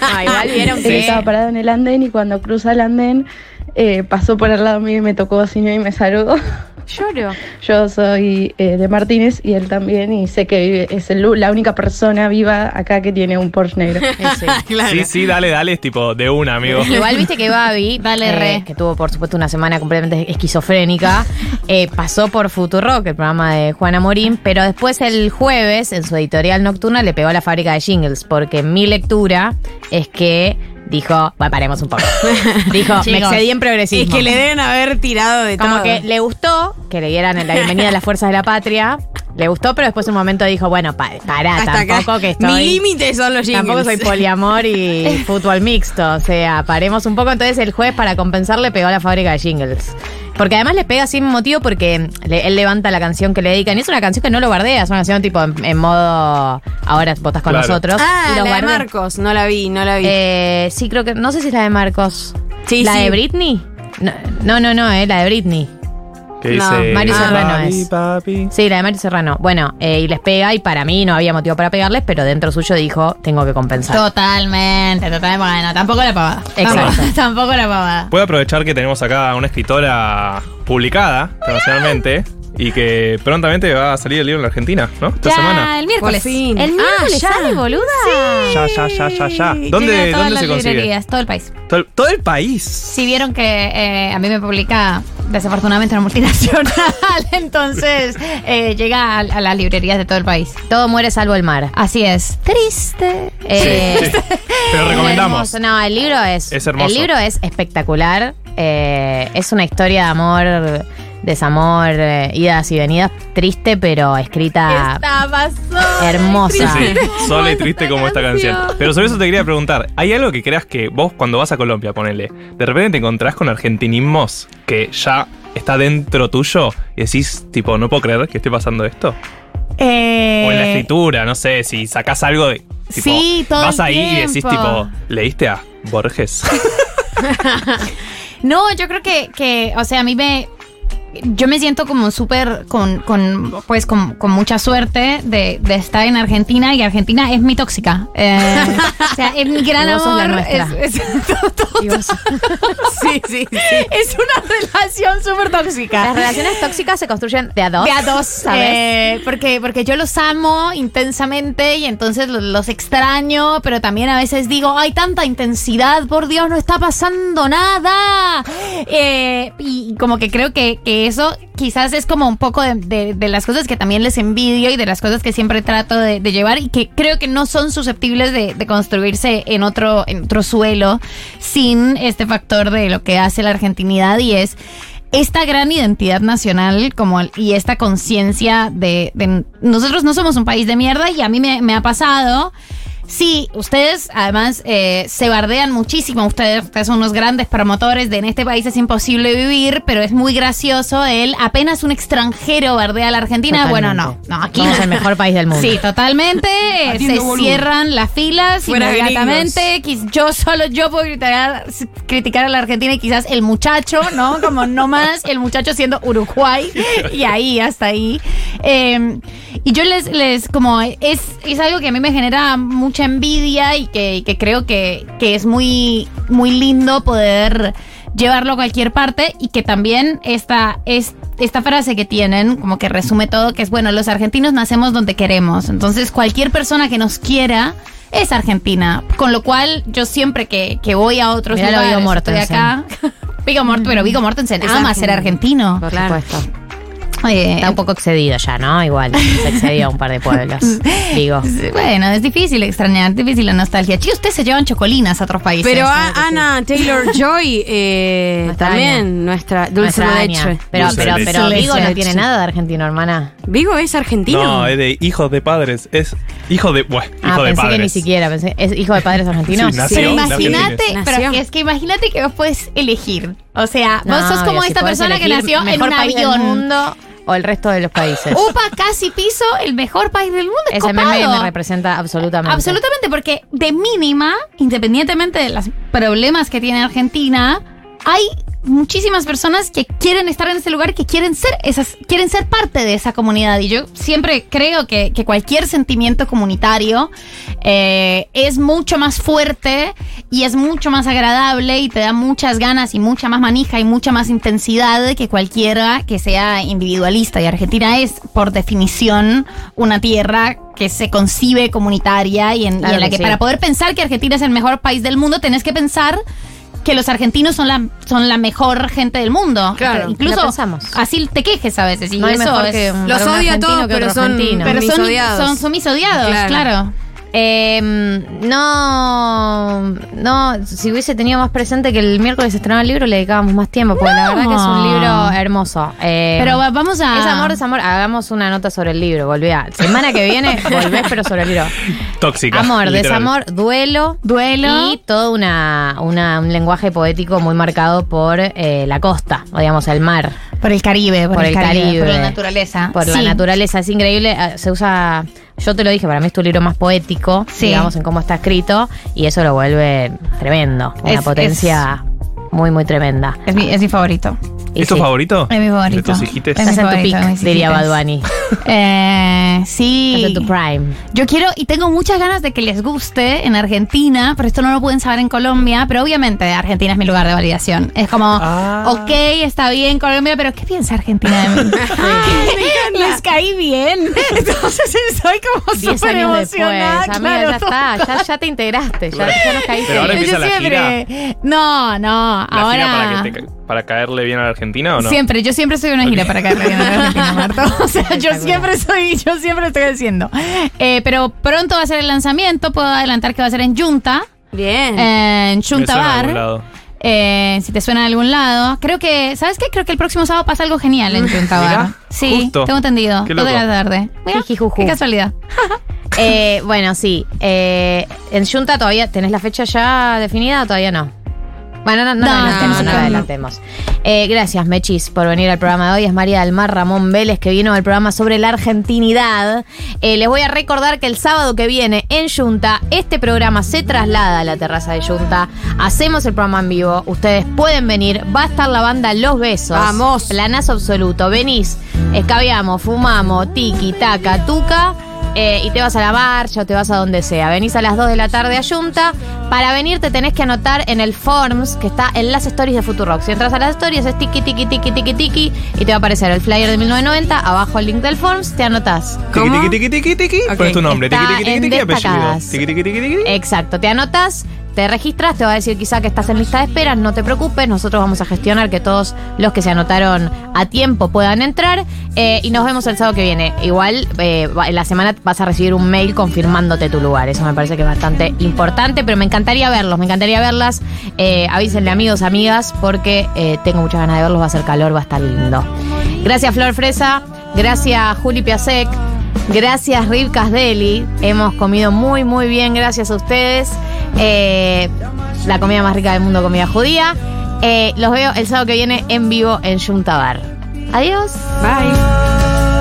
Ah, igual vieron Él que- estaba parado en el andén y cuando cruza el andén eh, pasó por al lado mío y me tocó bocina y me saludó. Lloro. Yo soy eh, de Martínez y él también y sé que vive, es el- la única persona viva acá que tiene un Porsche negro. <laughs> <laughs> Sí, sí, dale, dale, es tipo de una, amigo. <laughs> Igual viste que Babi, Dale, eh, re. que tuvo por supuesto una semana completamente esquizofrénica, eh, pasó por Futurock, el programa de Juana Morín, pero después el jueves, en su editorial nocturna, le pegó a la fábrica de jingles, porque mi lectura es que dijo, bueno, paremos un poco. <laughs> dijo, me excedí en Es progresismo. que le deben haber tirado de Como todo. que le gustó que le dieran la bienvenida a las fuerzas de la patria. Le gustó, pero después un momento dijo, bueno, pa- pará, Hasta acá. tampoco que estoy. Mi límite son los Tampoco soy jingles. poliamor y <laughs> fútbol mixto. O sea, paremos un poco. Entonces el jueves para compensar le pegó a la fábrica de jingles. Porque además le pega sin motivo porque le- él levanta la canción que le dedican. Y es una canción que no lo bardea, es una canción tipo en, en modo ahora votas con Claro. nosotros. Ah, y los la de. Marcos, no la vi, no la vi. Eh, sí, creo que. No sé si es la de Marcos. Sí, ¿La sí. de Britney? No, no, no, no, eh, la de Britney. Que No, dice, Mario Serrano "Papi, es. papi". Sí, la de Mario Serrano. Bueno, eh, y les pega, y para mí no había motivo para pegarles, pero dentro suyo dijo, tengo que compensar. Totalmente, totalmente. Bueno, tampoco la pavada. Exacto. Tampoco, <laughs> tampoco la pavada. Puedo aprovechar que tenemos acá una escritora publicada internacionalmente y que prontamente va a salir el libro en la Argentina, ¿no? Esta ya, semana. el miércoles. Por fin. El Ah, miércoles ya. sale, boluda. Ya, ya, ya, ya, ya. ¿Dónde, todas dónde las se consigue? librerías, todo el país. Todo el, todo el país. Si vieron que eh, a mí me publica desafortunadamente una multinacional, <laughs> entonces eh, llega a, a las librerías de todo el país. Todo muere salvo el mar. Así es. Triste. Eh, Sí, sí. Pero <laughs> recomendamos. hermoso. No, el libro es. Es hermoso. El libro es espectacular. Eh, es una historia de amor, desamor, eh, idas y venidas. Triste, pero escrita Estaba sola. hermosa. Sí, <laughs> sola y triste como esta canción. Pero sobre eso te quería preguntar, ¿hay algo que creas que vos cuando vas a Colombia, ponele, de repente te encontrás con argentinismos que ya está dentro tuyo y decís, tipo, no puedo creer que esté pasando esto? Eh, O en la escritura, no sé, si sacás algo de... Tipo, Sí, todo Vas el ahí y decís, tipo, ¿leíste a Borges? <laughs> <laughs> No, yo creo que, que, o sea, a mí me. Yo me siento como súper con, con, pues, con, con mucha suerte de, de estar en Argentina y Argentina es mi tóxica. Eh, o sea, es mi gran <laughs> Y vos sos la amor. Es, <laughs> <laughs> Sí, sí, sí. es una relación súper tóxica. Las relaciones tóxicas se construyen de a dos. De a dos, ¿sabes? eh, porque, porque yo los amo intensamente y entonces lo- los, extraño, pero también a veces digo, hay tanta intensidad, por Dios, no está pasando nada. Eh, y como que creo que, que eso quizás es como un poco de, las cosas que también les envidio y de las cosas que siempre trato de, llevar y que creo que no son susceptibles de, construirse en otro, suelo sin este factor de lo que hace la argentinidad y es esta gran identidad nacional como y esta conciencia de, nosotros no somos un país de mierda y a mí me ha pasado Sí, ustedes además eh, se bardean muchísimo. Ustedes, ustedes son unos grandes promotores de en este país es imposible vivir, pero es muy gracioso el apenas un extranjero bardea a la Argentina. Bueno, no, no, aquí no. el mejor país del mundo. Sí, totalmente. Se volumen. cierran las filas Fuera inmediatamente. Yo solo yo puedo criticar, criticar a la Argentina y quizás el muchacho, ¿no? Como no más el muchacho siendo Uruguay y ahí hasta ahí. Eh, y yo les, les como es, es algo que a mí me genera mucha envidia y que, que creo que, que es muy, muy lindo poder llevarlo a cualquier parte y que también esta, es, esta frase que tienen, como que resume todo, que es, bueno, los argentinos nacemos donde queremos. Entonces, cualquier persona que nos quiera es argentina. Con lo cual, yo siempre que, que voy a otros Mirá lugares, estoy Mortensen. acá. <laughs> Viggo Mort pero Viggo Mortensen ama ser argentino. Por supuesto. Eh, Está un poco excedido ya, ¿no? Igual, se excedió a un par de pueblos. <laughs> Digo. Bueno, es difícil extrañar, es difícil la nostalgia. Chicos, ustedes se llevan chocolinas a otros países. Pero a- Ana Taylor <laughs> Joy eh, Nuestra también, Aña. nuestra dulce Nuestra de Aña. leche. Pero, Dulce de pero, leche. pero Vigo no tiene nada de argentino, hermana. ¿Vigo es argentino? No, es de hijos de padres. Es hijo de. Bueno, hijo Ah, de pensé padres. que ni siquiera, pensé. ¿Es hijo de padres argentinos? Sí, nació Pero imagínate, pero es que imagínate que vos puedes elegir. O sea, No, vos sos como esta podés persona que nació en mejor un país del avión. mundo o el resto de los países. Upa, casi piso, el mejor país del mundo. es Ese meme copado. me representa absolutamente. Absolutamente, porque de mínima, independientemente de los problemas que tiene Argentina, hay muchísimas personas que quieren estar en ese lugar, que quieren ser esas, quieren ser parte de esa comunidad. Y yo siempre creo que, que cualquier sentimiento comunitario eh, es mucho más fuerte y es mucho más agradable y te da muchas ganas y mucha más manija y mucha más intensidad que cualquiera que sea individualista. Y Argentina es, por definición, una tierra que se concibe comunitaria y en, y Claro en la que que sí. para poder pensar que Argentina es el mejor país del mundo, tenés que pensar que los argentinos son la, son la mejor gente del mundo. Claro, Incluso lo pensamos. así te quejes a veces. Y No eso es- que un- Los odio a todos, pero son- pero mis son, odiados. son, son mis odiados, Claro. claro. Eh, no, no, si hubiese tenido más presente que el miércoles estrenaba el libro, le dedicábamos más tiempo, porque la verdad que es un libro hermoso. Eh, Pero va- vamos a. Es amor, desamor. Hagamos una nota sobre el libro, volví a. Semana que viene, <laughs> volvés, pero sobre el libro. Tóxica. Amor, literal. desamor, duelo. Duelo. Y todo una, una- un lenguaje poético muy marcado por eh, la costa, o digamos, el mar. Por el Caribe, por, Por el, el Caribe, Caribe. por la naturaleza. Por la naturaleza, es increíble. eh, Se usa, yo te lo dije, para mí es tu libro más poético, Sí. digamos, en cómo está escrito, y eso lo vuelve tremendo. Una Es- potencia muy, muy tremenda. Es mi, es mi favorito. Y ¿Es tu sí, favorito? Es mi favorito. ¿De tus hijites? Es mi tu favorito, pick, diría hijitas. Bad Bunny. <laughs> Eh, sí. Tu prime. Yo quiero y tengo muchas ganas de que les guste en Argentina, pero esto no lo pueden saber en Colombia, pero obviamente Argentina es mi lugar de validación. Es como, Ah. ok, está bien Colombia, pero ¿qué piensa Argentina de mí? <laughs> les caí bien. Entonces estoy como Diez súper años después, emocionada. amiga, claro, ya está, ya, ya te integraste, ya, ya nos caíste. Pero ahora empieza la siempre- No, no, ¿La ahora... gira para, que te ca- para caerle bien a la Argentina o no? Siempre, yo siempre soy una gira para caerle bien a la Argentina, <laughs> Marto. O sea, yo siempre soy, yo siempre estoy haciendo. Eh, pero pronto va a ser el lanzamiento, puedo adelantar que va a ser en Junta, Bien. eh, en Junta Bar. Eh, si te suena de algún lado. Creo que, ¿sabes qué? Creo que el próximo sábado pasa algo genial en <laughs> Junta Bar. Sí, justo. tengo entendido. Qué Dos de loco. la tarde. Mira, qué casualidad. <laughs> Eh, bueno, sí. Eh, en Junta todavía, ¿tenés la fecha ya definida o todavía no? Bueno, no, no, No, la adelantemos, no, no la no. adelantemos. Eh, gracias, Mechis, por venir al programa de hoy. Es María del Mar Ramón Vélez, que vino al programa sobre la argentinidad. Eh, les voy a recordar que el sábado que viene en Junta, este programa se traslada a la terraza de Junta. Hacemos el programa en vivo. Ustedes pueden venir. Va a estar la banda Los Besos. Vamos. Planazo absoluto. Venís, escabeamos, fumamos, tiki, taca, tuca. Eh, y te vas a la marcha o te vas a donde sea. Venís a las 2 de la tarde a Junta. Para venir te tenés que anotar en el Forms que está en las stories de Futurock. Si entras a las stories es tiki, tiki, tiki, tiki, tiki y te va a aparecer el flyer de 1990. Abajo el link del Forms, te anotás. Tiki, tiki, tiki, tiki, tiki. ¿Cuál es tu nombre? Tiki, Está tiki, tiki, tiki, apellido. Tiki, tiki, tiki, tiki. Exacto, te anotas, te registras, te va a decir quizá que estás en lista de espera, no te preocupes, nosotros vamos a gestionar que todos los que se anotaron a tiempo puedan entrar eh, y nos vemos el sábado que viene. Igual eh, en la semana vas a recibir un mail confirmándote tu lugar, eso me parece que es bastante importante, pero me encantaría verlos, me encantaría verlas, eh, avísenle amigos, amigas, porque tengo muchas ganas de verlos, va a ser calor, va a estar lindo. Gracias Flor Fresa, gracias Juli Piasek. Gracias, Rivkas Deli. Hemos comido muy, muy bien, gracias a ustedes. Eh, la comida más rica del mundo, comida judía. Eh, los veo el sábado que viene en vivo en Juntabar. Adiós. Bye.